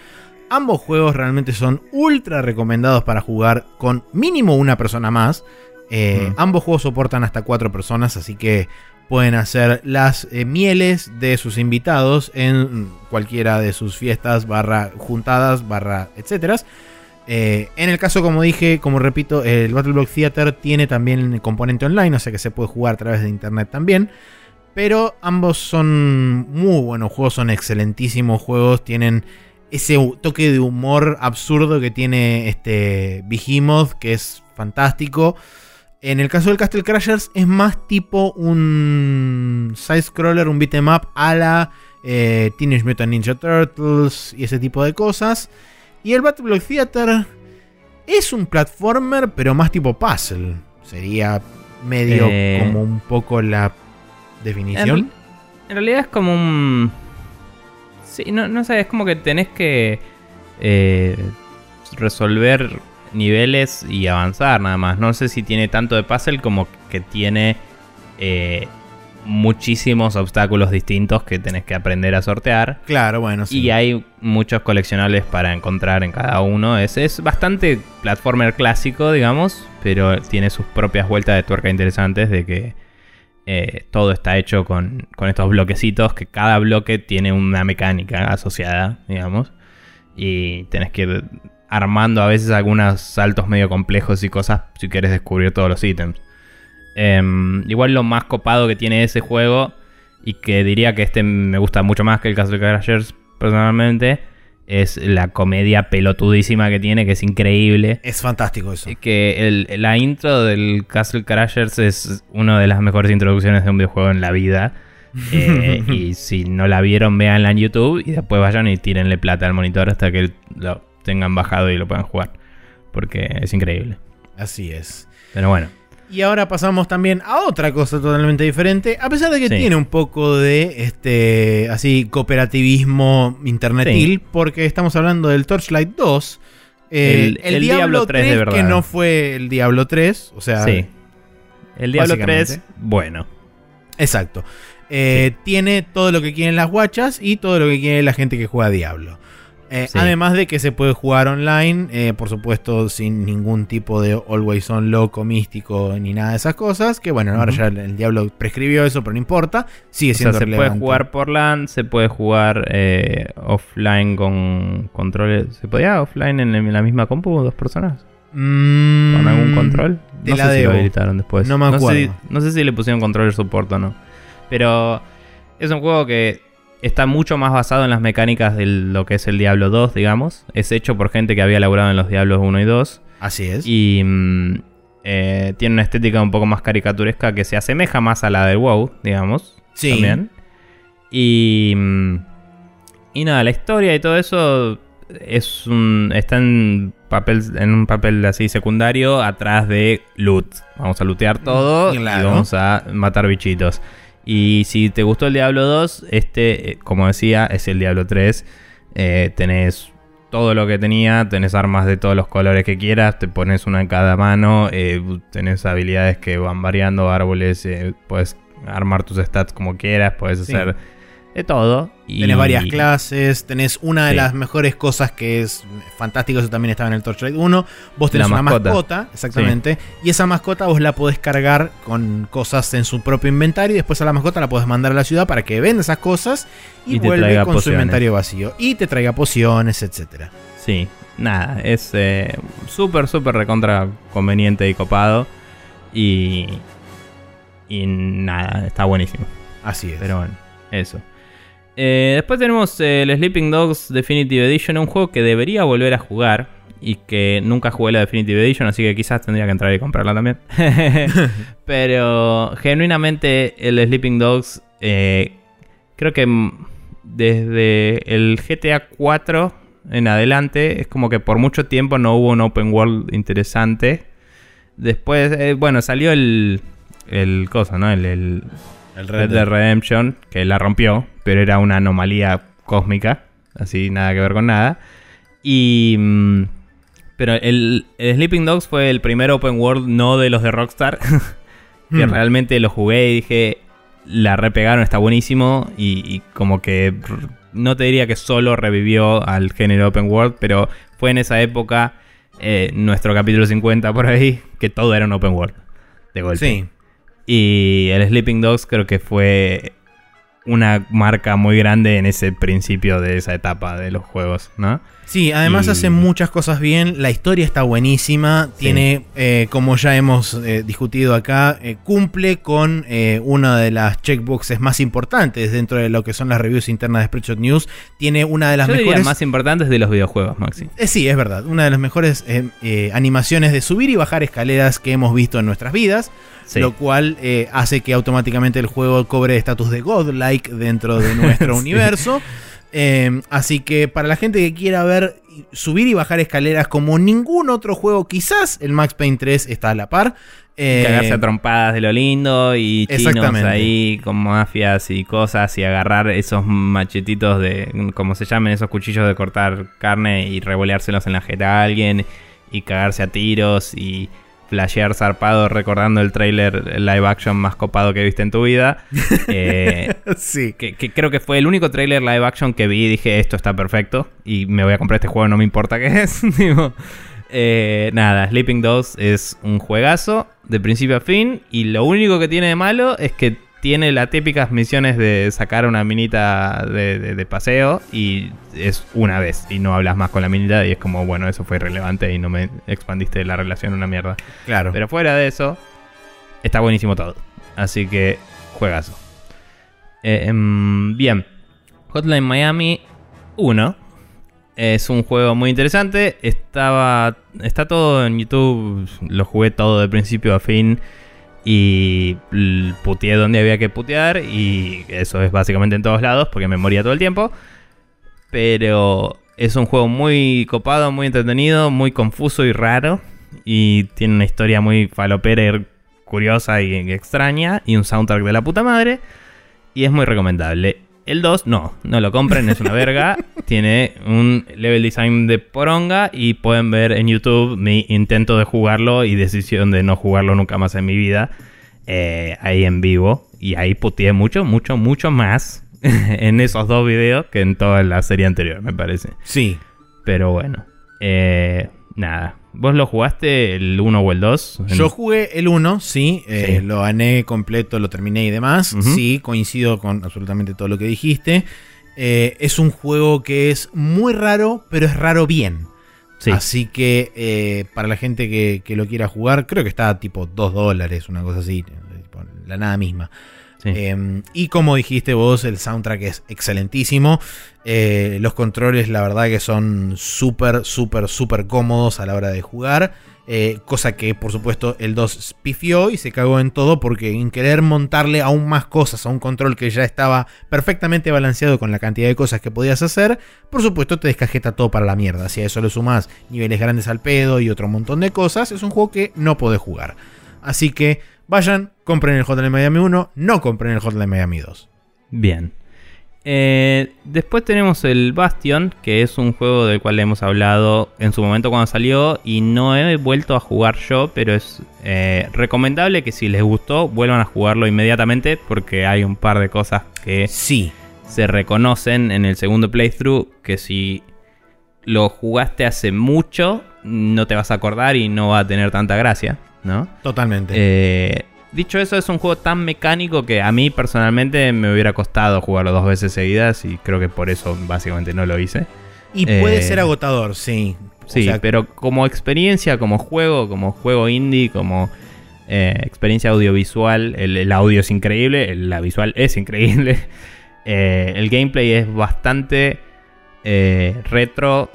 B: Ambos juegos realmente son ultra recomendados para jugar con mínimo una persona más. Eh,
A: Mm.
B: Ambos juegos soportan hasta cuatro personas, así que pueden hacer las eh, mieles de sus invitados en cualquiera de sus fiestas, barra juntadas, barra etcétera. Eh, en el caso, como dije, como repito, el Battle Block Theater tiene también el componente online, o sea que se puede jugar a través de internet también. Pero ambos son muy buenos juegos, son excelentísimos juegos, tienen ese toque de humor absurdo que tiene este Behemoth, que es fantástico. En el caso del Castle Crashers es más tipo un side-scroller, un beat'em up a la eh, Teenage Mutant Ninja Turtles y ese tipo de cosas. Y el Battle Block Theater es un platformer, pero más tipo puzzle. Sería medio
A: Eh.
B: como un poco la definición.
A: En, en realidad es como un. Sí, no, no sé, es como que tenés que eh, resolver niveles y avanzar nada más. No sé si tiene tanto de puzzle como que tiene eh, muchísimos obstáculos distintos que tenés que aprender a sortear.
B: Claro, bueno, sí.
A: Y hay muchos coleccionables para encontrar en cada uno. Es, es bastante platformer clásico, digamos, pero tiene sus propias vueltas de tuerca interesantes de que eh, todo está hecho con, con estos bloquecitos, que cada bloque tiene una mecánica asociada, digamos. Y tenés que armando a veces algunos saltos medio complejos y cosas si quieres descubrir todos los ítems. Em, igual lo más copado que tiene ese juego, y que diría que este me gusta mucho más que el Castle Crashers personalmente, es la comedia pelotudísima que tiene, que es increíble.
B: Es fantástico eso.
A: Que el- la intro del Castle Crashers es una de las mejores introducciones de un videojuego en la vida. (laughs) Eh, y si no la vieron, véanla en YouTube y después vayan y tírenle plata al monitor hasta que lo tengan bajado y lo puedan jugar. Porque es increíble.
B: Así es.
A: Pero bueno.
B: Y ahora pasamos también a otra cosa totalmente diferente, a pesar de que
A: Sí.
B: tiene un poco de este así cooperativismo internetil,
A: Sí.
B: porque estamos hablando del Torchlight 2. eh,
A: El- el Diablo 3 de verdad.
B: que no fue el Diablo 3, o sea,
A: sí. El Diablo
B: básicamente.
A: 3, bueno.
B: exacto. Eh, Tiene todo lo que quieren las guachas y todo lo que quiere la gente que juega Diablo. Eh,
A: Sí.
B: Además de que se puede jugar online, eh, por supuesto, sin ningún tipo de always on loco, místico, ni nada de esas cosas. Que bueno, ahora ya el, el Diablo prescribió eso, pero no importa. Sigue
A: O sea,
B: siendo
A: se puede jugar por LAN, se puede jugar eh, offline con controles. ¿Se podía offline en, la misma compu dos personas?
B: Mm,
A: ¿Con algún control?
B: te
A: no
B: la
A: sé si
B: debo.
A: lo habilitaron después.
B: No me
A: sé si- No sé, si le pusieron controller support o no. Pero es un juego que está mucho más basado en las mecánicas de lo que es el Diablo 2, digamos. Es hecho por gente que había elaborado en los Diablos 1 y 2.
B: Así es.
A: Y mm, eh, tiene una estética un poco más caricaturesca que se asemeja más a la del WoW, digamos.
B: Sí.
A: También. Y. mm, Y nada, la historia y todo eso es un. está en papel. en un papel así secundario atrás de loot. Vamos a lootear todo
B: Claro.
A: y vamos a matar bichitos. Y si te gustó el Diablo 2, este, eh, como decía, es el Diablo 3. Eh, tenés todo lo que tenía, tenés armas de todos los colores que quieras, te pones una en cada mano, eh, tenés habilidades que van variando, árboles, eh, puedes armar tus stats como quieras, puedes
B: Sí.
A: hacer de todo. Y,
B: Tenés varias clases, tenés una de
A: Sí.
B: las mejores cosas que es fantástico, eso también estaba en el Torchlight 1. Vos tenés una
A: mascota.
B: exactamente, y esa mascota vos la podés cargar con cosas en su propio inventario y después a la mascota la podés mandar a la ciudad para que venda esas cosas y,
A: Y
B: vuelve con su inventario vacío. Y te traiga pociones, etcétera.
A: Sí, nada, es eh, súper, súper recontra conveniente y copado. Y. Y nada, está buenísimo.
B: Así es.
A: Pero bueno, eso. Eh, después tenemos eh, el Sleeping Dogs Definitive Edition, un juego que debería volver a jugar. Y que nunca jugué la Definitive Edition, así que quizás tendría que entrar y comprarla también. (laughs) (laughs) Pero genuinamente el Sleeping Dogs, eh, creo que desde el GTA 4 en adelante, es como que por mucho tiempo no hubo un open world interesante. Después, eh, bueno, salió el, el cosa, ¿no? El, el
B: el
A: Red Dead Redemption, que la rompió, pero era una anomalía cósmica, así nada que ver con nada. Y. mm, pero el, el Sleeping Dogs fue el primer open world no de los de Rockstar, (laughs) que
B: Hmm.
A: realmente lo jugué y dije, la repegaron, está buenísimo. Y, y como que no te diría que solo revivió al género open world, pero fue en esa época, eh, nuestro capítulo 50 por ahí, que todo era un open world. De golpe.
B: Sí.
A: Y el Sleeping Dogs creo que fue una marca muy grande en ese principio de esa etapa de los juegos, ¿no?
B: Sí, además
A: Y-
B: hace muchas cosas bien, la historia está buenísima,
A: Sí.
B: tiene, eh, como ya hemos eh, discutido acá, eh, cumple con una de las checkboxes más importantes dentro de lo que son las reviews internas de Spreadshot News, tiene una de las
A: Yo diría
B: mejores...
A: más importantes de los videojuegos, Maxi.
B: Sí, es verdad, una de las mejores animaciones de subir y bajar escaleras que hemos visto en nuestras vidas,
A: Sí.
B: lo cual eh, hace que automáticamente el juego cobre estatus de godlike dentro de nuestro (laughs)
A: Sí.
B: universo. Eh, así que para la gente que quiera ver subir y bajar escaleras como ningún otro juego, quizás el Max Payne 3 está a la par. Eh,
A: Cagarse a trompadas de lo lindo y chinos ahí con mafias y cosas y agarrar esos machetitos de, como se llamen, esos cuchillos de cortar carne y revoleárselos en la jeta a alguien y cagarse a tiros y flashear zarpado recordando el trailer live action más copado que viste en tu vida. (laughs) Eh,
B: sí.
A: que, que creo que fue el único trailer live action que vi y dije esto está perfecto y me voy a comprar este juego, no me importa qué es. (laughs) Digo, eh, nada, Sleeping Dogs es un juegazo de principio a fin y lo único que tiene de malo es que tiene las típicas misiones de sacar una minita de, de- de paseo y es una vez y no hablas más con la minita y es como, bueno, eso fue irrelevante y no me expandiste la relación una mierda.
B: Claro.
A: Pero fuera de eso, está buenísimo todo. Así que, juegazo. Eh, em, bien. Hotline Miami 1. Es un juego muy interesante. Estaba. Está todo en YouTube. Lo jugué todo de principio a fin. Y puteé donde había que putear. Y eso es básicamente en todos lados. Porque me moría todo el tiempo. Pero es un juego muy copado, muy entretenido, muy confuso y raro. Y tiene una historia muy falopera curiosa y extraña. Y un soundtrack de la puta madre. Y es muy recomendable. El 2, no, no lo compren, es una verga. (laughs) Tiene un level design de poronga. Y pueden ver en YouTube mi intento de jugarlo y decisión de no jugarlo nunca más en mi vida. eh, ahí en vivo. Y ahí puteé mucho, mucho, mucho más (laughs) en esos dos videos que en toda la serie anterior, me parece.
B: Sí.
A: Pero bueno, eh, nada. ¿Vos lo jugaste el 1 o el 2?
B: Yo jugué el 1, sí, eh,
A: Sí.
B: lo gané completo, lo terminé y demás. Sí, coincido con absolutamente todo lo que dijiste. Eh, es un juego que es muy raro, pero es raro bien.
A: Sí.
B: Así que eh, para la gente que, que lo quiera jugar, creo que está tipo 2 dólares, una cosa así, la nada misma. Eh, y como dijiste vos, el soundtrack es excelentísimo. Eh, los controles, la verdad que son súper, súper, súper cómodos a la hora de jugar. Eh, cosa que, por supuesto, el 2 pifió y se cagó en todo porque en querer montarle aún más cosas a un control que ya estaba perfectamente balanceado con la cantidad de cosas que podías hacer, por supuesto te descajeta todo para la mierda. Si a eso le sumás niveles grandes al pedo y otro montón de cosas, es un juego que no podés jugar. Así que vayan, compren el Hotline Miami 1, no compren el Hotline Miami 2.
A: Bien. Eh, después tenemos el Bastion, que es un juego del cual hemos hablado en su momento cuando salió y no he vuelto a jugar yo, pero es eh, recomendable que si les gustó vuelvan a jugarlo inmediatamente porque hay un par de cosas que
B: Sí.
A: se reconocen en el segundo playthrough que si lo jugaste hace mucho no te vas a acordar y no va a tener tanta gracia, ¿no?
B: Totalmente.
A: Eh, dicho eso, es un juego tan mecánico que a mí personalmente me hubiera costado jugarlo dos veces seguidas y creo que por eso básicamente no lo hice.
B: y puede
A: eh,
B: ser agotador, sí. O
A: Sí,
B: sea,
A: pero como experiencia, como juego, como juego indie, como eh, experiencia audiovisual, el, el audio es increíble, el- la visual es increíble. (laughs) Eh, el gameplay es bastante retro.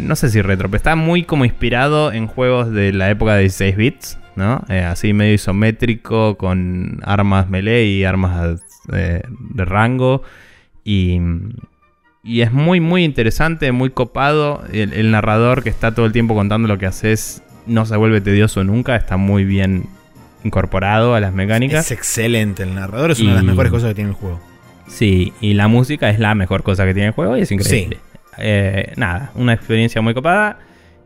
A: no sé si retro, pero está muy como inspirado en juegos de la época de 16 bits, ¿no? Eh, así medio isométrico, con armas melee y armas eh, de rango. Y, y es muy, muy interesante, muy copado. El, el narrador que está todo el tiempo contando lo que haces no se vuelve tedioso nunca, está muy bien incorporado a las mecánicas.
B: es excelente. El narrador es una de las mejores cosas que tiene el juego.
A: Sí, y la música es la mejor cosa que tiene el juego y es increíble. Eh, nada, una experiencia muy copada.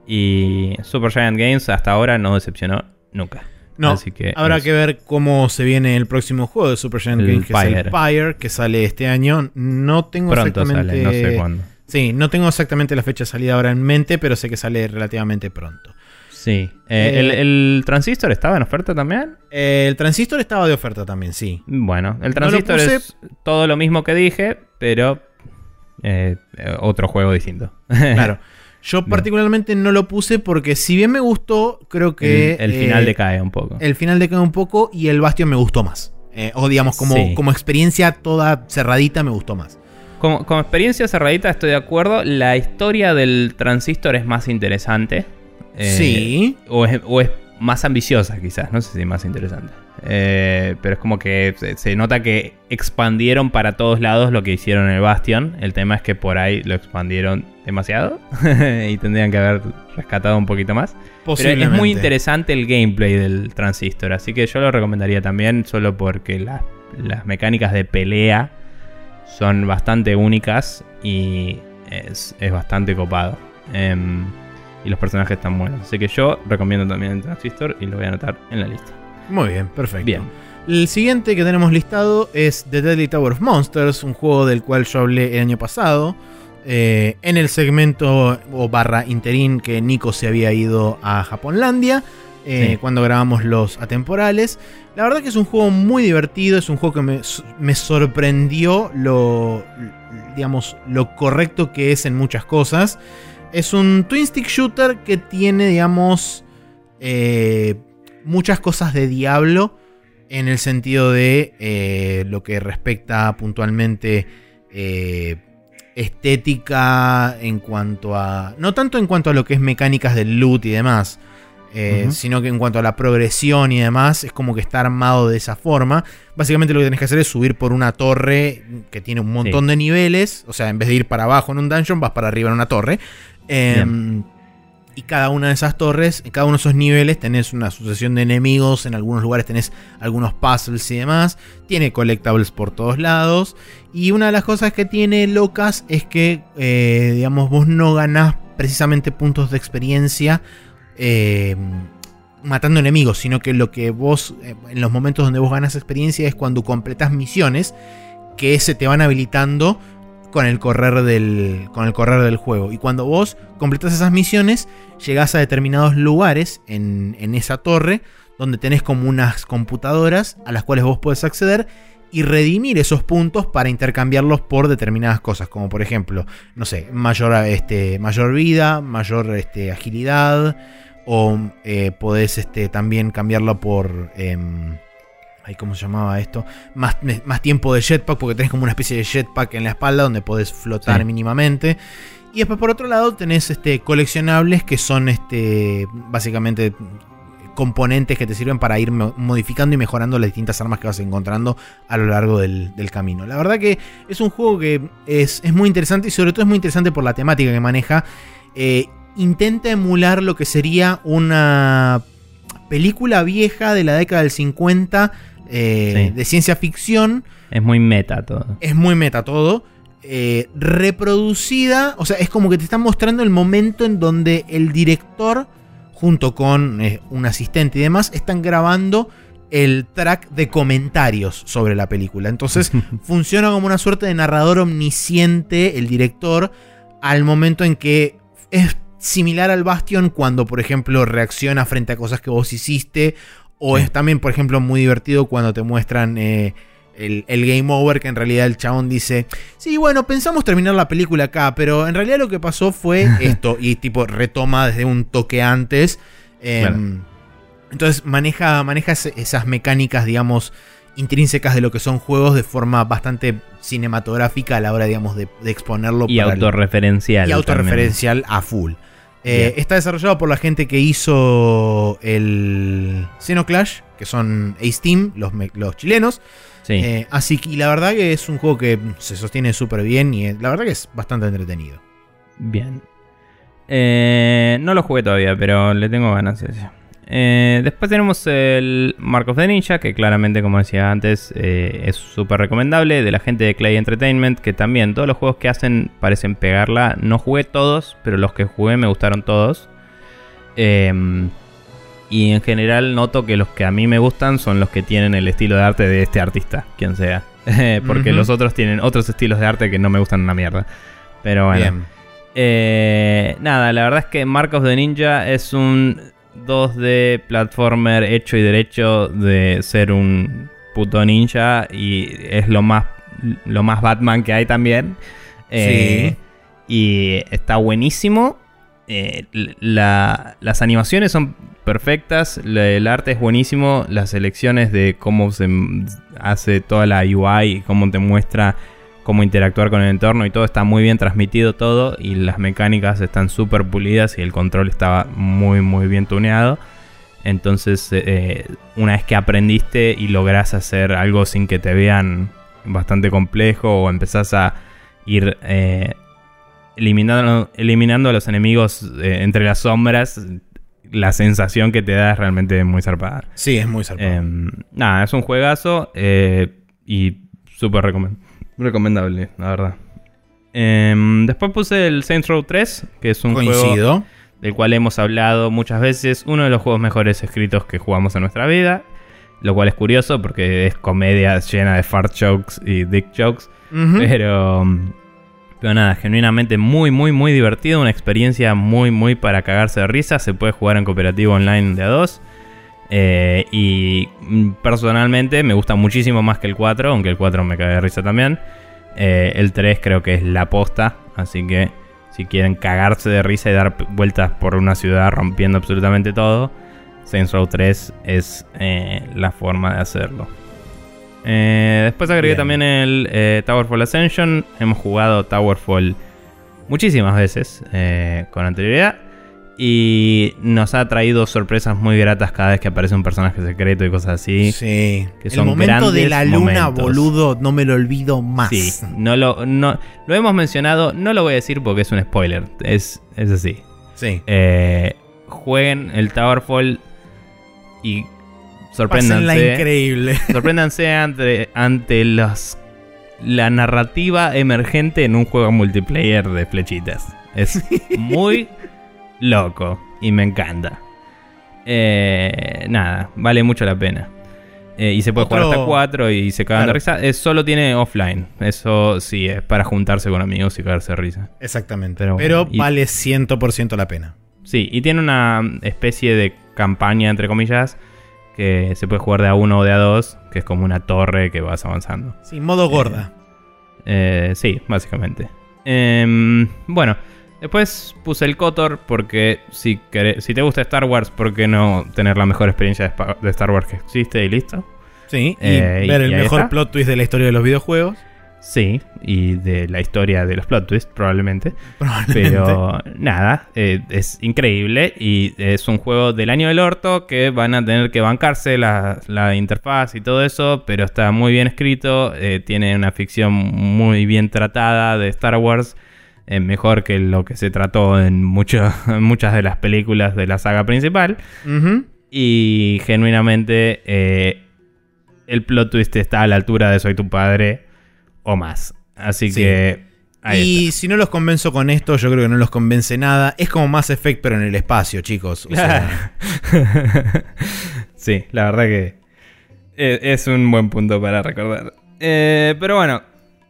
A: Y Super Giant Games hasta ahora no decepcionó nunca.
B: No,
A: Así que
B: habrá
A: es-
B: que ver cómo se viene el próximo juego de Super Giant Games, que es el
A: Pyre.
B: Que sale este año. No tengo
A: pronto
B: exactamente.
A: sale, no sé cuándo.
B: Sí, no tengo exactamente la fecha de salida ahora en mente, pero sé que sale relativamente pronto.
A: Sí. Eh,
B: Eh,
A: el, el Transistor estaba en oferta también?
B: Eh, el transistor estaba de oferta también, sí.
A: Bueno, el Transistor
B: puse-
A: es todo lo mismo que dije, pero otro juego distinto.
B: Claro. (laughs) Yo particularmente no lo puse porque si bien me gustó, creo que...
A: el, el final
B: eh,
A: decae un poco.
B: El final decae un poco y el Bastion me gustó más. Eh, o digamos, como,
A: Sí.
B: como experiencia toda cerradita me gustó más.
A: Como, como experiencia cerradita estoy de acuerdo. La historia del Transistor es más interesante. Eh,
B: sí.
A: O es, o es más ambiciosa quizás, no sé si más interesante. Eh, pero es como que se, se nota que expandieron para todos lados lo que hicieron en el Bastion. El tema es que por ahí lo expandieron demasiado (laughs) y tendrían que haber rescatado un poquito más. Pero es muy interesante el gameplay del Transistor, así que yo lo recomendaría también solo porque la- las mecánicas de pelea son bastante únicas y es, es bastante copado. Em, y los personajes están buenos. Así que yo recomiendo también el Transistor y lo voy a anotar en la lista.
B: Muy bien, perfecto.
A: Bien.
B: El siguiente que tenemos listado es The Deadly Tower of Monsters, un juego del cual yo hablé el año pasado. Eh, en el segmento o barra interín que Nico se había ido a Japonlandia. eh,
A: Sí.
B: Cuando grabamos los atemporales. La verdad que es un juego muy divertido. Es un juego que me, me sorprendió lo, digamos, lo correcto que es en muchas cosas. Es un twin stick shooter que tiene, digamos, eh, muchas cosas de Diablo en el sentido de eh, lo que respecta puntualmente eh, estética en cuanto a... No tanto en cuanto a lo que es mecánicas del loot y demás, eh, sino que en cuanto a la progresión y demás, es como que está armado de esa forma. Básicamente lo que tenés que hacer es subir por una torre que tiene un montón de niveles, o sea, en vez de ir para abajo en un dungeon, vas para arriba en una torre. Em, y cada una de esas torres, en cada uno de esos niveles tenés una sucesión de enemigos, en algunos lugares tenés algunos puzzles y demás, tiene collectables por todos lados, y una de las cosas que tiene locas es que, eh, digamos, vos no ganás precisamente puntos de experiencia eh, matando enemigos, sino que lo que vos, eh, en los momentos donde vos ganas experiencia es cuando completas misiones que se te van habilitando con el correr del, con el correr del juego. Y cuando vos completas esas misiones, llegás a determinados lugares en, en esa torre, donde tenés como unas computadoras a las cuales vos podés acceder y redimir esos puntos para intercambiarlos por determinadas cosas, como por ejemplo, no sé, mayor, este, mayor vida, mayor este, agilidad, o eh, podés este, también cambiarlo por... em, ay, ¿Cómo se llamaba esto? Más, más tiempo de jetpack, porque tenés como una especie de jetpack en la espalda donde podés flotar
A: Sí.
B: mínimamente. Y después por otro lado tenés este, coleccionables que son este, básicamente componentes que te sirven para ir mo- modificando y mejorando las distintas armas que vas encontrando a lo largo del, del camino. La verdad que es un juego que es, es muy interesante y sobre todo es muy interesante por la temática que maneja. Eh, intenta emular lo que sería una película vieja de la década del 50 eh,
A: Sí.
B: de ciencia ficción,
A: Es muy meta todo.
B: Es muy meta todo. Eh, reproducida, o sea, es como que te están mostrando el momento en donde el director, junto con eh, un asistente y demás, están grabando el track de comentarios sobre la película. Entonces (laughs) funciona como una suerte de narrador omnisciente el director al momento en que es similar al Bastion cuando, por ejemplo, reacciona frente a cosas que vos hiciste. O es también, por ejemplo, muy divertido cuando te muestran eh, el, game over, que en realidad el chabón dice, sí, bueno, pensamos terminar la película acá, pero en realidad lo que pasó fue (laughs) esto. y tipo retoma desde un toque antes. Em, entonces maneja, maneja esas mecánicas, digamos, intrínsecas de lo que son juegos de forma bastante cinematográfica a la hora, digamos, de, exponerlo.
A: Y autorreferencial.
B: y autorreferencial a full. Eh, está desarrollado por la gente que hizo el Xenoclash, que son Ace Team, los, los chilenos. Sí. Eh, así que la verdad que es un juego que se sostiene súper bien y la verdad que es bastante entretenido.
A: Bien. Eh, no lo jugué todavía, pero le tengo ganas. Eh, después tenemos el Mark of the Ninja, que claramente, como decía antes, eh, es súper recomendable. De la gente de Clay Entertainment, que también todos los juegos que hacen parecen pegarla. No jugué todos, pero los que jugué me gustaron todos. Em, y en general noto que los que a mí me gustan son los que tienen el estilo de arte de este artista, quien sea. (laughs) Porque los otros tienen otros estilos de arte que no me gustan una mierda. Pero bueno. Eh, nada, la verdad es que Mark of the Ninja es un 2D platformer hecho y derecho de ser un puto ninja y es lo más, lo más Batman que hay también. Eh, y está buenísimo. Eh, las animaciones son perfectas, el arte es buenísimo, las elecciones de cómo se hace toda la UI y cómo te muestra cómo interactuar con el entorno y todo está muy bien transmitido todo y las mecánicas están súper pulidas y el control estaba muy muy bien tuneado. Entonces eh, una vez que aprendiste y logras hacer algo sin que te vean bastante complejo o empezás a ir eh, eliminando, eliminando a los enemigos eh, entre las sombras, la sensación que te da es realmente muy zarpada.
B: Sí, es muy zarpada.
A: Em, nada, es un juegazo y súper recomendable recomendable, la verdad. Em, después puse el Saints Row 3, que es un juego del cual hemos hablado muchas veces. Uno de los juegos mejores escritos que jugamos en nuestra vida. Lo cual es curioso porque es comedia llena de fart jokes y dick jokes. Pero. Pero nada, genuinamente muy, muy, muy divertido. Una experiencia muy, muy para cagarse de risa. Se puede jugar en cooperativo online de a dos. Eh, y mm, personalmente me gusta muchísimo más que el 4, aunque el 4 me cae de risa también. Eh, el 3 creo que es la posta, así que si quieren cagarse de risa y dar vueltas por una ciudad rompiendo absolutamente todo, Saints Row 3 es eh, la forma de hacerlo. después agregué también el Towerfall Ascension. Hemos jugado Towerfall muchísimas veces con anterioridad. Y nos ha traído sorpresas muy gratas cada vez que aparece un personaje secreto y cosas así.
B: Sí. Que el momento de la luna, boludo, no me lo olvido más. Sí,
A: no lo, no, lo hemos mencionado, no lo voy a decir porque es un spoiler. Es, es así.
B: Sí.
A: Eh, jueguen el Towerfall y sorpréndanse.
B: la increíble. (laughs)
A: Sorpréndanse ante, ante los, la narrativa emergente en un juego multiplayer de flechitas. Es muy loco y me encanta. Eh, nada, vale mucho la pena. Eh, y se puede jugar hasta 4 y se cagan de risa. Es, solo tiene offline. Eso sí, es para juntarse con amigos y cagarse de risa.
B: Exactamente. Pero, vale 100% la pena.
A: Sí, y tiene una especie de campaña, entre comillas, que se puede jugar de a uno o de a dos, que es como una torre que vas avanzando.
B: Sí, modo gorda.
A: Eh, sí, básicamente. Em, bueno, Después puse el Kotor porque si, si te gusta Star Wars, ¿por qué no tener la mejor experiencia de, Star Wars que existe y listo?
B: Sí, y eh, ver el mejor plot twist de la historia de los videojuegos.
A: Sí, y de la historia de los plot twists, probablemente. Pero nada, eh, es increíble y es un juego del año del orto que van a tener que bancarse la, interfaz y todo eso, pero está muy bien escrito, eh, tiene una ficción muy bien tratada de Star Wars es mejor que lo que se trató en, (laughs) muchas de las películas de la saga principal. Y genuinamente, eh, el plot twist está a la altura de Soy tu padre o más. Así
B: Sí.
A: que. ahí
B: y
A: está.
B: si no los convenzo con esto, yo creo que no los convence nada. Es como Mass Effect, pero en el espacio, chicos. O sea, (laughs)
A: sí, la verdad que e- es un buen punto para recordar. Eh, pero bueno,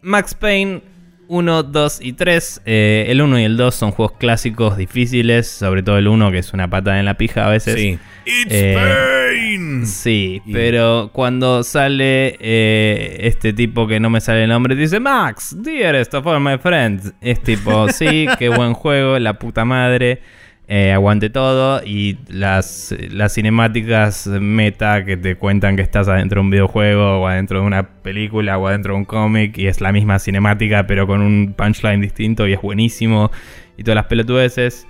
A: Max Payne 1, 2 y 3. eh, el 1 y el 2 son juegos clásicos, difíciles, sobre todo el 1 que es una patada en la pija a veces.
B: sí. It's
A: Eh,
B: Pain.
A: Sí,
B: Y-
A: pero cuando sale eh, este tipo que no me sale el nombre, dice Max, dearest of all my friends. Es tipo, sí, qué buen juego, la puta madre, eh, aguante todo. Y las, las cinemáticas meta que te cuentan que estás adentro de un videojuego o adentro de una película o adentro de un cómic y es la misma cinemática pero con un punchline distinto y es buenísimo. Y todas las pelotudeces.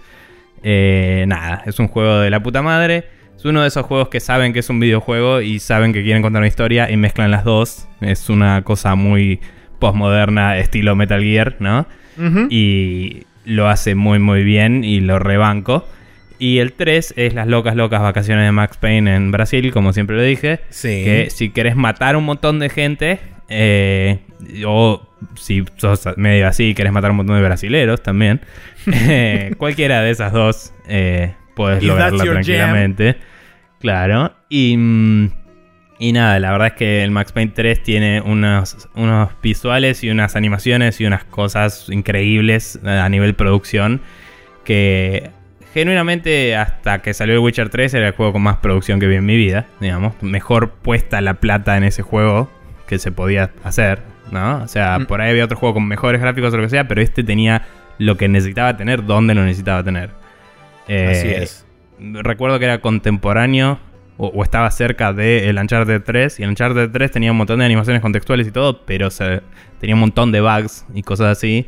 A: Eh, nada, es un juego de la puta madre. Es uno de esos juegos que saben que es un videojuego y saben que quieren contar una historia y mezclan las dos. Es una cosa muy postmoderna, estilo Metal Gear, ¿no? Y lo hace muy muy bien y lo rebanco. Y el 3 es las locas, locas vacaciones de Max Payne en Brasil, como siempre lo dije.
B: Sí.
A: Que si querés matar un montón de gente, eh, o si sos medio así y querés matar un montón de brasileros también, (laughs) eh, cualquiera de esas dos eh, puedes lograrla tranquilamente. Claro. Y, mm, y nada, la verdad es que el Max Payne 3 tiene unos, unos visuales y unas animaciones y unas cosas increíbles a nivel producción que genuinamente hasta que salió el Witcher 3 era el juego con más producción que vi en mi vida, digamos. Mejor puesta la plata en ese juego que se podía hacer, ¿no? O sea,
B: Mm.
A: por ahí había otro juego con mejores gráficos o lo que sea, pero este tenía lo que necesitaba tener, donde lo necesitaba tener. Eh,
B: Así es.
A: Recuerdo que era contemporáneo o, estaba cerca de el Uncharted 3 y el Uncharted 3 tenía un montón de animaciones contextuales y todo, pero tenía un montón de bugs y cosas así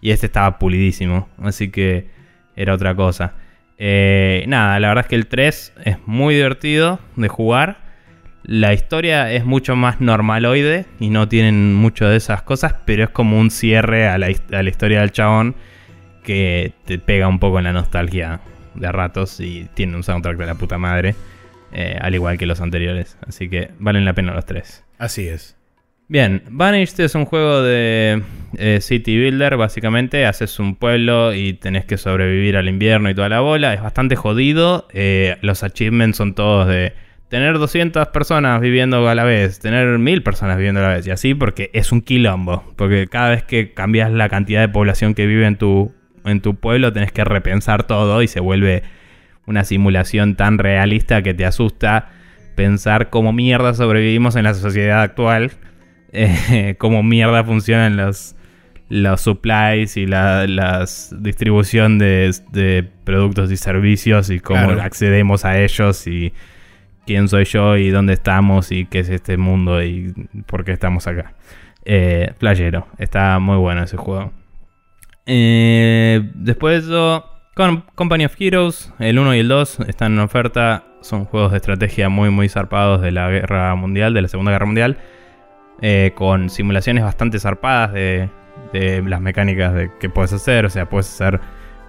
A: y este estaba pulidísimo, así que era otra cosa. Eh, nada, la verdad es que el 3 es muy divertido de jugar. La historia es mucho más normaloide y no tienen mucho de esas cosas, pero es como un cierre a la, a la historia del chabón que te pega un poco en la nostalgia de ratos y tiene un soundtrack de la puta madre, eh, al igual que los anteriores. Así que valen la pena los tres.
B: Así es.
A: Bien, Vanished es un juego de eh, City Builder, básicamente. Haces un pueblo y tenés que sobrevivir al invierno y toda la bola. Es bastante jodido. eh, los achievements son todos de tener 200 personas viviendo a la vez, tener 1000 personas viviendo a la vez. Y así porque es un quilombo. Porque cada vez que cambias la cantidad de población que vive en tu, en tu pueblo, tenés que repensar todo y se vuelve una simulación tan realista que te asusta pensar cómo mierda sobrevivimos en la sociedad actual (laughs) eh, cómo mierda funcionan los, los supplies y la las distribución de, de productos y servicios y cómo
B: Claro.
A: accedemos a ellos y quién soy yo y dónde estamos y qué es este mundo y por qué estamos acá. Eh, playero, está muy bueno ese juego. Eh, después de Company of Heroes, el 1 y el 2 están en oferta. Son juegos de estrategia muy, muy zarpados de la guerra mundial, de la Segunda Guerra Mundial. eh, con simulaciones bastante zarpadas de, de las mecánicas de que puedes hacer. O sea, puedes hacer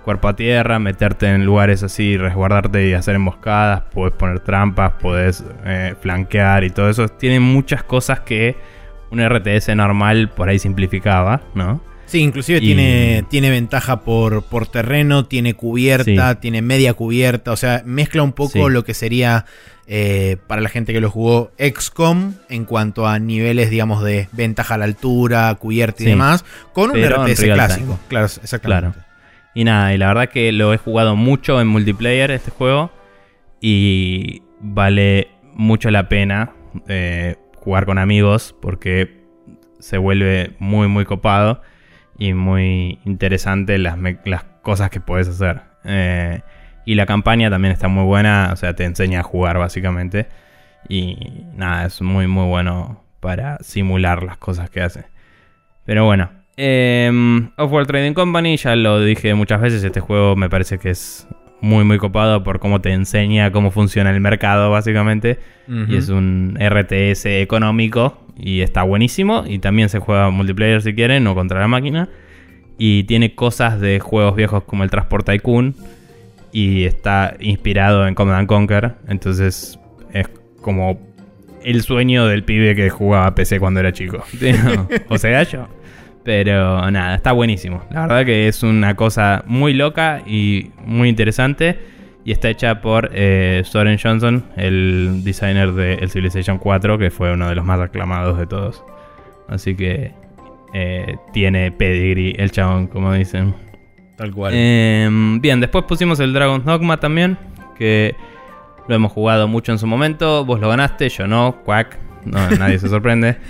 A: cuerpo a tierra, meterte en lugares así, resguardarte y hacer emboscadas. Puedes poner trampas, puedes eh, flanquear y todo eso. Tiene muchas cosas que un RTS normal por ahí simplificaba, ¿no?
B: Sí, inclusive
A: Y-
B: tiene, tiene ventaja por, por terreno, tiene cubierta, tiene media cubierta, o sea, mezcla un poco
A: Sí.
B: lo que sería eh, para la gente que lo jugó XCOM en cuanto a niveles, digamos, de ventaja a la altura, cubierta y
A: Sí.
B: demás, con un
A: Pero
B: RTS clásico. Claro, exactamente.
A: Y nada, y la verdad que lo he jugado mucho en multiplayer este juego. Y vale mucho la pena eh, jugar con amigos porque se vuelve muy, muy copado y muy interesante las, cosas que puedes hacer. Eh, y la campaña también está muy buena, o sea, te enseña a jugar básicamente. Y nada, es muy, muy bueno para simular las cosas que hace. Pero bueno, eh, Off-World Trading Company, ya lo dije muchas veces, este juego me parece que es muy, muy copado por cómo te enseña cómo funciona el mercado, básicamente. Y es un RTS económico y está buenísimo. Y también se juega multiplayer si quieren o contra la máquina. Y tiene cosas de juegos viejos como el Transport Tycoon. Y está inspirado en Command and Conquer. Entonces es como el sueño del pibe que jugaba PC cuando era chico. (laughs) (laughs) o sea, yo. Pero nada, está buenísimo. La verdad que es una cosa muy loca y muy interesante. Y está hecha por eh, Soren Johnson, el designer de el Civilization 4, que fue uno de los más aclamados de todos. Así que eh, tiene pedigree el chabón, como dicen.
B: Tal cual.
A: Em, bien, después pusimos el Dragon's Dogma también, que lo hemos jugado mucho en su momento. Vos lo ganaste, yo no, quack. No, nadie se sorprende. (laughs)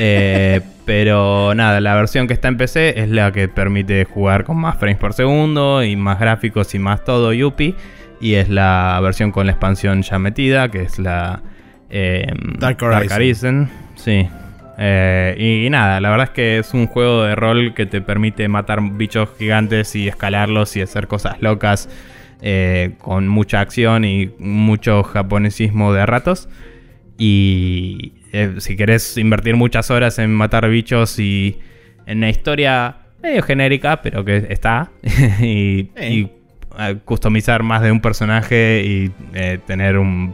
A: Eh, pero nada, la versión que está en PC es la que permite jugar con más frames por segundo y más gráficos y más todo Yuppie. Y es la versión con la expansión ya metida, que es la em,
B: Dark Horizon.
A: Sí. Eh, y, nada, la verdad es que es un juego de rol que te permite matar bichos gigantes y escalarlos y hacer cosas locas eh, con mucha acción y mucho japonesismo de ratos. Y eh, si querés invertir muchas horas en matar bichos y en una historia medio genérica, pero que está, (laughs) y, y, customizar más de un personaje y tener un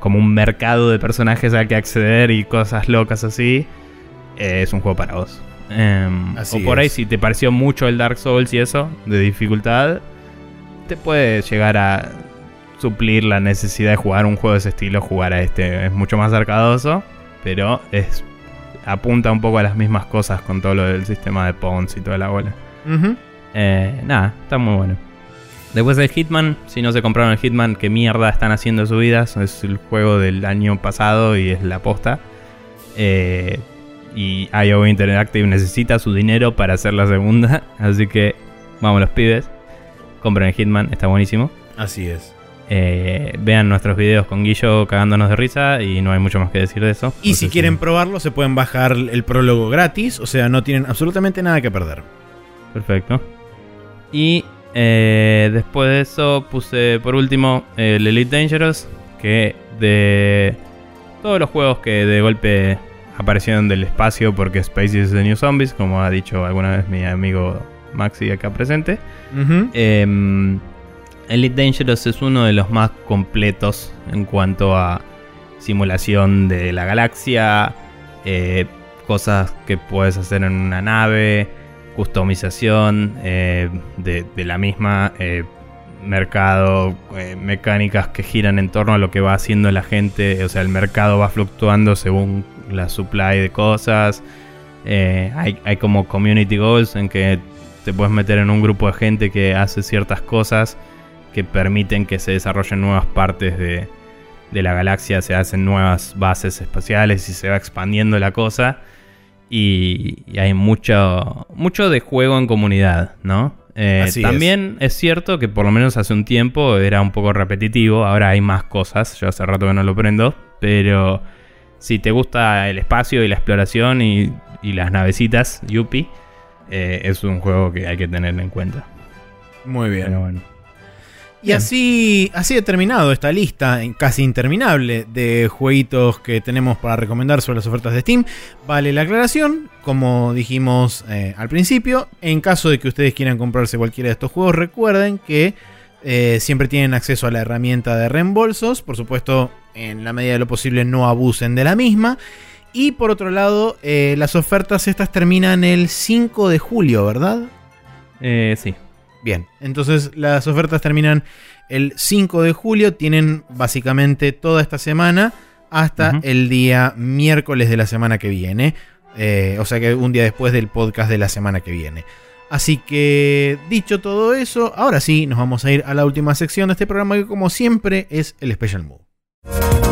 A: como un mercado de personajes al que acceder y cosas locas así, eh, es un juego para vos. Em, o por ahí, si te pareció mucho el Dark Souls y eso, de dificultad, te puede llegar a suplir la necesidad de jugar un juego de ese estilo, jugar a este. Es mucho más arcadoso, pero es apunta un poco a las mismas cosas con todo lo del sistema de Pawns y toda la bola. Eh, nada, está muy bueno. Después del Hitman, si no se compraron el Hitman, ¿qué mierda están haciendo su vida? Es el juego del año pasado y es la posta. Eh, y IO Interactive necesita su dinero para hacer la segunda. (laughs) Así que vamos los pibes. Compren el Hitman, está buenísimo.
B: Así es.
A: Eh, vean nuestros videos con Guillo cagándonos de risa y no hay mucho más que decir de eso.
B: Y si quieren probarlo, se pueden bajar el prólogo gratis. O sea, no tienen absolutamente nada que perder.
A: Perfecto. Y eh, después de eso puse por último el Elite Dangerous, que de todos los juegos que de golpe aparecieron del espacio porque Space is the New Zombies, como ha dicho alguna vez mi amigo Maxi acá presente. Em, Elite Dangerous es uno de los más completos en cuanto a simulación de la galaxia, eh, cosas que puedes hacer en una nave customización eh, de, la misma, eh, mercado, mecánicas que giran en torno a lo que va haciendo la gente, o sea, el mercado va fluctuando según la supply de cosas. Hay, hay, como community goals en que te puedes meter en un grupo de gente que hace ciertas cosas que permiten que se desarrollen nuevas partes de, de la galaxia, se hacen nuevas bases espaciales y se va expandiendo la cosa. Y, hay mucho, mucho de juego en comunidad, ¿no? Eh, también es. cierto que por lo menos hace un tiempo era un poco repetitivo, ahora hay más cosas, yo hace rato que no lo prendo, pero si te gusta el espacio y la exploración y, las navecitas, Yuppie, eh, es un juego que hay que tener en cuenta.
B: Muy bien. Pero bueno. Y así, así he terminado esta lista casi interminable de jueguitos que tenemos para recomendar sobre las ofertas de Steam. Vale la aclaración, como dijimos eh, al principio, en caso de que ustedes quieran comprarse cualquiera de estos juegos, recuerden que eh, siempre tienen acceso a la herramienta de reembolsos. Por supuesto, en la medida de lo posible no abusen de la misma. Y por otro lado, eh, las ofertas estas terminan el 5 de julio, ¿verdad?
A: sí.
B: Bien, entonces las ofertas terminan el 5 de julio, tienen básicamente toda esta semana hasta el día miércoles de la semana que viene. Eh, o sea que un día después del podcast de la semana que viene. Así que dicho todo eso, ahora sí nos vamos a ir a la última sección de este programa que como siempre es el Special Move.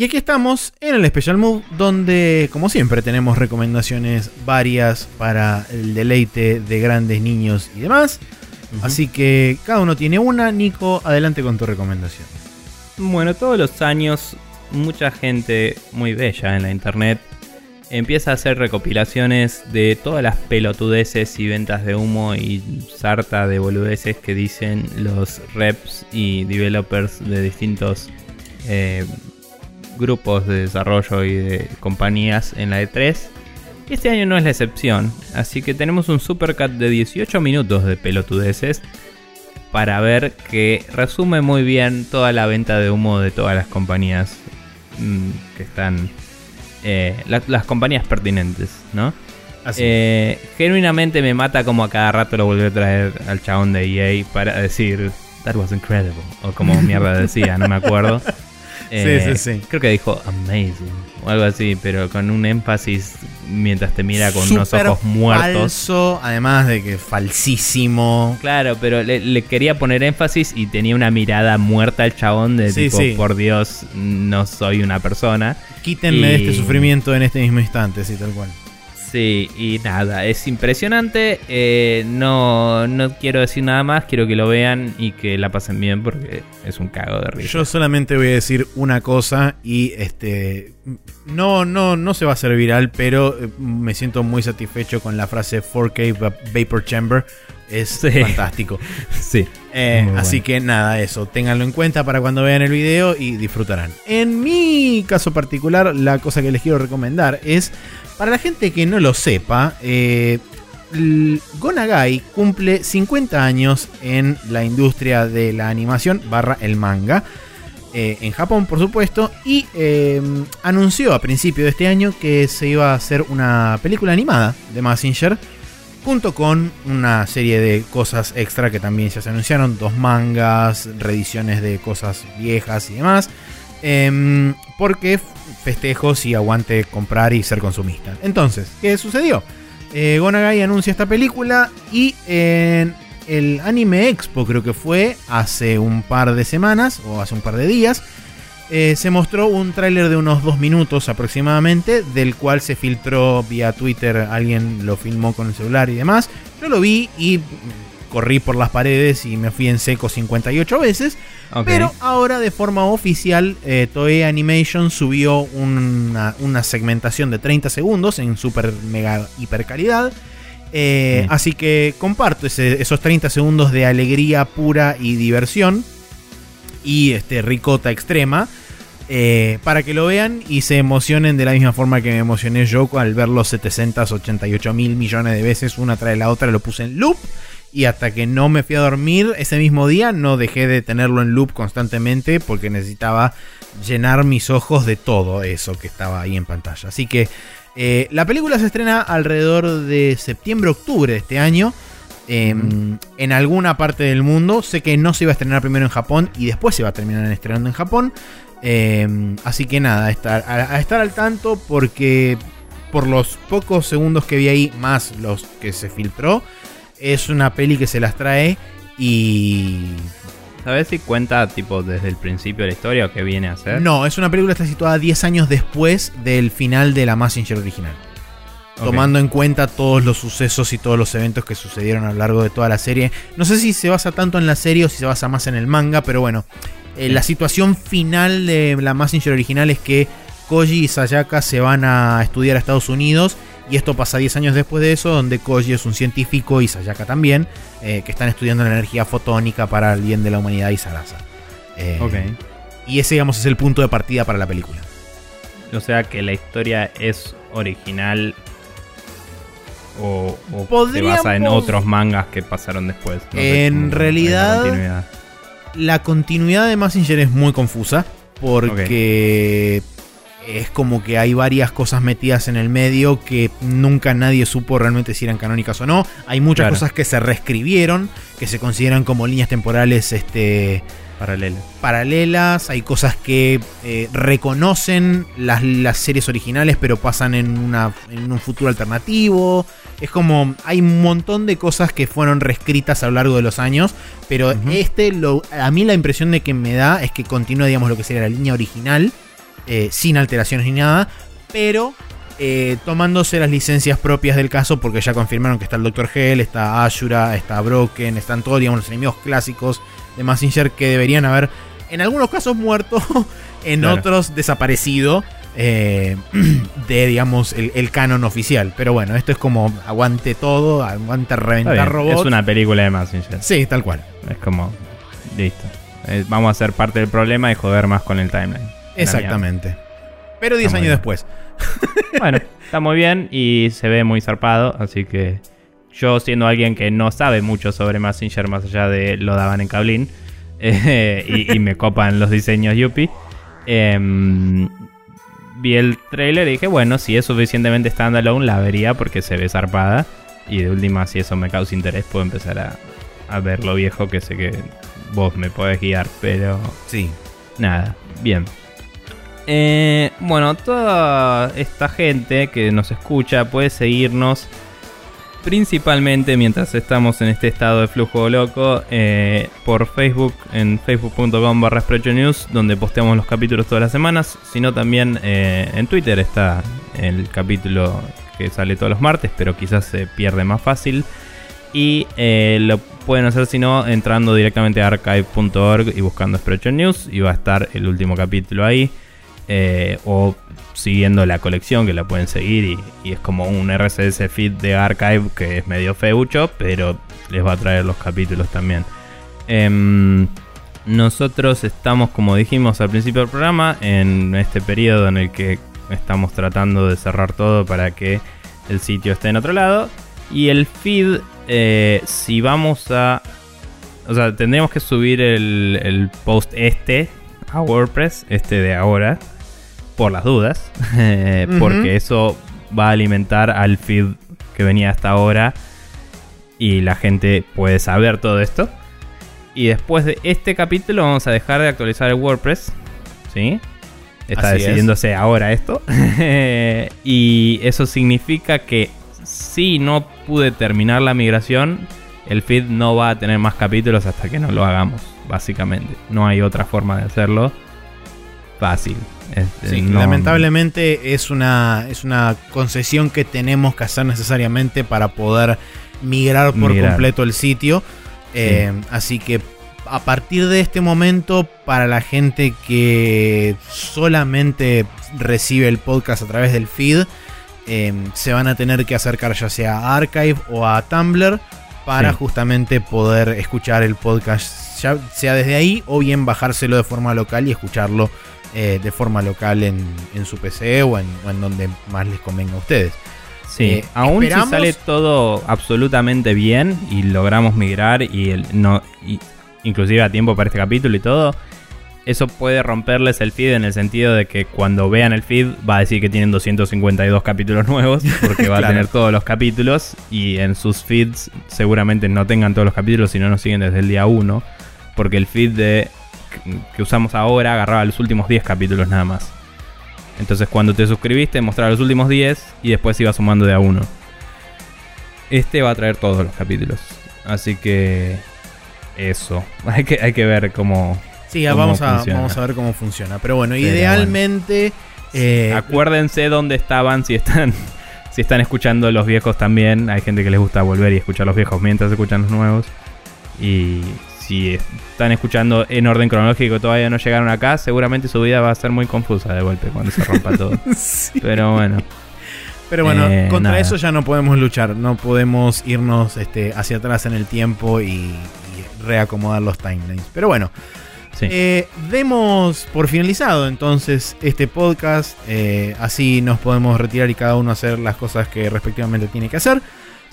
B: Y aquí estamos en el Special Move, donde, como siempre, tenemos recomendaciones varias para el deleite de grandes niños y demás. Así que cada uno tiene una. Nico, adelante con tu recomendación.
A: Bueno, todos los años mucha gente muy bella en la internet empieza a hacer recopilaciones de todas las pelotudeces y ventas de humo y sarta de boludeces que dicen los reps y developers de distintos eh, grupos de desarrollo y de compañías en la E3. Este año no es la excepción, así que tenemos un supercut de 18 minutos de pelotudeces para ver que resume muy bien toda la venta de humo de todas las compañías mm, que están eh, la- las compañías pertinentes, ¿no?
B: Así.
A: Eh, genuinamente me mata como a cada rato lo volví a traer al chabón de EA para decir That was incredible. O como mierda decía, no me acuerdo. (laughs) Eh,
B: Sí, sí, sí.
A: Creo que dijo amazing o algo así, pero con un énfasis mientras te mira con unos ojos muertos.
B: Falso, además de que falsísimo.
A: Claro, pero le, le quería poner énfasis y tenía una mirada muerta al chabón de
B: Sí,
A: tipo,
B: sí.
A: por Dios, no soy una persona.
B: Quítenme de este sufrimiento en este mismo instante, sí, tal cual.
A: Sí, y nada, es impresionante. eh, no, no quiero decir nada más, quiero que lo vean y que la pasen bien porque es un cago de risa.
B: Yo solamente voy a decir una cosa y este no no no se va a hacer viral, pero eh, me siento muy satisfecho con la frase 4K va- Vapor Chamber. Es
A: Sí.
B: fantástico. (laughs)
A: Sí.
B: Eh, así
A: bueno.
B: que nada, eso, ténganlo en cuenta para cuando vean el video y disfrutarán. En mi caso particular, la cosa que les quiero recomendar es, para la gente que no lo sepa, eh, Gonagai cumple 50 años en la industria de la animación barra el manga. eh, en Japón, por supuesto, y eh, anunció a principio de este año que se iba a hacer una película animada de Massinger junto con una serie de cosas extra que también ya se anunciaron, dos mangas, reediciones de cosas viejas y demás, em, porque festejos y aguante comprar y ser consumista. Entonces, ¿qué sucedió? Eh, Gonagai anuncia esta película y en el Anime Expo creo que fue hace un par de semanas o hace un par de días, eh, se mostró un tráiler de unos dos minutos aproximadamente, del cual se filtró vía Twitter, alguien lo filmó con el celular y demás. Yo lo vi y corrí por las paredes y me fui en seco 58 veces. Pero ahora de forma oficial, eh, Toei Animation subió una, una segmentación de 30 segundos en super mega hiper calidad. Eh,
A: Mm.
B: Así que comparto ese- esos 30 segundos de alegría pura y diversión y este, ricota extrema. eh, para que lo vean y se emocionen de la misma forma que me emocioné yo al verlo 788 mil millones de veces una tras la otra. Lo puse en loop y hasta que no me fui a dormir ese mismo día no dejé de tenerlo en loop constantemente porque necesitaba llenar mis ojos de todo eso que estaba ahí en pantalla. Así que eh, la película se estrena alrededor de septiembre-octubre de este año. eh, En alguna parte del mundo. Sé que no se iba a estrenar primero en Japón y después se va a terminar estrenando en Japón. Eh, así que nada, a estar, a, a estar al tanto porque por los pocos segundos que vi ahí, más los que se filtró, es una peli que se las trae y...
A: ¿Sabes si cuenta tipo desde el principio de la historia o qué viene a ser?
B: No, es una película que está situada 10 años después del final de la Massinger original. Tomando en cuenta todos los sucesos y todos los eventos que sucedieron a lo largo de toda la serie. No sé si se basa tanto en la serie o si se basa más en el manga, pero bueno. eh, La situación final de la Massinger original es que Koji y Sayaka se van a estudiar a Estados Unidos. Y esto pasa 10 años después de eso, donde Koji es un científico y Sayaka también, eh, que están estudiando la energía fotónica para el bien de la humanidad y Sarasa. Eh,
A: Ok.
B: Y ese, digamos, es el punto de partida para la película.
A: O sea que la historia es original o, o se basa en otros mangas que pasaron después. No sé
B: En
A: la
B: realidad-
A: continuidad.
B: La continuidad de Massinger es muy confusa porque es como que hay varias cosas metidas en el medio que nunca nadie supo realmente si eran canónicas o no. Hay muchas
A: Claro.
B: cosas que se reescribieron, que se consideran como líneas temporales este,
A: Paralela.
B: paralelas, hay cosas que eh, reconocen las, las series originales pero pasan en, una, en un futuro alternativo. Es como, hay un montón de cosas que fueron reescritas a lo largo de los años, pero este, lo, a mí la impresión de que me da es que continúa, digamos, lo que sería la línea original, eh, sin alteraciones ni nada, pero... eh, tomándose las licencias propias del caso, porque ya confirmaron que está el Dr. Hell, está Ashura, está Broken, están todos digamos, los enemigos clásicos de Massinger que deberían haber, en algunos casos, muerto (laughs) en
A: Claro.
B: otros desaparecido eh, (clears throat) de, digamos, el, el canon oficial. Pero bueno, esto es como aguante todo, aguante reventar robots.
A: Es una película de Massinger.
B: Sí, tal cual.
A: Es como. Listo. Eh, vamos a ser parte del problema y joder más con el timeline.
B: Exactamente. Pero 10
A: Está muy
B: años
A: bien.
B: después. (laughs)
A: Bueno, está muy bien y se ve muy zarpado. Así que. Yo, siendo alguien que no sabe mucho sobre Massinger, más allá de lo daban en Cablin, (laughs) eh, y, y me copan los diseños Yuppie, em, vi el trailer y dije, bueno, si es suficientemente standalone, la vería porque se ve zarpada. Y de última, si eso me causa interés, puedo empezar a, a ver lo viejo que sé que vos me podés guiar. Pero
B: Sí.
A: nada, bien. Eh, bueno, toda esta gente que nos escucha puede seguirnos principalmente mientras estamos en este estado de flujo loco eh, por Facebook en facebook.com barra News donde posteamos los capítulos todas las semanas sino también eh, en Twitter está el capítulo que sale todos los martes pero quizás se pierde más fácil. Y lo pueden hacer si no entrando directamente a archive.org y buscando Spreadshot News y va a estar el último capítulo ahí eh, o siguiendo la colección que la pueden seguir y, es como un RSS feed de archive que es medio feucho pero les va a traer los capítulos también. Em, nosotros estamos como dijimos al principio del programa en este periodo en el que estamos tratando de cerrar todo para que el sitio esté en otro lado. Y el feed eh, si vamos a o sea tendríamos que subir el post este a WordPress este de ahora por las dudas, (laughs) eh, porque eso va a alimentar al feed que venía hasta ahora y la gente puede saber todo esto. Y después de este capítulo vamos a dejar de actualizar el WordPress, ¿sí? Está
B: Así es.
A: decidiéndose ahora esto. (laughs) y eso significa que si no pude terminar la migración, el feed no va a tener más capítulos hasta que no lo hagamos, básicamente. No hay otra forma de hacerlo fácil. Este,
B: Sí,
A: no-
B: lamentablemente es una, es una concesión que tenemos que hacer necesariamente para poder migrar por
A: Migrar.
B: completo el sitio. Eh, así que a partir de este momento, para la gente que solamente recibe el podcast a través del feed, eh, se van a tener que acercar ya sea a Archive o a Tumblr para
A: Sí.
B: justamente poder escuchar el podcast, ya sea desde ahí o bien bajárselo de forma local y escucharlo eh, de forma local en, en su PC o en, o en donde más les convenga a ustedes.
A: Sí,
B: Eh,
A: aún
B: esperamos-
A: si sale todo absolutamente bien y logramos migrar y el no y inclusive a tiempo para este capítulo y todo, eso puede romperles el feed en el sentido de que cuando vean el feed va a decir que tienen 252 capítulos nuevos porque va (laughs)
B: Claro.
A: a tener todos los capítulos y en sus feeds seguramente no tengan todos los capítulos si no nos siguen desde el día 1 porque el feed de que usamos ahora agarraba los últimos 10 capítulos nada más. Entonces cuando te suscribiste mostraba los últimos 10 y después iba sumando de a uno. Este va a traer todos los capítulos. Así que eso. (laughs) Hay que, hay que ver cómo...
B: Sí,
A: cómo
B: vamos a, vamos a ver cómo funciona. Pero bueno,
A: Pero
B: idealmente... eh,
A: Acuérdense dónde estaban si están... (laughs) Si están escuchando los viejos también, hay gente que les gusta volver y escuchar los viejos mientras escuchan los nuevos. Y si están escuchando en orden cronológico y todavía no llegaron acá, seguramente su vida va a ser muy confusa de golpe cuando se rompa todo. (laughs)
B: sí.
A: Pero bueno,
B: Pero bueno,
A: Eh,
B: contra
A: nada.
B: eso ya no podemos luchar. No podemos irnos este, hacia atrás en el tiempo y, y reacomodar los timelines. Pero bueno,
A: sí.
B: Eh, demos por finalizado entonces este podcast. eh, así nos podemos retirar y cada uno hacer las cosas que respectivamente tiene que hacer.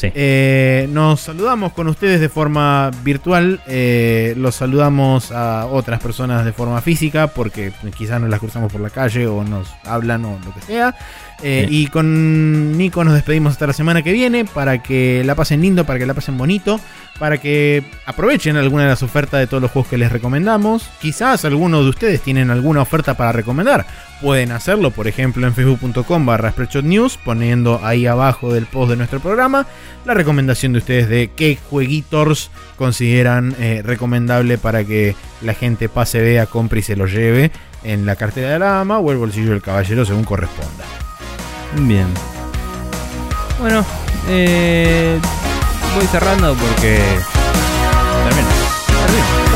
B: Eh, nos saludamos con ustedes de forma virtual. eh, los saludamos a otras personas de forma física porque quizás nos las cruzamos por la calle o nos hablan o lo que sea. Eh. Y con Nico nos despedimos hasta la semana que viene para que la pasen lindo, para que la pasen bonito, para que aprovechen alguna de las ofertas de todos los juegos que les recomendamos. Quizás algunos de ustedes tienen alguna oferta para recomendar. Pueden hacerlo, por ejemplo, en facebook.com barra News, poniendo ahí abajo del post de nuestro programa la recomendación de ustedes de qué jueguitos consideran eh, recomendable para que la gente pase, vea, compre y se lo lleve en la cartera de la dama o el bolsillo del caballero según corresponda.
A: Bien. Bueno, eh, voy cerrando porque... Termino. Termino.